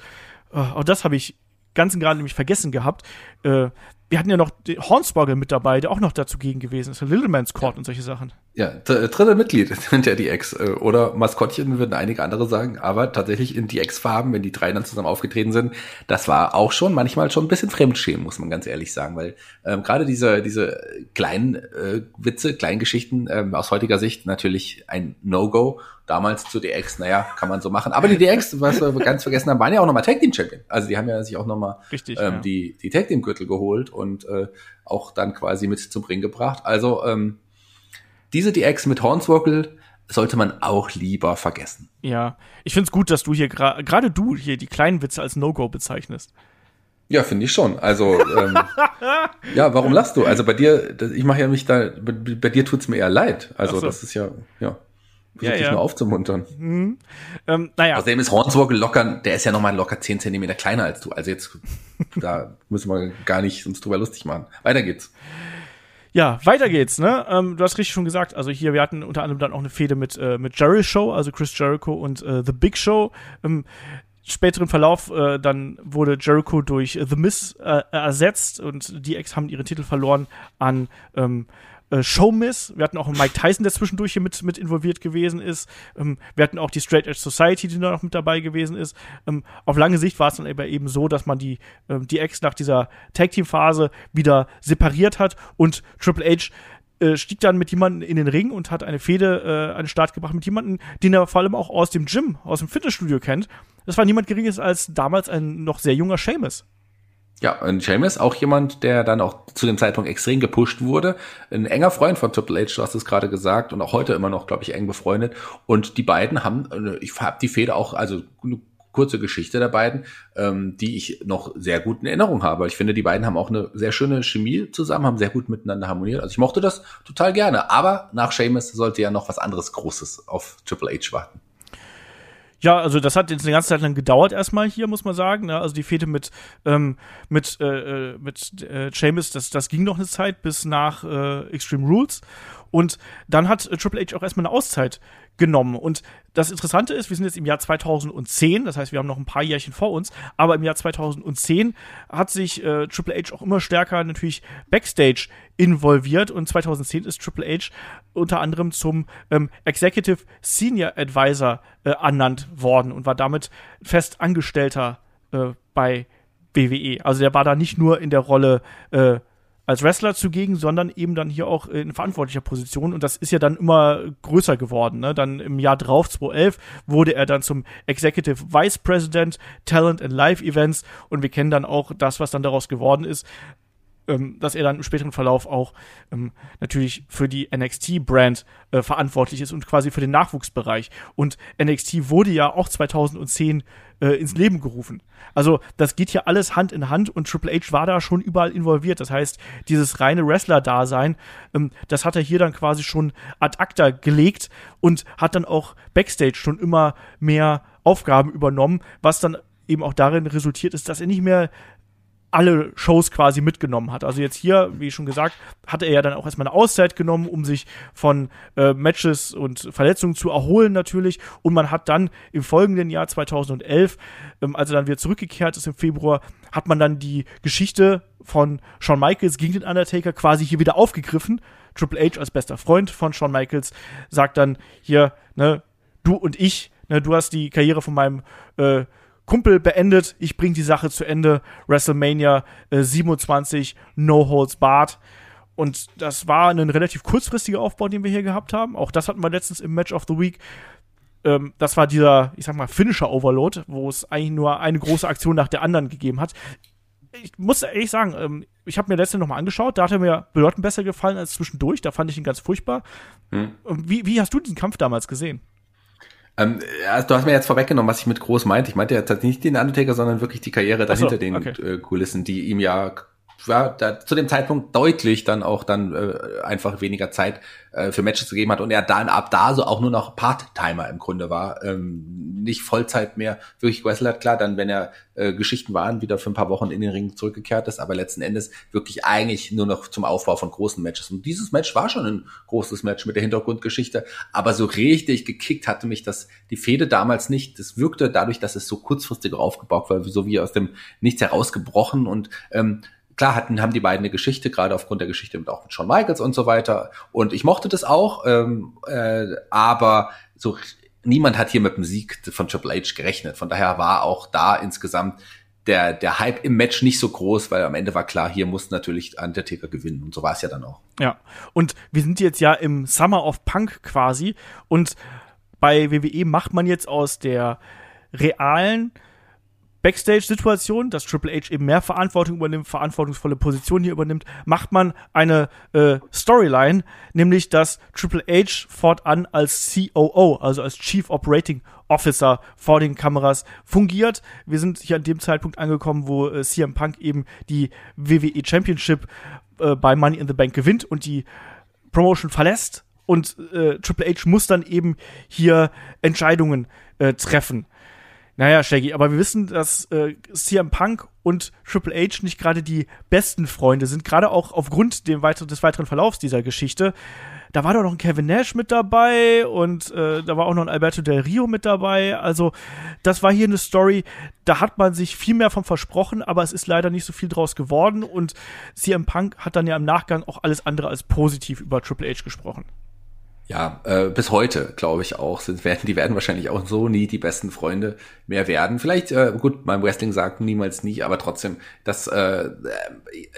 äh, auch das habe ich ganz und gerade nämlich vergessen gehabt. Äh, wir hatten ja noch Hornswoggle mit dabei, der auch noch dazu gegen gewesen ist, Little Man's Court ja. und solche Sachen. Ja, dritte Mitglied sind ja die Ex. Äh, oder Maskottchen würden einige andere sagen, aber tatsächlich in die Ex-Farben, wenn die drei dann zusammen aufgetreten sind, das war auch schon manchmal schon ein bisschen Fremdschämen, muss man ganz ehrlich sagen, weil ähm, gerade diese, diese kleinen äh, Witze, kleinen Geschichten ähm, aus heutiger Sicht natürlich ein No-Go. Damals zu DX, naja, kann man so machen. Aber die DX, was wir ganz vergessen haben, waren ja auch nochmal Tag Team Champion. Also die haben ja sich auch nochmal ähm, ja. die, die Tag Team Gürtel geholt und äh, auch dann quasi mit zum Ring gebracht. Also ähm, diese DX mit Hornswoggle sollte man auch lieber vergessen. Ja, ich finde es gut, dass du hier gerade gra du hier die kleinen Witze als No-Go bezeichnest. Ja, finde ich schon. Also ähm, ja, warum lachst du? Also bei dir, ich mache ja mich da, bei, bei dir tut's mir eher leid. Also so. das ist ja, ja. Versuch ja, dich ja. nur aufzumuntern. Mhm. Ähm, naja. Außerdem ist Hornswoggle locker, der ist ja nochmal locker 10 Zentimeter kleiner als du. Also jetzt, da müssen wir gar nicht uns drüber lustig machen. Weiter geht's. Ja, weiter geht's, ne? Ähm, du hast richtig schon gesagt, also hier, wir hatten unter anderem dann auch eine Fehde mit, äh, mit Jerry Show, also Chris Jericho und äh, The Big Show. Im späteren Verlauf, äh, dann wurde Jericho durch The Miz äh, ersetzt und die Ex haben ihre Titel verloren an ähm, äh, Showmiss. Wir hatten auch einen Mike Tyson, der zwischendurch hier mit, mit involviert gewesen ist. Ähm, wir hatten auch die Straight Edge Society, die da noch mit dabei gewesen ist. Ähm, auf lange Sicht war es dann aber eben so, dass man die, ähm, die Ex nach dieser Tag-Team-Phase wieder separiert hat und Triple H äh, stieg dann mit jemandem in den Ring und hat eine Fehde äh, an den Start gebracht mit jemandem, den er vor allem auch aus dem Gym, aus dem Fitnessstudio kennt. Das war niemand Geringes als damals ein noch sehr junger Seamus. Ja, und Sheamus, auch jemand, der dann auch zu dem Zeitpunkt extrem gepusht wurde. Ein enger Freund von Triple H, du hast es gerade gesagt, und auch heute immer noch, glaube ich, eng befreundet. Und die beiden haben, äh, ich habe die Feder auch, also eine kurze Geschichte der beiden, ähm, die ich noch sehr gut in Erinnerung habe. Ich finde, die beiden haben auch eine sehr schöne Chemie zusammen, haben sehr gut miteinander harmoniert. Also ich mochte das total gerne. Aber nach Sheamus sollte ja noch was anderes Großes auf Triple H warten. Ja, also das hat jetzt eine ganze Zeit lang gedauert erstmal hier, muss man sagen. Ne? Also die Fete mit ähm, mit äh, äh mit äh, Seamus, das das ging noch eine Zeit bis nach äh, Extreme Rules und dann hat äh, Triple H auch erstmal eine Auszeit genommen. Und das Interessante ist, wir sind jetzt im Jahr 2010, das heißt, wir haben noch ein paar Jährchen vor uns, aber im Jahr 2010 hat sich äh, Triple H auch immer stärker natürlich Backstage involviert und 2010 ist Triple H unter anderem zum ähm, Executive Senior Advisor äh, ernannt worden und war damit fest Angestellter äh, bei WWE. Also der war da nicht nur in der Rolle äh, als Wrestler zugegen, sondern eben dann hier auch in verantwortlicher Position. Und das ist ja dann immer größer geworden. Ne? Dann im Jahr drauf, 2011, wurde er dann zum Executive Vice President Talent and Live Events. Und wir kennen dann auch das, was dann daraus geworden ist ähm, dass er dann im späteren Verlauf auch ähm, natürlich für die NXT-Brand äh, verantwortlich ist und quasi für den Nachwuchsbereich. Und NXT wurde ja auch 2010 äh, ins Leben gerufen. Also das geht hier alles Hand in Hand und Triple H war da schon überall involviert. Das heißt, dieses reine Wrestler-Dasein, ähm, das hat er hier dann quasi schon ad acta gelegt und hat dann auch Backstage schon immer mehr Aufgaben übernommen, was dann eben auch darin resultiert ist, dass er nicht mehr alle Shows quasi mitgenommen hat. Also jetzt hier, wie schon gesagt, hat er ja dann auch erstmal eine Auszeit genommen, um sich von äh, Matches und Verletzungen zu erholen natürlich. Und man hat dann im folgenden Jahr 2011, ähm, als er dann wieder zurückgekehrt ist im Februar, hat man dann die Geschichte von Shawn Michaels gegen den Undertaker quasi hier wieder aufgegriffen. Triple H als bester Freund von Shawn Michaels sagt dann hier, ne, du und ich, ne, du hast die Karriere von meinem äh, Kumpel beendet, ich bringe die Sache zu Ende. WrestleMania äh, 27, No Holds Barred. Und das war ein relativ kurzfristiger Aufbau, den wir hier gehabt haben. Auch das hatten wir letztens im Match of the Week. Ähm, das war dieser, ich sag mal, Finisher Overload, wo es eigentlich nur eine große Aktion nach der anderen gegeben hat. Ich muss ehrlich sagen, ähm, ich habe mir letztens nochmal angeschaut, da hat er mir bedeutend besser gefallen als zwischendurch. Da fand ich ihn ganz furchtbar. Hm. Wie, wie hast du diesen Kampf damals gesehen? Ähm, also du hast mir jetzt vorweggenommen, was ich mit groß meinte. Ich meinte ja tatsächlich nicht den Undertaker, sondern wirklich die Karriere dahinter so, den äh, Kulissen, die ihm ja war da zu dem Zeitpunkt deutlich dann auch dann äh, einfach weniger Zeit äh, für Matches gegeben hat und er dann ab da so auch nur noch Part-Timer im Grunde war, ähm, nicht Vollzeit mehr wirklich hat. Klar, dann wenn er äh, Geschichten waren, wieder für ein paar Wochen in den Ring zurückgekehrt ist, aber letzten Endes wirklich eigentlich nur noch zum Aufbau von großen Matches. Und dieses Match war schon ein großes Match mit der Hintergrundgeschichte, aber so richtig gekickt hatte mich das die Fehde damals nicht. Das wirkte dadurch, dass es so kurzfristig aufgebaut war, so wie aus dem Nichts herausgebrochen und ähm, klar hatten, haben die beiden eine Geschichte, gerade aufgrund der Geschichte mit auch mit Shawn Michaels und so weiter. Und ich mochte das auch, ähm, äh, aber so niemand hat hier mit dem Sieg von Triple H gerechnet. Von daher war auch da insgesamt der, der Hype im Match nicht so groß, weil am Ende war klar, hier muss natürlich Undertaker gewinnen. Und so war es ja dann auch. Ja, und wir sind jetzt ja im Summer of Punk quasi. Und bei WWE macht man jetzt aus der realen Backstage-Situation, dass Triple H eben mehr Verantwortung übernimmt, verantwortungsvolle Position hier übernimmt, macht man eine äh, Storyline, nämlich dass Triple H fortan als COO, also als Chief Operating Officer vor den Kameras fungiert. Wir sind hier an dem Zeitpunkt angekommen, wo äh, CM Punk eben die WWE Championship äh, bei Money in the Bank gewinnt und die Promotion verlässt und äh, Triple H muss dann eben hier Entscheidungen äh, treffen. Naja, Shaggy, aber wir wissen, dass äh, CM Punk und Triple H nicht gerade die besten Freunde sind, gerade auch aufgrund dem weiteren, des weiteren Verlaufs dieser Geschichte. Da war doch noch ein Kevin Nash mit dabei und äh, da war auch noch ein Alberto Del Rio mit dabei. Also, das war hier eine Story, da hat man sich viel mehr von versprochen, aber es ist leider nicht so viel draus geworden und CM Punk hat dann ja im Nachgang auch alles andere als positiv über Triple H gesprochen. Ja, äh, bis heute glaube ich auch. Sind, werden, die werden wahrscheinlich auch so nie die besten Freunde mehr werden. Vielleicht, äh, gut, mein Wrestling sagt niemals nie, aber trotzdem, das, äh,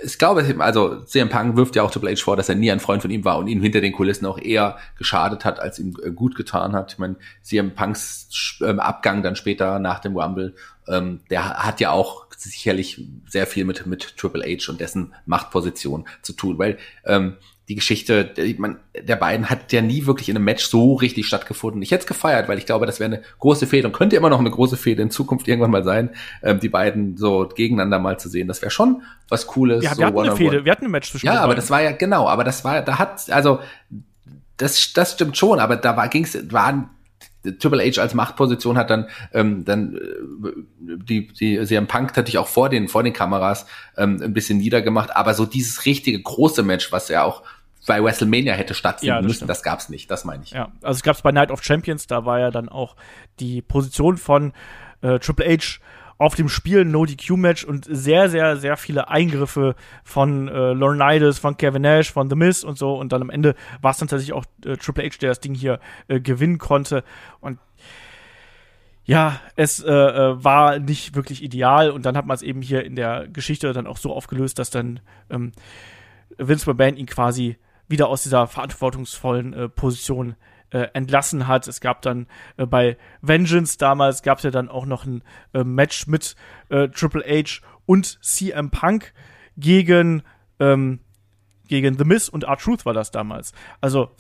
ich glaube, also CM Punk wirft ja auch Triple H vor, dass er nie ein Freund von ihm war und ihm hinter den Kulissen auch eher geschadet hat, als ihm äh, gut getan hat. Ich meine, CM Punks äh, Abgang dann später nach dem Rumble, ähm, der hat ja auch sicherlich sehr viel mit, mit Triple H und dessen Machtposition zu tun, weil ähm, die Geschichte ich mein, der beiden hat ja nie wirklich in einem Match so richtig stattgefunden. Ich hätte es gefeiert, weil ich glaube, das wäre eine große Fehde und könnte immer noch eine große Fehde in Zukunft irgendwann mal sein, ähm, die beiden so gegeneinander mal zu sehen. Das wäre schon was Cooles. Ja, so wir hatten eine Fehde, wir hatten ein Match zwischen Ja, aber das war ja genau, aber das war, da hat also das, das stimmt schon, aber da war ging's waren Triple H als Machtposition hat dann ähm, dann äh, die die CM Punk hatte ich auch vor den vor den Kameras ähm, ein bisschen niedergemacht, aber so dieses richtige große Match, was ja auch bei WrestleMania hätte stattfinden ja, das müssen. Stimmt. Das gab's nicht, das meine ich. Ja, also es gab's bei Night of Champions, da war ja dann auch die Position von äh, Triple H auf dem Spiel No DQ Match und sehr sehr sehr viele Eingriffe von äh, Laurinaitis, von Kevin Nash, von The Miz und so und dann am Ende war es dann tatsächlich auch äh, Triple H, der das Ding hier äh, gewinnen konnte und ja, es äh, äh war nicht wirklich ideal und dann hat man es eben hier in der Geschichte dann auch so aufgelöst, dass dann ähm, Vince McMahon ihn quasi wieder aus dieser verantwortungsvollen äh, Position äh, entlassen hat. Es gab dann äh, bei Vengeance damals gab es ja dann auch noch ein äh, Match mit äh, Triple H und CM Punk gegen ähm, gegen The Miz und R-Truth war das damals. Also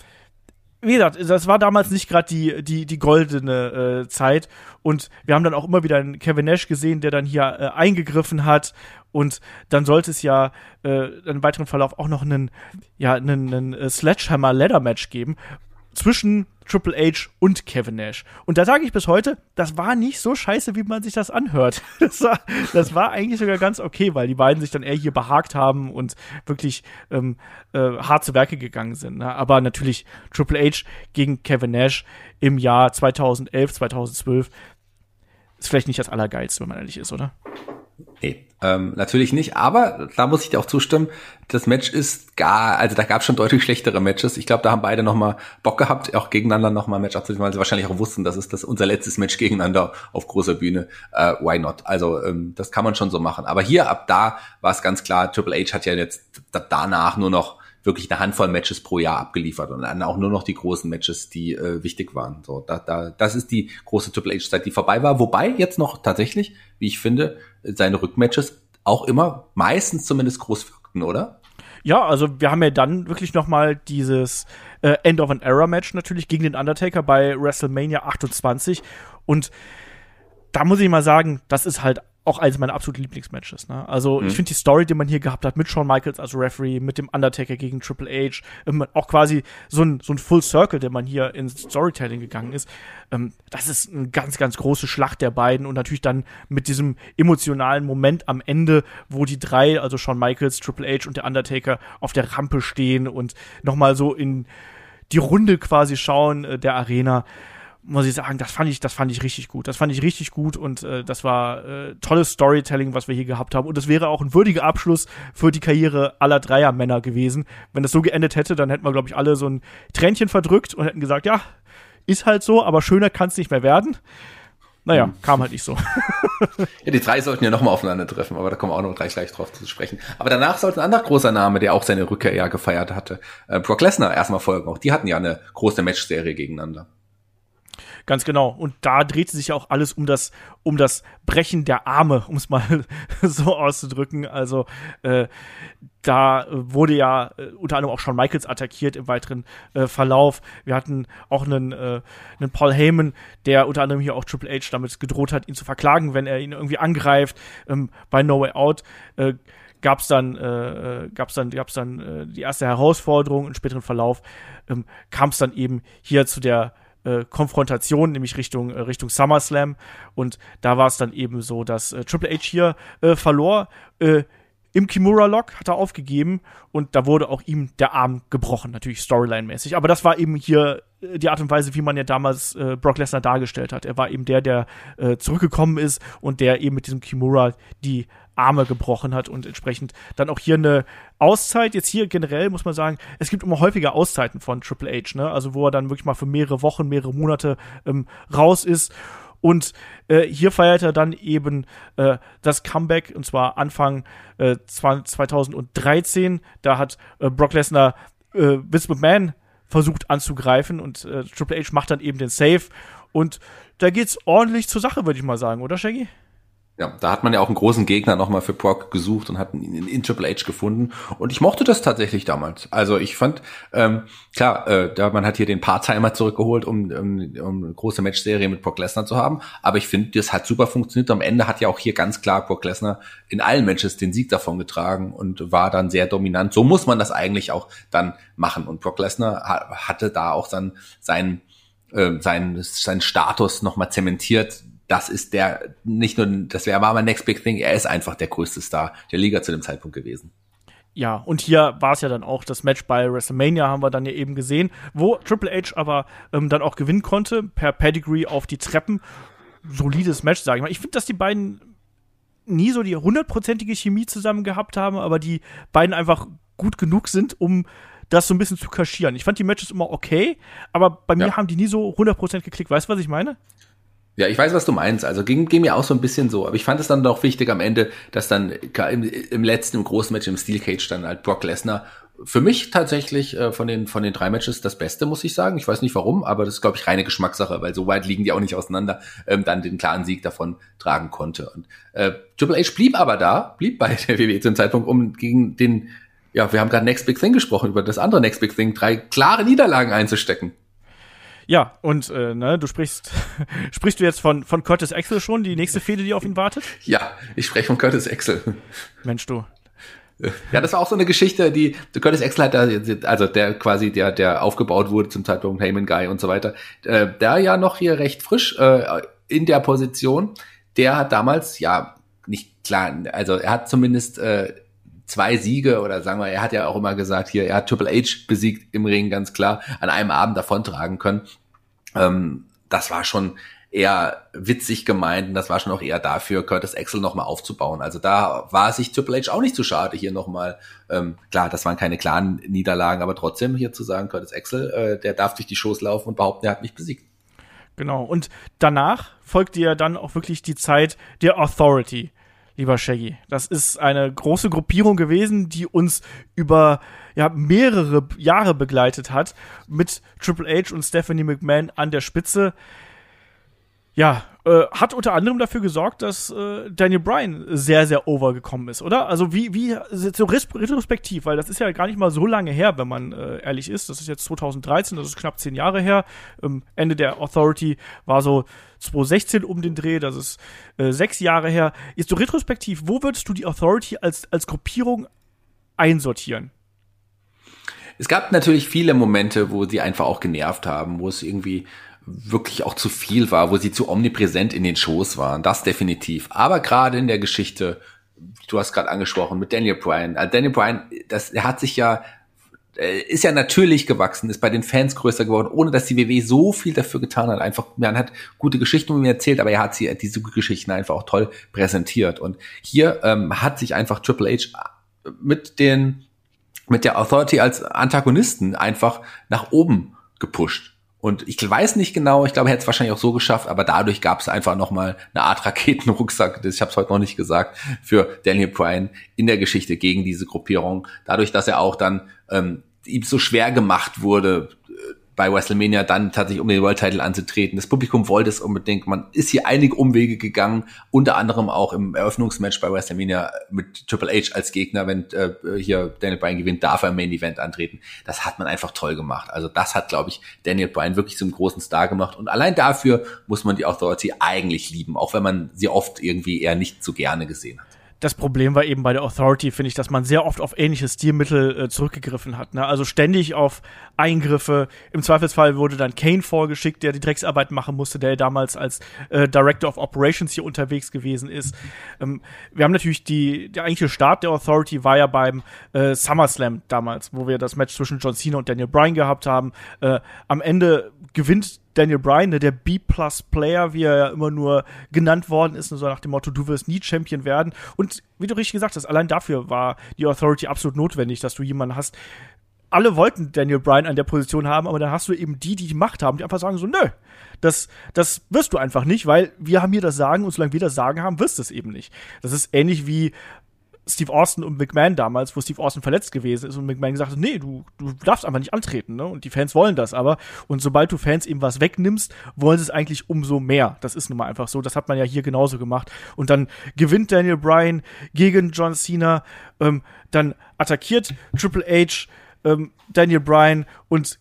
wie gesagt, das war damals nicht gerade die, die, die goldene äh, Zeit. Und wir haben dann auch immer wieder einen Kevin Nash gesehen, der dann hier äh, eingegriffen hat. Und dann sollte es ja äh, im weiteren Verlauf auch noch einen, ja, einen, einen äh, Sledgehammer Ladder Match geben zwischen Triple H und Kevin Nash. Und da sage ich bis heute, das war nicht so scheiße, wie man sich das anhört. Das war, das war eigentlich sogar ganz okay, weil die beiden sich dann eher hier behagt haben und wirklich ähm, äh, hart zu Werke gegangen sind. Ne? Aber natürlich Triple H gegen Kevin Nash im Jahr 2011, 2012 ist vielleicht nicht das Allergeilste, wenn man ehrlich ist, oder? Nee, ähm, natürlich nicht, aber da muss ich dir auch zustimmen, das Match ist gar, also da gab es schon deutlich schlechtere Matches. Ich glaube, da haben beide nochmal Bock gehabt, auch gegeneinander nochmal ein Match abzuliefern, weil sie wahrscheinlich auch wussten, das ist das unser letztes Match gegeneinander auf großer Bühne. Äh, why not? Also ähm, das kann man schon so machen. Aber hier ab da war es ganz klar, Triple H hat ja jetzt danach nur noch wirklich eine Handvoll Matches pro Jahr abgeliefert und dann auch nur noch die großen Matches, die äh, wichtig waren. So, da, da, das ist die große Triple H-Zeit, die vorbei war. Wobei jetzt noch tatsächlich, wie ich finde, seine Rückmatches auch immer meistens zumindest groß wirkten, oder? Ja, also wir haben ja dann wirklich noch mal dieses äh, End of an Era Match natürlich gegen den Undertaker bei WrestleMania 28 und da muss ich mal sagen, das ist halt auch eines meiner absoluten Lieblingsmatches. Ne? Also mhm. ich finde die Story, die man hier gehabt hat mit Shawn Michaels als Referee, mit dem Undertaker gegen Triple H, ähm, auch quasi so ein, so ein Full Circle, der man hier ins Storytelling gegangen ist. Ähm, das ist eine ganz, ganz große Schlacht der beiden und natürlich dann mit diesem emotionalen Moment am Ende, wo die drei, also Shawn Michaels, Triple H und der Undertaker auf der Rampe stehen und nochmal so in die Runde quasi schauen äh, der Arena muss ich sagen, das fand ich, das fand ich richtig gut. Das fand ich richtig gut und äh, das war äh, tolles Storytelling, was wir hier gehabt haben. Und es wäre auch ein würdiger Abschluss für die Karriere aller Dreiermänner gewesen. Wenn das so geendet hätte, dann hätten wir, glaube ich, alle so ein Tränchen verdrückt und hätten gesagt, ja, ist halt so, aber schöner kann es nicht mehr werden. Naja, hm. kam halt nicht so. ja, die drei sollten ja nochmal aufeinandertreffen, aber da kommen wir auch noch gleich, gleich drauf zu sprechen. Aber danach sollte ein anderer großer Name, der auch seine Rückkehr ja gefeiert hatte, äh, Brock Lesnar erstmal folgen. Auch die hatten ja eine große Matchserie gegeneinander. Ganz genau. Und da dreht sich ja auch alles um das, um das Brechen der Arme, um es mal so auszudrücken. Also äh, da wurde ja äh, unter anderem auch Shawn Michaels attackiert im weiteren äh, Verlauf. Wir hatten auch einen, äh, einen Paul Heyman, der unter anderem hier auch Triple H damit gedroht hat, ihn zu verklagen, wenn er ihn irgendwie angreift. Ähm, bei No Way Out äh, gab es dann, äh, äh, gab's dann, gab's dann äh, die erste Herausforderung. Im späteren Verlauf ähm, kam es dann eben hier zu der äh, Konfrontation, nämlich Richtung, äh, Richtung SummerSlam. Und da war es dann eben so, dass äh, Triple H hier äh, verlor. Äh, im Kimura-Lock hat er aufgegeben und da wurde auch ihm der Arm gebrochen, natürlich Storyline-mäßig. Aber das war eben hier äh, die Art und Weise, wie man ja damals äh, Brock Lesnar dargestellt hat. Er war eben der, der äh, zurückgekommen ist und der eben mit diesem Kimura die Arme gebrochen hat und entsprechend dann auch hier eine Auszeit. Jetzt hier generell muss man sagen, es gibt immer häufiger Auszeiten von Triple H, ne? Also wo er dann wirklich mal für mehrere Wochen, mehrere Monate ähm, raus ist. Und äh, hier feiert er dann eben äh, das Comeback, und zwar Anfang äh, 2013. Da hat äh, Brock Lesnar äh, Vince McMahon versucht anzugreifen und äh, Triple H macht dann eben den Save. Und da geht's ordentlich zur Sache, würde ich mal sagen, oder Shaggy? Ja, da hat man ja auch einen großen Gegner nochmal für Brock gesucht und hat ihn in, in Triple H gefunden. Und ich mochte das tatsächlich damals. Also ich fand, ähm, klar, äh, da man hat hier den Part-Timer zurückgeholt, um, um, um eine große Matchserie mit Brock Lesnar zu haben. Aber ich finde, das hat super funktioniert. Am Ende hat ja auch hier ganz klar Brock Lesnar in allen Matches den Sieg davon getragen und war dann sehr dominant. So muss man das eigentlich auch dann machen. Und Brock Lesnar hatte da auch dann seinen äh, seinen, seinen Status nochmal zementiert, das ist der, nicht nur, das wäre mein Next Big Thing, er ist einfach der größte Star der Liga zu dem Zeitpunkt gewesen. Ja, und hier war es ja dann auch das Match bei WrestleMania, haben wir dann ja eben gesehen, wo Triple H aber ähm, dann auch gewinnen konnte, per Pedigree auf die Treppen. Solides Match, sage ich mal. Ich finde, dass die beiden nie so die hundertprozentige Chemie zusammen gehabt haben, aber die beiden einfach gut genug sind, um das so ein bisschen zu kaschieren. Ich fand die Matches immer okay, aber bei mir ja. haben die nie so 100% geklickt. Weißt du, was ich meine? Ja, ich weiß, was du meinst. Also ging, ging mir auch so ein bisschen so. Aber ich fand es dann doch wichtig am Ende, dass dann im, im letzten, im großen Match im Steel Cage dann halt Brock Lesnar für mich tatsächlich äh, von den von den drei Matches das Beste, muss ich sagen. Ich weiß nicht warum, aber das ist, glaube ich, reine Geschmackssache, weil so weit liegen die auch nicht auseinander, ähm, dann den klaren Sieg davon tragen konnte. Und äh, Triple H blieb aber da, blieb bei der WWE zum Zeitpunkt, um gegen den, ja, wir haben gerade Next Big Thing gesprochen, über das andere Next Big Thing, drei klare Niederlagen einzustecken. Ja, und äh, ne, du sprichst, sprichst du jetzt von, von Curtis Axel schon, die nächste Fehde, die auf ihn wartet? Ja, ich spreche von Curtis Axel. Mensch, du. Ja, das war auch so eine Geschichte, die Curtis Axel hat da, also der quasi, der, der aufgebaut wurde zum Zeitpunkt Heyman Guy und so weiter, äh, der ja noch hier recht frisch äh, in der Position, der hat damals, ja, nicht klar, also er hat zumindest äh, zwei Siege oder sagen wir, er hat ja auch immer gesagt, hier, er hat Triple H besiegt im Ring, ganz klar, an einem Abend davontragen können. Ähm, das war schon eher witzig gemeint und das war schon auch eher dafür, Curtis Axel nochmal aufzubauen. Also da war sich Triple H auch nicht zu schade, hier nochmal, ähm, klar, das waren keine klaren Niederlagen, aber trotzdem hier zu sagen, Curtis Axel, äh, der darf durch die Shows laufen und behaupten, er hat mich besiegt. Genau, und danach folgte ja dann auch wirklich die Zeit der Authority lieber Shaggy. Das ist eine große Gruppierung gewesen, die uns über ja, mehrere Jahre begleitet hat, mit Triple H und Stephanie McMahon an der Spitze. Ja, äh, hat unter anderem dafür gesorgt, dass äh, Daniel Bryan sehr, sehr overgekommen ist, oder? Also wie, wie, so retrospektiv, weil das ist ja gar nicht mal so lange her, wenn man äh, ehrlich ist. Das ist jetzt 2013, das ist knapp zehn Jahre her. Ähm, Ende der Authority war so 2016 um den Dreh, das ist äh, sechs Jahre her. Jetzt so retrospektiv, wo würdest du die Authority als, als Gruppierung einsortieren? Es gab natürlich viele Momente, wo sie einfach auch genervt haben, wo es irgendwie wirklich auch zu viel war, wo sie zu omnipräsent in den Shows waren. Das definitiv. Aber gerade in der Geschichte, du hast gerade angesprochen, mit Daniel Bryan. Also Daniel Bryan, das, er hat sich ja äh, ist ja natürlich gewachsen, ist bei den Fans größer geworden, ohne dass die WWE so viel dafür getan hat. Einfach, man hat gute Geschichten mir erzählt, aber er hat sie diese Geschichten einfach auch toll präsentiert. Und hier ähm, hat sich einfach Triple H mit den mit der Authority als Antagonisten einfach nach oben gepusht. Und ich weiß nicht genau, ich glaube, er hätte es wahrscheinlich auch so geschafft, aber dadurch gab es einfach nochmal eine Art Raketenrucksack, ich habe es heute noch nicht gesagt, für Daniel Bryan in der Geschichte gegen diese Gruppierung. Dadurch, dass er auch dann ähm, ihm so schwer gemacht wurde, bei WrestleMania dann tatsächlich um den World Title anzutreten. Das Publikum wollte es unbedingt. Man ist hier einige Umwege gegangen, unter anderem auch im Eröffnungsmatch bei WrestleMania mit Triple H als Gegner, wenn äh, hier Daniel Bryan gewinnt, darf er im Main Event antreten. Das hat man einfach toll gemacht. Also das hat, glaube ich, Daniel Bryan wirklich zum großen Star gemacht. Und allein dafür muss man die Authority eigentlich lieben, auch wenn man sie oft irgendwie eher nicht so gerne gesehen hat das Problem war eben bei der Authority, finde ich, dass man sehr oft auf ähnliche Stilmittel äh, zurückgegriffen hat. Ne? Also ständig auf Eingriffe. Im Zweifelsfall wurde dann Kane vorgeschickt, der die Drecksarbeit machen musste, der damals als äh, Director of Operations hier unterwegs gewesen ist. Ähm, wir haben natürlich die, der eigentliche Start der Authority war ja beim äh, SummerSlam damals, wo wir das Match zwischen John Cena und Daniel Bryan gehabt haben. Äh, am Ende gewinnt Daniel Bryan, ne, der B-Plus-Player, wie er ja immer nur genannt worden ist, so nach dem Motto, du wirst nie Champion werden. Und wie du richtig gesagt hast, allein dafür war die Authority absolut notwendig, dass du jemanden hast. Alle wollten Daniel Bryan an der Position haben, aber dann hast du eben die, die die Macht haben, die einfach sagen so, nö, das, das wirst du einfach nicht, weil wir haben hier das Sagen und solange wir das Sagen haben, wirst du es eben nicht. Das ist ähnlich wie Steve Austin und McMahon damals, wo Steve Austin verletzt gewesen ist und McMahon gesagt hat, nee, du, du darfst einfach nicht antreten, ne? Und die Fans wollen das aber. Und sobald du Fans eben was wegnimmst, wollen sie es eigentlich umso mehr. Das ist nun mal einfach so. Das hat man ja hier genauso gemacht. Und dann gewinnt Daniel Bryan gegen John Cena, ähm, dann attackiert Triple H ähm, Daniel Bryan und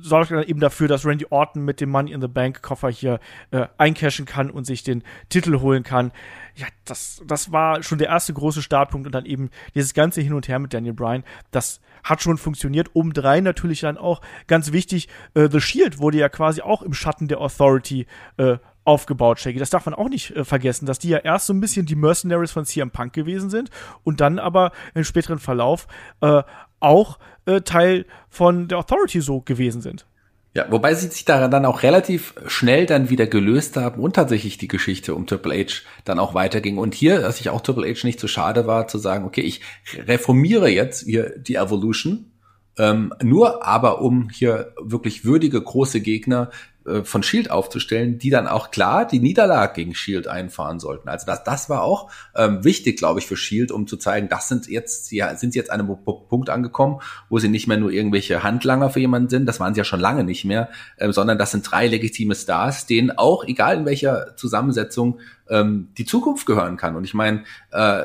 sorgt dann eben dafür, dass Randy Orton mit dem Money in the Bank Koffer hier äh, eincashen kann und sich den Titel holen kann. Ja, das, das war schon der erste große Startpunkt und dann eben dieses ganze Hin und Her mit Daniel Bryan. Das hat schon funktioniert. Drei natürlich dann auch ganz wichtig, äh, The Shield wurde ja quasi auch im Schatten der Authority äh, aufgebaut, Shaggy. Das darf man auch nicht äh, vergessen, dass die ja erst so ein bisschen die Mercenaries von CM Punk gewesen sind und dann aber im späteren Verlauf äh, auch äh, Teil von der Authority so gewesen sind. Ja, wobei sie sich daran dann auch relativ schnell dann wieder gelöst haben und tatsächlich die Geschichte um Triple H dann auch weiterging. Und hier, dass ich auch Triple H nicht zu so schade war, zu sagen, okay, ich reformiere jetzt hier die Evolution, ähm, nur aber um hier wirklich würdige große Gegner äh, von Shield aufzustellen, die dann auch klar die Niederlage gegen Shield einfahren sollten. Also das, das war auch ähm, wichtig, glaube ich, für Shield, um zu zeigen, das sind jetzt, sie sind jetzt an einem Punkt angekommen, wo sie nicht mehr nur irgendwelche Handlanger für jemanden sind, das waren sie ja schon lange nicht mehr, ähm, sondern das sind drei legitime Stars, denen auch, egal in welcher Zusammensetzung, ähm, die Zukunft gehören kann. Und ich meine, äh,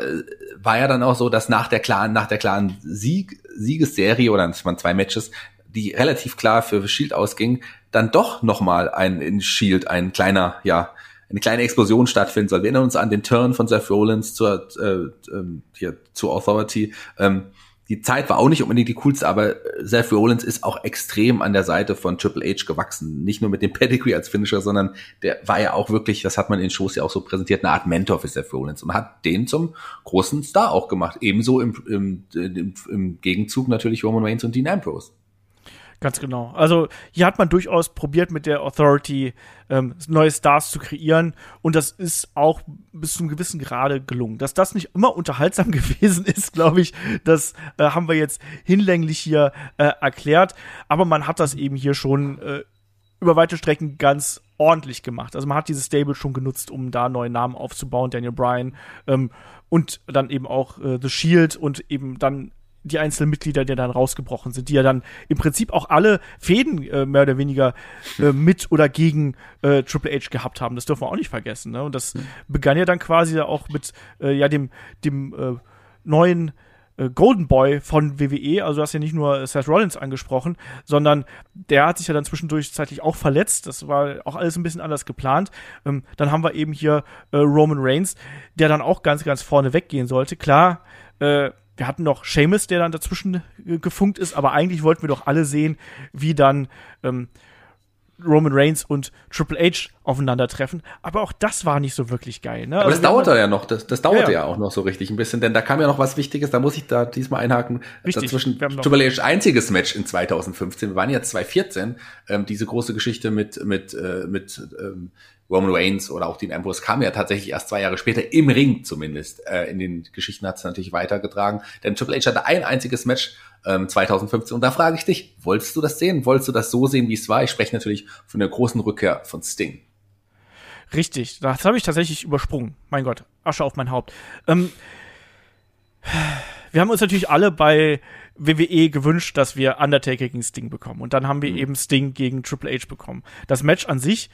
war ja dann auch so, dass nach der klaren, nach der klaren Sieg, Siegesserie oder es waren zwei Matches, die relativ klar für Shield ausging, dann doch nochmal ein in Shield ein kleiner, ja, eine kleine Explosion stattfinden soll. Wir erinnern uns an den Turn von Seth Rollins zur, äh, äh, hier, zur Authority. Ähm, die Zeit war auch nicht unbedingt die coolste, aber Seth Rollins ist auch extrem an der Seite von Triple H gewachsen. Nicht nur mit dem Pedigree als Finisher, sondern der war ja auch wirklich, das hat man in Shows ja auch so präsentiert, eine Art Mentor für Seth Rollins und hat den zum großen Star auch gemacht. Ebenso im, im, im, im Gegenzug natürlich Roman Reigns und Dean Ambrose. Ganz genau. Also hier hat man durchaus probiert, mit der Authority ähm, neue Stars zu kreieren und das ist auch bis zu einem gewissen Grade gelungen. Dass das nicht immer unterhaltsam gewesen ist, glaube ich, das äh, haben wir jetzt hinlänglich hier äh, erklärt. Aber man hat das eben hier schon äh, über weite Strecken ganz ordentlich gemacht. Also man hat dieses Stable schon genutzt, um da neue Namen aufzubauen, Daniel Bryan ähm, und dann eben auch äh, The Shield und eben dann die einzelnen Mitglieder, die dann rausgebrochen sind, die ja dann im Prinzip auch alle Fäden äh, mehr oder weniger äh, mit oder gegen äh, Triple H gehabt haben. Das dürfen wir auch nicht vergessen. Ne? Und das mhm. begann ja dann quasi auch mit äh, ja dem dem äh, neuen äh, Golden Boy von WWE, also du hast ja nicht nur Seth Rollins angesprochen, sondern der hat sich ja dann zwischendurch zeitlich auch verletzt. Das war auch alles ein bisschen anders geplant. Ähm, dann haben wir eben hier Roman Reigns, der dann auch ganz, ganz vorne weggehen sollte. Klar, äh, wir hatten noch Seamus, der dann dazwischen gefunkt ist, aber eigentlich wollten wir doch alle sehen, wie dann ähm, Roman Reigns und Triple H aufeinandertreffen. Aber auch das war nicht so wirklich geil. Ne? Aber also das dauerte ja noch, das, das dauerte ja, Ja, ja auch noch so richtig ein bisschen, denn da kam ja noch was Wichtiges, da muss ich da diesmal einhaken. Richtig, Dazwischen Triple H einziges Match in 2015, wir waren ja 2014, ähm, diese große Geschichte mit, mit, äh, mit ähm, Roman Reigns oder auch Dean Ambrose kam ja tatsächlich erst zwei Jahre später im Ring zumindest. Äh, in den Geschichten hat es natürlich weitergetragen, denn Triple H hatte ein einziges Match ähm, 2015 und da frage ich dich, wolltest du das sehen? Wolltest du das so sehen, wie es war? Ich spreche natürlich von der großen Rückkehr von Sting. Richtig, das habe ich tatsächlich übersprungen. Mein Gott, Asche auf mein Haupt. Ähm, wir haben uns natürlich alle bei WWE gewünscht, dass wir Undertaker gegen Sting bekommen. Und dann haben wir eben Sting gegen Triple H bekommen. Das Match an sich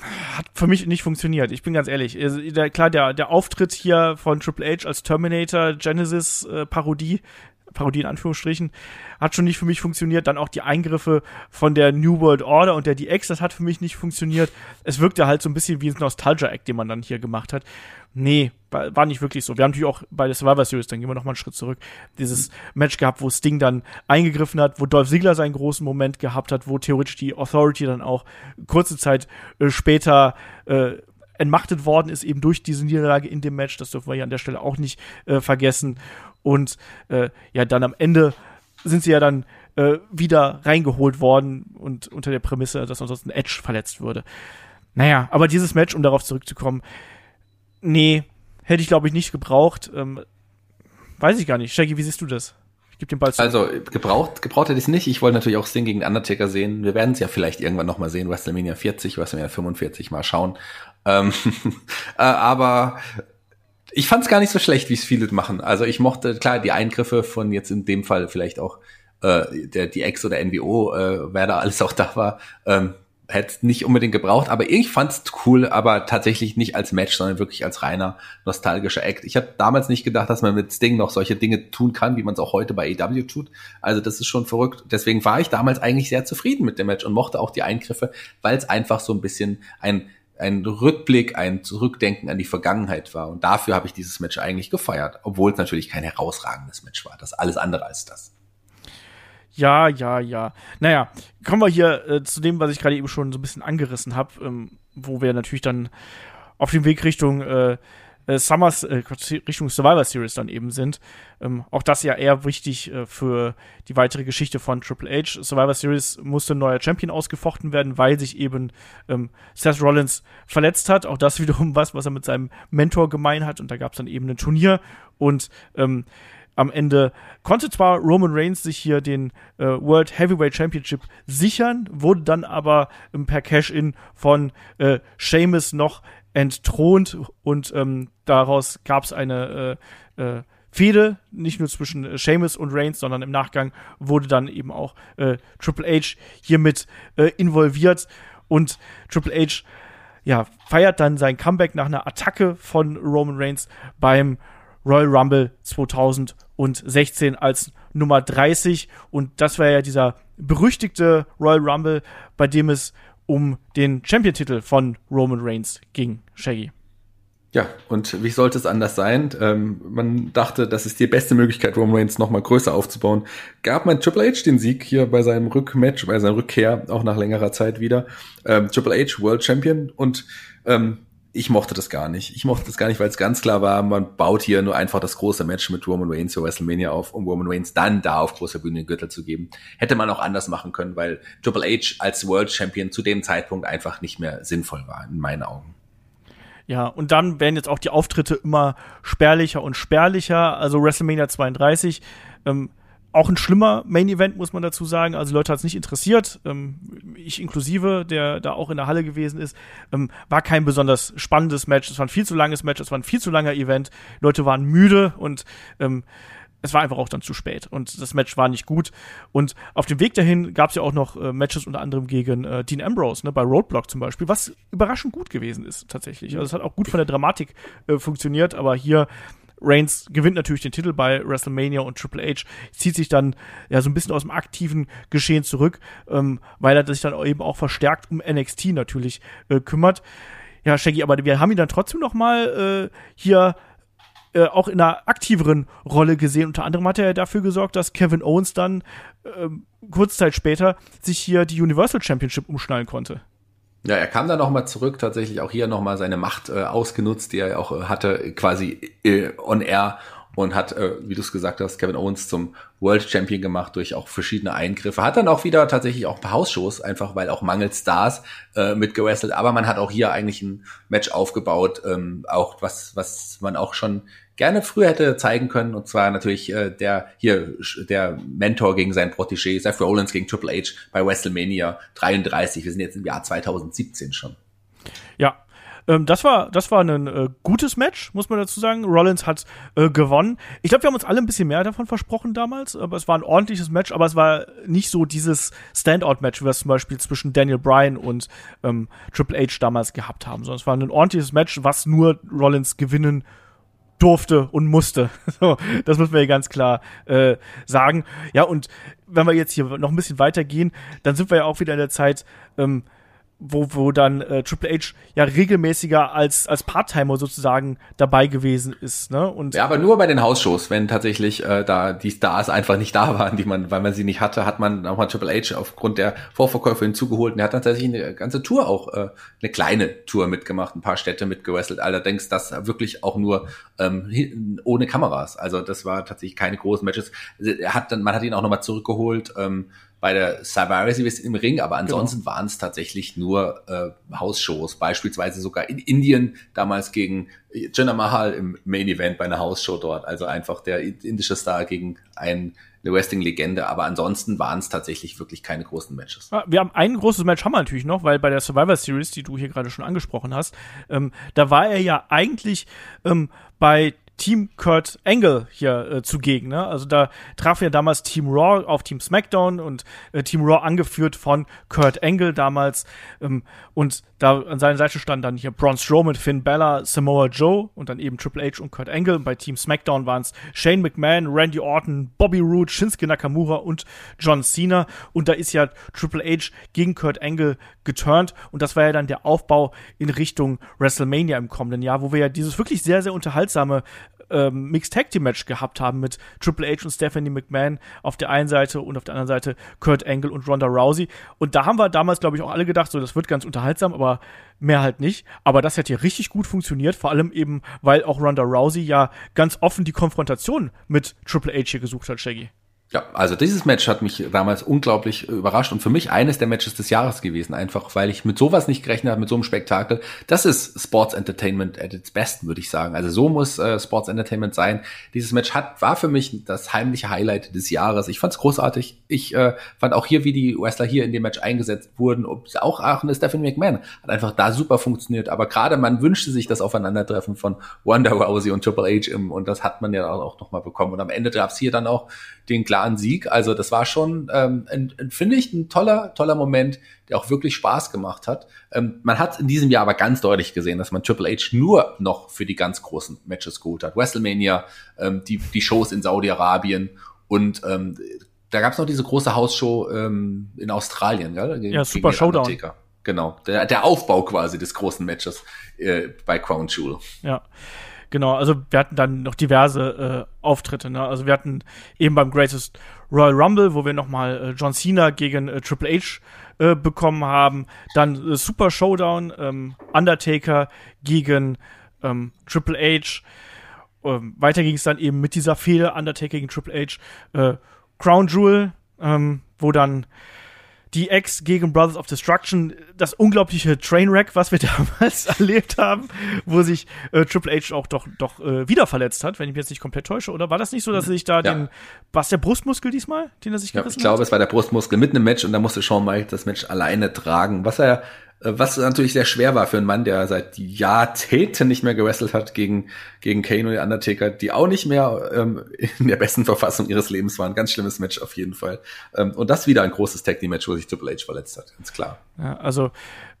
hat für mich nicht funktioniert. Ich bin ganz ehrlich. Also, der, klar, der, der Auftritt hier von Triple H als Terminator Genesis äh, Parodie, Parodie in Anführungsstrichen, hat schon nicht für mich funktioniert. Dann auch die Eingriffe von der New World Order und der DX, das hat für mich nicht funktioniert. Es wirkte halt so ein bisschen wie ein Nostalgia-Act, den man dann hier gemacht hat. Nee, war, nicht wirklich so. Wir haben natürlich auch bei der Survivor Series, dann gehen wir noch mal einen Schritt zurück, dieses Match gehabt, wo Sting dann eingegriffen hat, wo Dolph Ziggler seinen großen Moment gehabt hat, wo theoretisch die Authority dann auch kurze Zeit äh, später äh, entmachtet worden ist, eben durch diese Niederlage in dem Match. Das dürfen wir hier an der Stelle auch nicht äh, vergessen. Und äh, ja, dann am Ende sind sie ja dann äh, wieder reingeholt worden und unter der Prämisse, dass ansonsten Edge verletzt würde. Naja, aber dieses Match, um darauf zurückzukommen, nee, hätte ich glaube ich nicht gebraucht. Ähm, weiß ich gar nicht. Shaggy, wie siehst du das? Ich gebe den Ball zurück. Also gebraucht, gebraucht hätte ich es nicht. Ich wollte natürlich auch Sting gegen Undertaker sehen. Wir werden es ja vielleicht irgendwann noch mal sehen. WrestleMania 40, WrestleMania 45 mal schauen. Ähm, äh, aber ich fand es gar nicht so schlecht, wie es viele machen. Also ich mochte klar die Eingriffe von jetzt in dem Fall vielleicht auch äh, der die Ex oder NWO, äh, wer da alles auch da war. Ähm, hätte nicht unbedingt gebraucht, aber ich fand's cool, aber tatsächlich nicht als Match, sondern wirklich als reiner nostalgischer Act. Ich habe damals nicht gedacht, dass man mit Sting noch solche Dinge tun kann, wie man es auch heute bei AEW tut. Also das ist schon verrückt. Deswegen war ich damals eigentlich sehr zufrieden mit dem Match und mochte auch die Eingriffe, weil es einfach so ein bisschen ein ein Rückblick, ein Zurückdenken an die Vergangenheit war. Und dafür habe ich dieses Match eigentlich gefeiert, obwohl es natürlich kein herausragendes Match war. Das ist alles andere als das. Ja, ja, ja. Naja, kommen wir hier äh, zu dem, was ich gerade eben schon so ein bisschen angerissen habe, ähm, wo wir natürlich dann auf dem Weg Richtung äh, äh, Summers, äh, Richtung Survivor Series dann eben sind. Ähm, auch das ja eher wichtig äh, für die weitere Geschichte von Triple H. Survivor Series musste ein neuer Champion ausgefochten werden, weil sich eben ähm, Seth Rollins verletzt hat. Auch das wiederum was, was er mit seinem Mentor gemein hat. Und da gab es dann eben ein Turnier und ähm, am Ende konnte zwar Roman Reigns sich hier den äh, World Heavyweight Championship sichern, wurde dann aber ähm, per Cash-In von äh, Sheamus noch entthront und ähm, daraus gab es eine äh, äh, Fehde, nicht nur zwischen äh, Sheamus und Reigns, sondern im Nachgang wurde dann eben auch äh, Triple H hiermit äh, involviert und Triple H ja, feiert dann sein Comeback nach einer Attacke von Roman Reigns beim Royal Rumble 2016 als Nummer 30 und das war ja dieser berüchtigte Royal Rumble, bei dem es um den Champion-Titel von Roman Reigns ging, Shaggy. Ja, und wie sollte es anders sein? Ähm, man dachte, das ist die beste Möglichkeit, Roman Reigns noch mal größer aufzubauen. Gab man Triple H den Sieg hier bei seinem Rückmatch, bei seiner Rückkehr, auch nach längerer Zeit wieder. Ähm, Triple H World Champion und ähm, ich mochte das gar nicht. Ich mochte das gar nicht, weil es ganz klar war, man baut hier nur einfach das große Match mit Roman Reigns für WrestleMania auf, um Roman Reigns dann da auf großer Bühne den Gürtel zu geben. Hätte man auch anders machen können, weil Triple H als World Champion zu dem Zeitpunkt einfach nicht mehr sinnvoll war, in meinen Augen. Ja, und dann werden jetzt auch die Auftritte immer spärlicher und spärlicher. Also WrestleMania 32, ähm, auch ein schlimmer Main Event, muss man dazu sagen. Also Leute hat es nicht interessiert. Ähm, ich inklusive, der da auch in der Halle gewesen ist, ähm, war kein besonders spannendes Match. Es war ein viel zu langes Match, es war ein viel zu langer Event. Leute waren müde und ähm, es war einfach auch dann zu spät und das Match war nicht gut. Und auf dem Weg dahin gab es ja auch noch äh, Matches unter anderem gegen äh, Dean Ambrose, ne, bei Roadblock zum Beispiel, was überraschend gut gewesen ist tatsächlich. Also es hat auch gut von der Dramatik äh, funktioniert, aber hier Reigns gewinnt natürlich den Titel bei WrestleMania und Triple H zieht sich dann ja so ein bisschen aus dem aktiven Geschehen zurück, ähm, weil er sich dann eben auch verstärkt um NXT natürlich äh, kümmert. Ja, Shaggy, aber wir haben ihn dann trotzdem noch mal äh, hier äh, auch in einer aktiveren Rolle gesehen. Unter anderem hat er ja dafür gesorgt, dass Kevin Owens dann äh, kurze Zeit später sich hier die Universal Championship umschnallen konnte. Ja, er kam dann nochmal zurück, tatsächlich auch hier nochmal seine Macht äh, ausgenutzt, die er auch äh, hatte, quasi äh, on air und hat, äh, wie du es gesagt hast, Kevin Owens zum World Champion gemacht durch auch verschiedene Eingriffe. Hat dann auch wieder tatsächlich auch ein paar Hausshows, einfach weil auch mangels Stars äh, mitgewrestelt. Aber man hat auch hier eigentlich ein Match aufgebaut, ähm, auch was, was man auch schon gerne früher hätte zeigen können. Und zwar natürlich äh, der hier der Mentor gegen seinen Protégé, Seth Rollins gegen Triple H bei WrestleMania 33. Wir sind jetzt im Jahr 2017 schon. Ja, ähm, das war, das war ein äh, gutes Match, muss man dazu sagen. Rollins hat äh, gewonnen. Ich glaube, wir haben uns alle ein bisschen mehr davon versprochen damals, aber es war ein ordentliches Match, aber es war nicht so dieses Standout-Match, wie wir es zum Beispiel zwischen Daniel Bryan und ähm, Triple H damals gehabt haben, sondern es war ein ordentliches Match, was nur Rollins gewinnen durfte und musste. So, das muss man hier ganz klar äh, sagen. Ja, und wenn wir jetzt hier noch ein bisschen weitergehen, dann sind wir ja auch wieder in der Zeit, ähm, wo, wo dann äh, Triple H ja regelmäßiger als, als Part-Timer sozusagen dabei gewesen ist. Ne? Und ja, aber nur bei den Hausshows, wenn tatsächlich äh, da die Stars einfach nicht da waren, die man, weil man sie nicht hatte, hat man auch mal Triple H aufgrund der Vorverkäufe hinzugeholt und er hat tatsächlich eine ganze Tour auch, äh, eine kleine Tour mitgemacht, ein paar Städte mitgewrestelt, allerdings das wirklich auch nur ähm, ohne Kameras. Also das war tatsächlich keine großen Matches. Er hat dann, man hat ihn auch nochmal zurückgeholt, ähm, bei der Survivor Series im Ring, aber ansonsten genau. waren es tatsächlich nur äh, Hausshows, beispielsweise sogar in Indien damals gegen Jinder Mahal im Main Event bei einer Hausshow dort, also einfach der indische Star gegen ein eine Wrestling-Legende, aber ansonsten waren es tatsächlich wirklich keine großen Matches. Wir haben ein großes Match haben wir natürlich noch, weil bei der Survivor Series, die du hier gerade schon angesprochen hast, ähm, da war er ja eigentlich ähm, bei Team Kurt Angle hier äh, zugegen. Ne? Also da traf ja damals Team Raw auf Team SmackDown und äh, Team Raw angeführt von Kurt Angle damals. Ähm, und da an seiner Seite stand dann hier Braun Strowman, Finn Bella, Samoa Joe und dann eben Triple H und Kurt Angle. Bei Team SmackDown waren es Shane McMahon, Randy Orton, Bobby Roode, Shinsuke Nakamura und John Cena. Und da ist ja Triple H gegen Kurt Angle geturnt. Und das war ja dann der Aufbau in Richtung WrestleMania im kommenden Jahr, wo wir ja dieses wirklich sehr, sehr unterhaltsame ähm, Mixed Tag Team Match gehabt haben mit Triple H und Stephanie McMahon auf der einen Seite und auf der anderen Seite Kurt Angle und Ronda Rousey. Und da haben wir damals, glaube ich, auch alle gedacht, so, das wird ganz unterhaltsam, aber mehr halt nicht. Aber das hat hier richtig gut funktioniert, vor allem eben, weil auch Ronda Rousey ja ganz offen die Konfrontation mit Triple H hier gesucht hat, Shaggy. Ja, also dieses Match hat mich damals unglaublich überrascht und für mich eines der Matches des Jahres gewesen, einfach weil ich mit sowas nicht gerechnet habe, mit so einem Spektakel. Das ist Sports Entertainment at its best, würde ich sagen. Also so muss äh, Sports Entertainment sein. Dieses Match hat war für mich das heimliche Highlight des Jahres. Ich fand es großartig. Ich äh, fand auch hier, wie die Wrestler hier in dem Match eingesetzt wurden, auch auch eine Stephanie McMahon hat einfach da super funktioniert. Aber gerade man wünschte sich das Aufeinandertreffen von Wanda Rousey und Triple H im, und das hat man ja auch noch mal bekommen. Und am Ende gab es hier dann auch den klaren Sieg. Also das war schon, ähm, finde ich, ein toller, toller Moment, der auch wirklich Spaß gemacht hat. Ähm, man hat in diesem Jahr aber ganz deutlich gesehen, dass man Triple H nur noch für die ganz großen Matches geholt hat. WrestleMania, ähm, die, die Shows in Saudi-Arabien und ähm, da gab es noch diese große Hausshow ähm, in Australien, ja? Gegen, ja, Super Showdown. Genau, der, der Aufbau quasi des großen Matches äh, bei Crown Jewel. Ja. Genau, also wir hatten dann noch diverse äh, Auftritte. Ne? Also wir hatten eben beim Greatest Royal Rumble, wo wir nochmal äh, John Cena gegen äh, Triple H äh, bekommen haben. Dann äh, Super Showdown, ähm, Undertaker gegen ähm, Triple H. Ähm, weiter ging es dann eben mit dieser Fehde, Undertaker gegen Triple H. Äh, Crown Jewel, ähm, wo dann die Ex gegen Brothers of Destruction, das unglaubliche Trainwreck, was wir damals erlebt haben, wo sich äh, Triple H auch doch, doch äh, wieder verletzt hat, wenn ich mich jetzt nicht komplett täusche. Oder war das nicht so, dass er sich da ja. den, war es der Brustmuskel diesmal, den er sich gerissen ja, ich glaube, hat? es war der Brustmuskel mitten im Match und da musste Shawn Michaels das Match alleine tragen, was er was natürlich sehr schwer war für einen Mann, der seit Jahrzehnten nicht mehr gewrestelt hat gegen, gegen Kane und die Undertaker, die auch nicht mehr ähm, in der besten Verfassung ihres Lebens waren. Ganz schlimmes Match auf jeden Fall. Ähm, und das wieder ein großes Tag Team Match, wo sich Triple H verletzt hat, ganz klar. Ja, also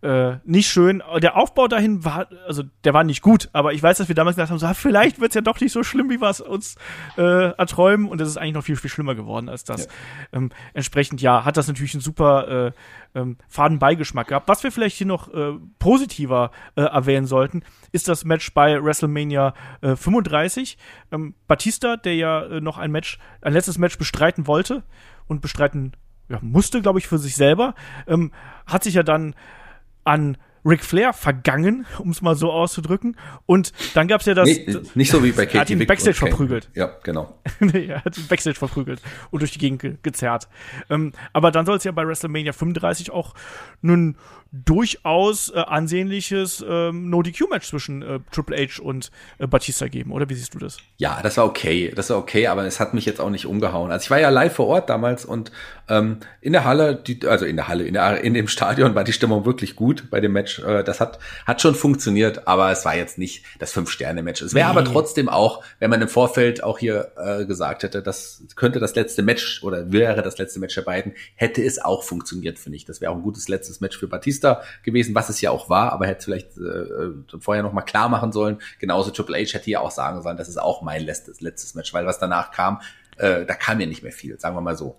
äh, nicht schön. Der Aufbau dahin war, also der war nicht gut, aber ich weiß, dass wir damals gedacht haben, so, ah, vielleicht wird's ja doch nicht so schlimm, wie wir es uns äh, erträumen. Und es ist eigentlich noch viel, viel schlimmer geworden als das. Ja. Ähm, entsprechend, ja, hat das natürlich einen super äh, ähm, faden Beigeschmack gehabt. Was wir vielleicht hier noch äh, positiver äh, erwähnen sollten, ist das Match bei WrestleMania äh, 35. Ähm, Batista, der ja äh, noch ein Match, ein letztes Match bestreiten wollte und bestreiten ja, musste, glaube ich, für sich selber, ähm, hat sich ja dann an Ric Flair vergangen, um es mal so auszudrücken. Und dann gab's ja das. Nee, nicht so wie bei Katie Er hat ihn Backstage verprügelt. Ja, genau. nee, er hat ihn Backstage verprügelt und durch die Gegend ge gezerrt. Ähm, aber dann soll es ja bei WrestleMania 35 auch nun durchaus äh, ansehnliches ähm, No-DQ-Match zwischen äh, Triple H und äh, Batista geben, oder wie siehst du das? Ja, das war okay, das war okay, aber es hat mich jetzt auch nicht umgehauen. Also ich war ja live vor Ort damals und ähm, in der Halle, die, also in der Halle, in, der, in dem Stadion war die Stimmung wirklich gut bei dem Match. Äh, das hat, hat schon funktioniert, aber es war jetzt nicht das Fünf-Sterne-Match. Es wäre nee. aber trotzdem auch, wenn man im Vorfeld auch hier äh, gesagt hätte, das könnte das letzte Match oder wäre das letzte Match der beiden, hätte es auch funktioniert, finde ich. Das wäre auch ein gutes letztes Match für Batista Batista gewesen, was es ja auch war, aber hätte vielleicht äh, äh vorher noch mal klar machen sollen. Genauso Triple H hätte ja auch sagen sollen, das ist auch mein letztes, letztes Match, weil was danach kam, äh, da kam ja nicht mehr viel, sagen wir mal so.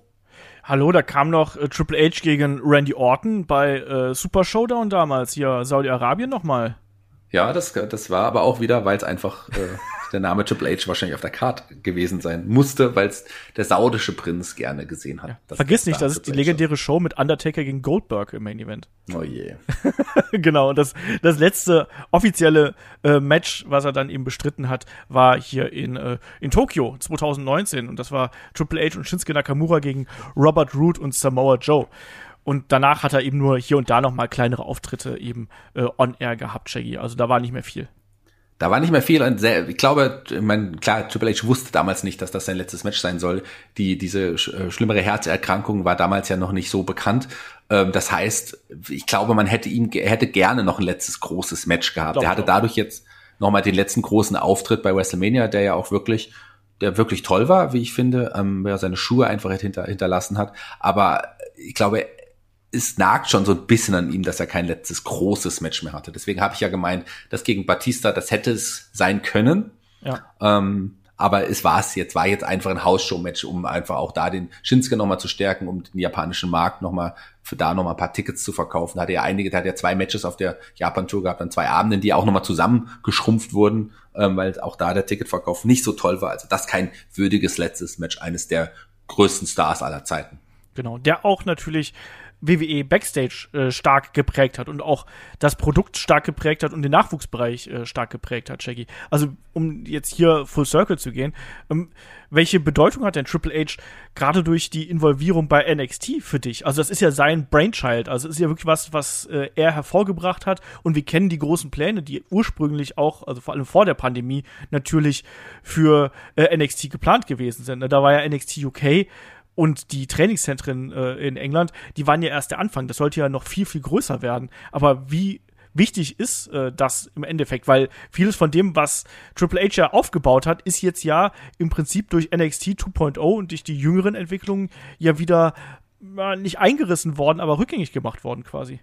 Hallo, da kam noch äh, Triple H gegen Randy Orton bei äh, Super Showdown damals, hier Saudi-Arabien nochmal. Ja, das, das war aber auch wieder, weil es einfach äh, der Name Triple H wahrscheinlich auf der Karte gewesen sein musste, weil es der saudische Prinz gerne gesehen hat. Ja. Vergiss nicht, das ist die legendäre Show mit Undertaker gegen Goldberg im Main Event. Oh je. genau, und das, das letzte offizielle äh, Match, was er dann eben bestritten hat, war hier in, äh, in Tokio 2019 und das war Triple H und Shinsuke Nakamura gegen Robert Root und Samoa Joe. Und danach hat er eben nur hier und da noch mal kleinere Auftritte eben äh, on air gehabt, Shaggy. Also da war nicht mehr viel. Da war nicht mehr viel. Und sehr, ich glaube, ich mein, klar, Triple H wusste damals nicht, dass das sein letztes Match sein soll. Die, diese sch äh, schlimmere Herzerkrankung war damals ja noch nicht so bekannt. Ähm, das heißt, ich glaube, man hätte ihn, er hätte gerne noch ein letztes großes Match gehabt. Er hatte dadurch jetzt nochmal den letzten großen Auftritt bei WrestleMania, der ja auch wirklich, der wirklich toll war, wie ich finde, ähm, er seine Schuhe einfach hinter, hinterlassen hat. Aber ich glaube, es nagt schon so ein bisschen an ihm, dass er kein letztes großes Match mehr hatte. Deswegen habe ich ja gemeint, dass gegen Batista, das hätte es sein können. Ja. Ähm, aber es war es jetzt, war jetzt einfach ein Hausshow-Match, um einfach auch da den Shinsuke nochmal zu stärken, um den japanischen Markt nochmal, für da nochmal ein paar Tickets zu verkaufen. Da hat er ja einige, da hat er zwei Matches auf der Japan-Tour gehabt, dann zwei Abenden, die auch nochmal zusammengeschrumpft wurden, ähm, weil auch da der Ticketverkauf nicht so toll war. Also das kein würdiges letztes Match eines der größten Stars aller Zeiten. Genau, der auch natürlich WWE Backstage äh, stark geprägt hat und auch das Produkt stark geprägt hat und den Nachwuchsbereich äh, stark geprägt hat, Shaggy. Also, um jetzt hier Full Circle zu gehen, ähm, welche Bedeutung hat denn Triple H gerade durch die Involvierung bei NXT für dich? Also, das ist ja sein Brainchild, also ist ja wirklich was, was äh, er hervorgebracht hat und wir kennen die großen Pläne, die ursprünglich auch, also vor allem vor der Pandemie, natürlich für äh, NXT geplant gewesen sind. Da war ja NXT UK und die Trainingszentren äh, in England, die waren ja erst der Anfang. Das sollte ja noch viel, viel größer werden. Aber wie wichtig ist äh, das im Endeffekt? Weil vieles von dem, was Triple H ja aufgebaut hat, ist jetzt ja im Prinzip durch NXT 2.0 und durch die jüngeren Entwicklungen ja wieder äh, nicht eingerissen worden, aber rückgängig gemacht worden quasi.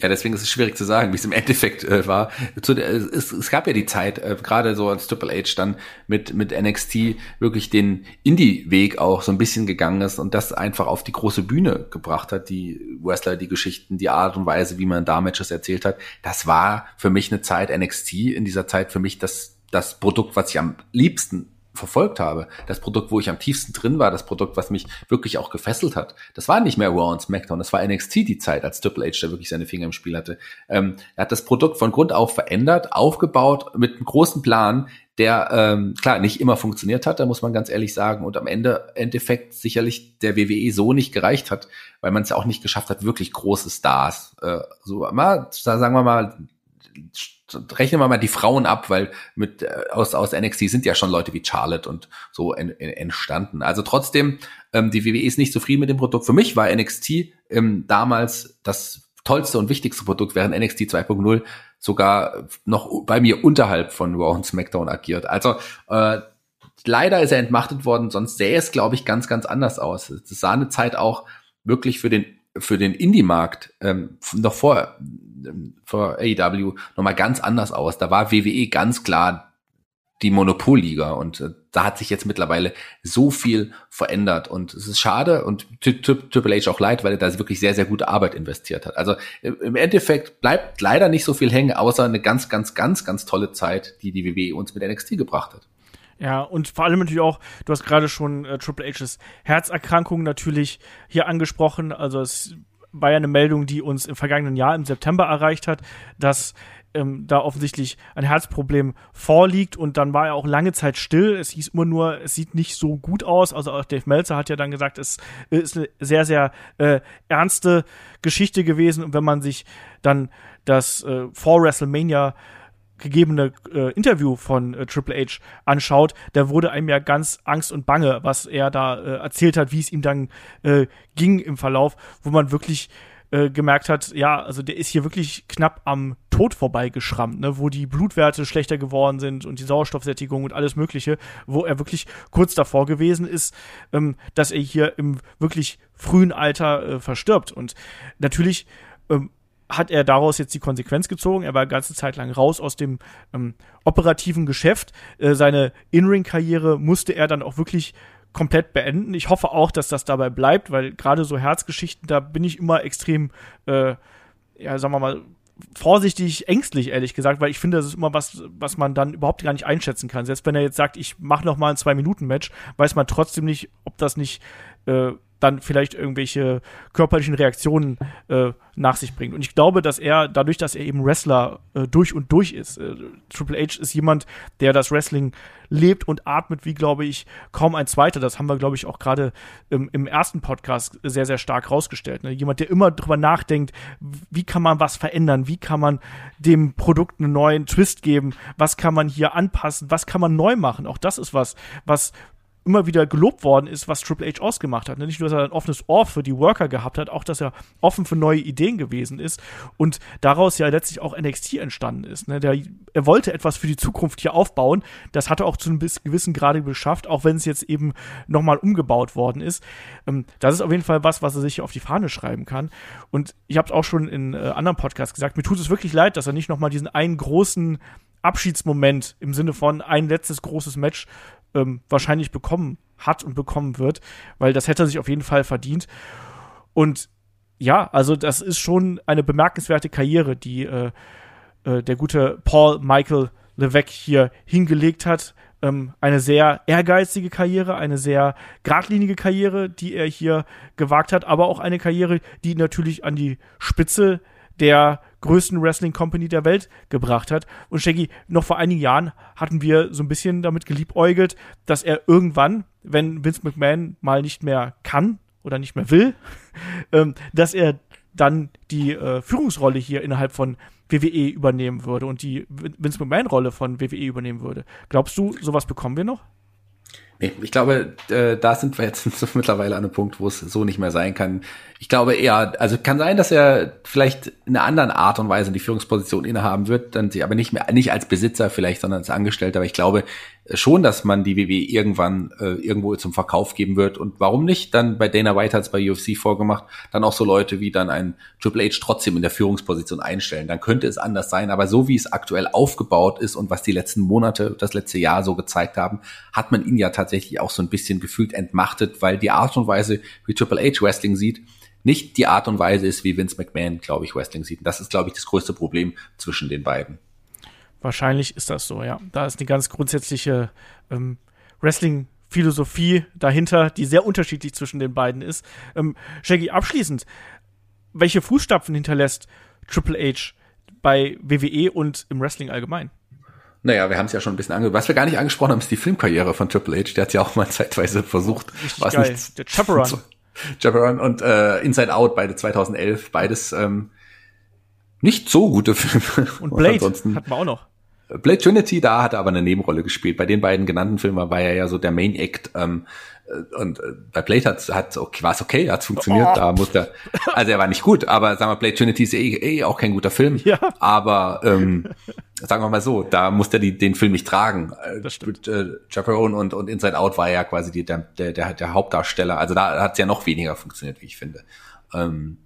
Ja, deswegen ist es schwierig zu sagen, wie es im Endeffekt äh, war. Zu der, es, es gab ja die Zeit, äh, gerade so als Triple H dann mit, mit NXT wirklich den Indie-Weg auch so ein bisschen gegangen ist und das einfach auf die große Bühne gebracht hat, die Wrestler, die Geschichten, die Art und Weise, wie man da Matches erzählt hat. Das war für mich eine Zeit, NXT in dieser Zeit für mich das, das Produkt, was ich am liebsten verfolgt habe, das Produkt, wo ich am tiefsten drin war, das Produkt, was mich wirklich auch gefesselt hat, das war nicht mehr Raw und SmackDown, das war NXT die Zeit, als Triple H da wirklich seine Finger im Spiel hatte. Ähm, er hat das Produkt von Grund auf verändert, aufgebaut mit einem großen Plan, der ähm, klar nicht immer funktioniert hat, da muss man ganz ehrlich sagen, und am Ende Endeffekt sicherlich der WWE so nicht gereicht hat, weil man es ja auch nicht geschafft hat, wirklich große Stars, äh, so mal, sagen wir mal, rechnen wir mal die Frauen ab, weil mit äh, aus aus NXT sind ja schon Leute wie Charlotte und so en, en, entstanden. Also trotzdem, ähm, die WWE ist nicht zufrieden mit dem Produkt. Für mich war NXT ähm, damals das tollste und wichtigste Produkt, während NXT 2.0 sogar noch bei mir unterhalb von Raw und SmackDown agiert. Also äh, leider ist er entmachtet worden, sonst sähe es, glaube ich, ganz, ganz anders aus. Es sah eine Zeit auch wirklich für den für den Indie-Markt ähm, noch vor, vor AEW nochmal ganz anders aus. Da war WWE ganz klar die Monopolliga und äh, da hat sich jetzt mittlerweile so viel verändert und es ist schade und Triple H auch leid, weil er da wirklich sehr, sehr gute Arbeit investiert hat. Also im Endeffekt bleibt leider nicht so viel hängen, außer eine ganz, ganz, ganz, ganz tolle Zeit, die die WWE uns mit NXT gebracht hat. Ja, und vor allem natürlich auch, du hast gerade schon äh, Triple H's Herzerkrankung natürlich hier angesprochen. Also es war ja eine Meldung, die uns im vergangenen Jahr im September erreicht hat, dass ähm, da offensichtlich ein Herzproblem vorliegt und dann war er auch lange Zeit still. Es hieß immer nur, es sieht nicht so gut aus. Also auch Dave Meltzer hat ja dann gesagt, es ist eine sehr, sehr äh, ernste Geschichte gewesen und wenn man sich dann das äh, vor WrestleMania gegebene äh, Interview von äh, Triple H anschaut, da wurde einem ja ganz Angst und Bange, was er da äh, erzählt hat, wie es ihm dann äh, ging im Verlauf, wo man wirklich äh, gemerkt hat, ja, also der ist hier wirklich knapp am Tod vorbeigeschrammt, ne, wo die Blutwerte schlechter geworden sind und die Sauerstoffsättigung und alles Mögliche, wo er wirklich kurz davor gewesen ist, ähm, dass er hier im wirklich frühen Alter äh, verstirbt. Und natürlich ähm, hat er daraus jetzt die Konsequenz gezogen. Er war eine ganze Zeit lang raus aus dem ähm, operativen Geschäft. Äh, seine In-Ring-Karriere musste er dann auch wirklich komplett beenden. Ich hoffe auch, dass das dabei bleibt, weil gerade so Herzgeschichten, da bin ich immer extrem, äh, ja, sagen wir mal, vorsichtig, ängstlich, ehrlich gesagt, weil ich finde, das ist immer was, was man dann überhaupt gar nicht einschätzen kann. Selbst wenn er jetzt sagt, ich mache noch mal ein Zwei-Minuten-Match, weiß man trotzdem nicht, ob das nicht äh, dann vielleicht irgendwelche körperlichen Reaktionen äh, nach sich bringt. Und ich glaube, dass er, dadurch, dass er eben Wrestler äh, durch und durch ist, äh, Triple H ist jemand, der das Wrestling lebt und atmet, wie glaube ich, kaum ein zweiter. Das haben wir, glaube ich, auch gerade ähm, im ersten Podcast sehr, sehr stark rausgestellt. Ne? Jemand, der immer drüber nachdenkt, wie kann man was verändern, wie kann man dem Produkt einen neuen Twist geben, was kann man hier anpassen, was kann man neu machen. Auch das ist was, was immer wieder gelobt worden ist, was Triple H ausgemacht hat. Nicht nur, dass er ein offenes Ohr für die Worker gehabt hat, auch, dass er offen für neue Ideen gewesen ist und daraus ja letztlich auch NXT entstanden ist. Ne? Der, er wollte etwas für die Zukunft hier aufbauen. Das hat er auch zu einem gewissen Grade geschafft, auch wenn es jetzt eben nochmal umgebaut worden ist. Ähm, das ist auf jeden Fall was, was er sich auf die Fahne schreiben kann. Und ich habe es auch schon in äh, anderen Podcasts gesagt, mir tut es wirklich leid, dass er nicht nochmal diesen einen großen Abschiedsmoment im Sinne von ein letztes großes Match ähm, wahrscheinlich bekommen hat und bekommen wird, weil das hätte er sich auf jeden Fall verdient. Und ja, also das ist schon eine bemerkenswerte Karriere, die äh, äh, der gute Paul Michael Levesque hier hingelegt hat. Ähm, eine sehr ehrgeizige Karriere, eine sehr geradlinige Karriere, die er hier gewagt hat, aber auch eine Karriere, die natürlich an die Spitze der größten Wrestling Company der Welt gebracht hat. Und Shaggy, noch vor einigen Jahren hatten wir so ein bisschen damit geliebäugelt, dass er irgendwann, wenn Vince McMahon mal nicht mehr kann oder nicht mehr will, ähm, dass er dann die äh, Führungsrolle hier innerhalb von WWE übernehmen würde und die Vince McMahon-Rolle von WWE übernehmen würde. Glaubst du, sowas bekommen wir noch? Nee, ich glaube, äh, da sind wir jetzt mittlerweile an einem Punkt, wo es so nicht mehr sein kann. Ich glaube eher, also kann sein, dass er vielleicht in einer anderen Art und Weise die Führungsposition innehaben wird, dann sie aber nicht mehr, nicht als Besitzer vielleicht, sondern als Angestellter. Aber ich glaube schon, dass man die WWE irgendwann äh, irgendwo zum Verkauf geben wird. Und warum nicht? Dann bei Dana White hat es bei UFC vorgemacht, dann auch so Leute wie dann ein Triple H trotzdem in der Führungsposition einstellen. Dann könnte es anders sein. Aber so wie es aktuell aufgebaut ist und was die letzten Monate, das letzte Jahr so gezeigt haben, hat man ihn ja tatsächlich auch so ein bisschen gefühlt entmachtet, weil die Art und Weise, wie Triple H Wrestling sieht, nicht die Art und Weise ist, wie Vince McMahon, glaube ich, Wrestling sieht. Und das ist, glaube ich, das größte Problem zwischen den beiden. Wahrscheinlich ist das so, ja. Da ist eine ganz grundsätzliche ähm, Wrestling-Philosophie dahinter, die sehr unterschiedlich zwischen den beiden ist. Ähm, Shaggy, abschließend, welche Fußstapfen hinterlässt Triple H bei WWE und im Wrestling allgemein? Naja, wir haben es ja schon ein bisschen angesprochen. Was wir gar nicht angesprochen haben, ist die Filmkarriere von Triple H. Der hat ja auch mal zeitweise versucht. Richtig was geil. Nicht, Der Chaperon. Chaperon und äh, Inside Out, beide 2011, beides ähm, nicht so gute Filme. Und Blade und hatten wir auch noch. Blade Trinity, da hat er aber eine Nebenrolle gespielt. Bei den beiden genannten Filmen war er ja so der Main Act. Ähm, äh, und äh, bei Blade hat, hat okay, war es okay, hat funktioniert. Oh. Da musste also er war nicht gut, aber sagen wir, Blade Trinity ist eh, eh auch kein guter Film. Ja. Aber ähm, sagen wir mal so, da musste er die, den Film nicht tragen. Äh, das stimmt. Chaperone und, und Inside Out war ja quasi die, der, der, der, der Hauptdarsteller. Also da hat es ja noch weniger funktioniert, wie ich finde. Ähm,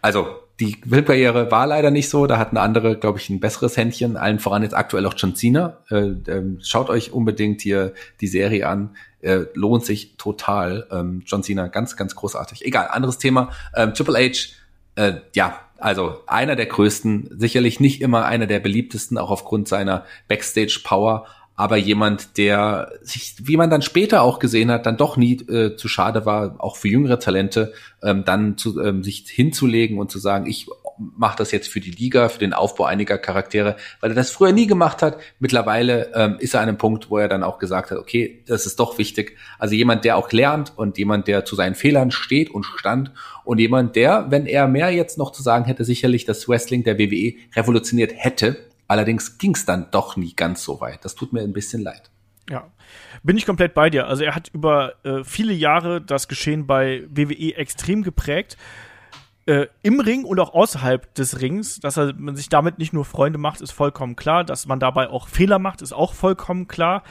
also die Filmkarriere war leider nicht so. Da hat eine andere, glaube ich, ein besseres Händchen. Allen voran jetzt aktuell auch John Cena. Äh, ähm, schaut euch unbedingt hier die Serie an. Äh, lohnt sich total. Ähm, John Cena, ganz, ganz großartig. Egal, anderes Thema. Ähm, Triple H, äh, ja, also einer der größten, sicherlich nicht immer einer der beliebtesten, auch aufgrund seiner Backstage-Power, aber jemand, der sich, wie man dann später auch gesehen hat, dann doch nie äh, zu schade war, auch für jüngere Talente, ähm, dann zu, ähm, sich hinzulegen und zu sagen, ich mache das jetzt für die Liga, für den Aufbau einiger Charaktere, weil er das früher nie gemacht hat. Mittlerweile ähm, ist er an einem Punkt, wo er dann auch gesagt hat, okay, das ist doch wichtig. Also jemand, der auch lernt und jemand, der zu seinen Fehlern steht und stand und jemand, der, wenn er mehr jetzt noch zu sagen hätte, sicherlich das Wrestling der WWE revolutioniert hätte, Allerdings ging es dann doch nie ganz so weit. Das tut mir ein bisschen leid. Ja, bin ich komplett bei dir. Also er hat über äh, viele Jahre das Geschehen bei WWE extrem geprägt. Äh, Im Ring und auch außerhalb des Rings, dass er man sich damit nicht nur Freunde macht, ist vollkommen klar. Dass man dabei auch Fehler macht, ist auch vollkommen klar.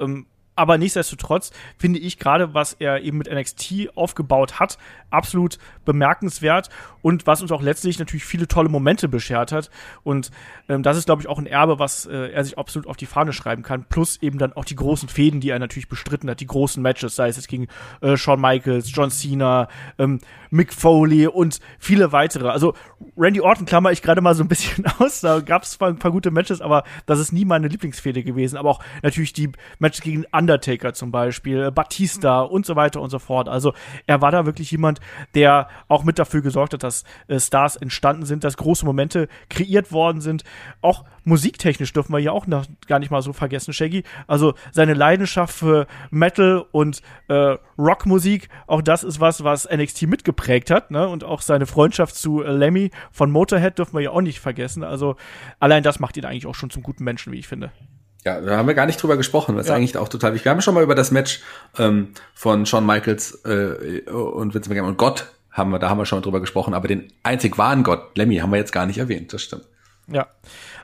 Ähm, aber nichtsdestotrotz finde ich gerade, was er eben mit NXT aufgebaut hat, absolut bemerkenswert und was uns auch letztlich natürlich viele tolle Momente beschert hat. Und ähm, das ist, glaube ich, auch ein Erbe, was äh, er sich absolut auf die Fahne schreiben kann. Plus eben dann auch die großen Fäden, die er natürlich bestritten hat, die großen Matches, sei es jetzt gegen äh, Shawn Michaels, John Cena, ähm, Mick Foley und viele weitere. Also Randy Orton klammer ich gerade mal so ein bisschen aus. Da gab es ein paar gute Matches, aber das ist nie meine Lieblingsfehde gewesen. Aber auch natürlich die Matches gegen Undertaker zum Beispiel, Batista und so weiter und so fort. Also er war da wirklich jemand, der auch mit dafür gesorgt hat, dass äh, Stars entstanden sind, dass große Momente kreiert worden sind. Auch musiktechnisch dürfen wir ja auch noch gar nicht mal so vergessen, Shaggy. Also seine Leidenschaft für Metal und äh, Rockmusik, auch das ist was, was NXT mitgeprägt hat, ne? Und auch seine Freundschaft zu äh, Lemmy von Motorhead dürfen wir ja auch nicht vergessen. Also allein das macht ihn eigentlich auch schon zum guten Menschen, wie ich finde. Ja, da haben wir gar nicht drüber gesprochen, was ja. eigentlich auch total wichtig. Wir haben schon mal über das Match ähm, von Shawn Michaels äh, und Vince McMahon und Gott haben wir, da haben wir schon mal drüber gesprochen, aber den einzig wahren Gott, Lemmy, haben wir jetzt gar nicht erwähnt, das stimmt. Ja,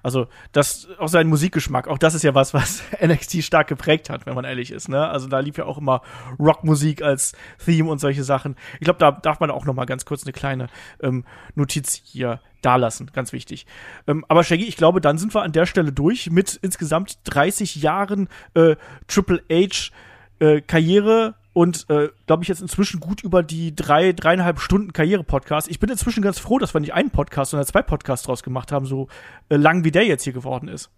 also das auch sein Musikgeschmack, auch das ist ja was, was NXT stark geprägt hat, wenn man ehrlich ist. Ne? Also da lief ja auch immer Rockmusik als Theme und solche Sachen. Ich glaube, da darf man auch noch mal ganz kurz eine kleine ähm, Notiz hier dalassen, ganz wichtig. Ähm, aber Shaggy, ich glaube, dann sind wir an der Stelle durch mit insgesamt 30 Jahren äh, Triple H äh, Karriere und äh, glaube ich jetzt inzwischen gut über die drei, dreieinhalb Stunden Karriere-Podcast. Ich bin inzwischen ganz froh, dass wir nicht einen Podcast, sondern zwei Podcasts draus gemacht haben, so äh, lang wie der jetzt hier geworden ist.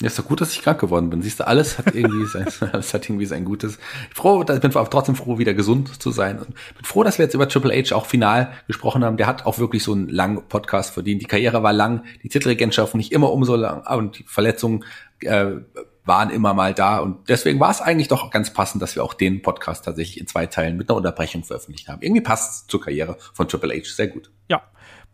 Ja, ist doch gut, dass ich krank geworden bin. Siehst du, alles hat irgendwie sein, alles hat irgendwie sein Gutes. Ich froh, ich bin trotzdem froh, wieder gesund zu sein. Und bin froh, dass wir jetzt über Triple H auch final gesprochen haben. Der hat auch wirklich so einen langen Podcast verdient. Die Karriere war lang, die Titelregentschaft nicht immer umso lang, und die Verletzungen äh, waren immer mal da. Und deswegen war es eigentlich doch ganz passend, dass wir auch den Podcast tatsächlich in zwei Teilen mit einer Unterbrechung veröffentlicht haben. Irgendwie passt es zur Karriere von Triple H sehr gut. Ja,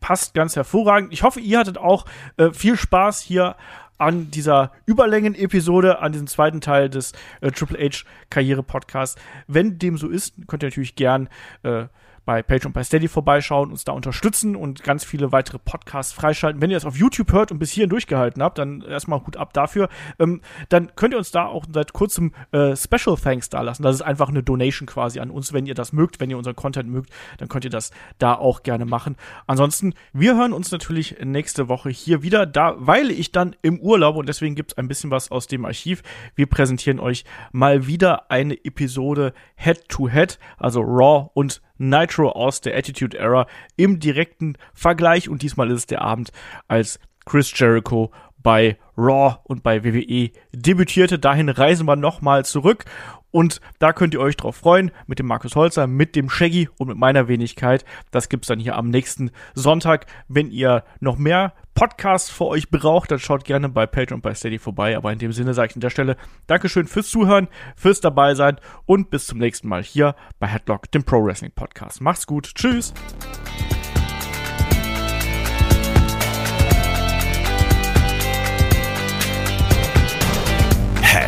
passt ganz hervorragend. Ich hoffe, ihr hattet auch äh, viel Spaß hier an dieser Überlängen-Episode, an diesem zweiten Teil des äh, Triple H Karriere-Podcasts. Wenn dem so ist, könnt ihr natürlich gern äh, bei Patreon, bei Steady vorbeischauen, uns da unterstützen und ganz viele weitere Podcasts freischalten. Wenn ihr das auf YouTube hört und bis hierhin durchgehalten habt, dann erstmal Hut ab dafür. Ähm, dann könnt ihr uns da auch seit kurzem äh, Special Thanks da lassen. Das ist einfach eine Donation quasi an uns, wenn ihr das mögt, wenn ihr unseren Content mögt, dann könnt ihr das da auch gerne machen. Ansonsten, wir hören uns natürlich nächste Woche hier wieder, da weil ich dann im Urlaub und deswegen gibt es ein bisschen was aus dem Archiv. Wir präsentieren euch mal wieder eine Episode Head to Head, also Raw und Nitro aus der Attitude Era im direkten Vergleich. Und diesmal ist es der Abend, als Chris Jericho bei Raw und bei WWE debütierte. Dahin reisen wir nochmal zurück und da könnt ihr euch drauf freuen mit dem Markus Holzer, mit dem Shaggy und mit meiner Wenigkeit. Das gibt's dann hier am nächsten Sonntag. Wenn ihr noch mehr Podcasts für euch braucht, dann schaut gerne bei Patreon und bei Steady vorbei. Aber in dem Sinne sage ich an der Stelle Dankeschön fürs Zuhören, fürs dabei sein und bis zum nächsten Mal hier bei Headlock, dem Pro Wrestling Podcast. Macht's gut. Tschüss.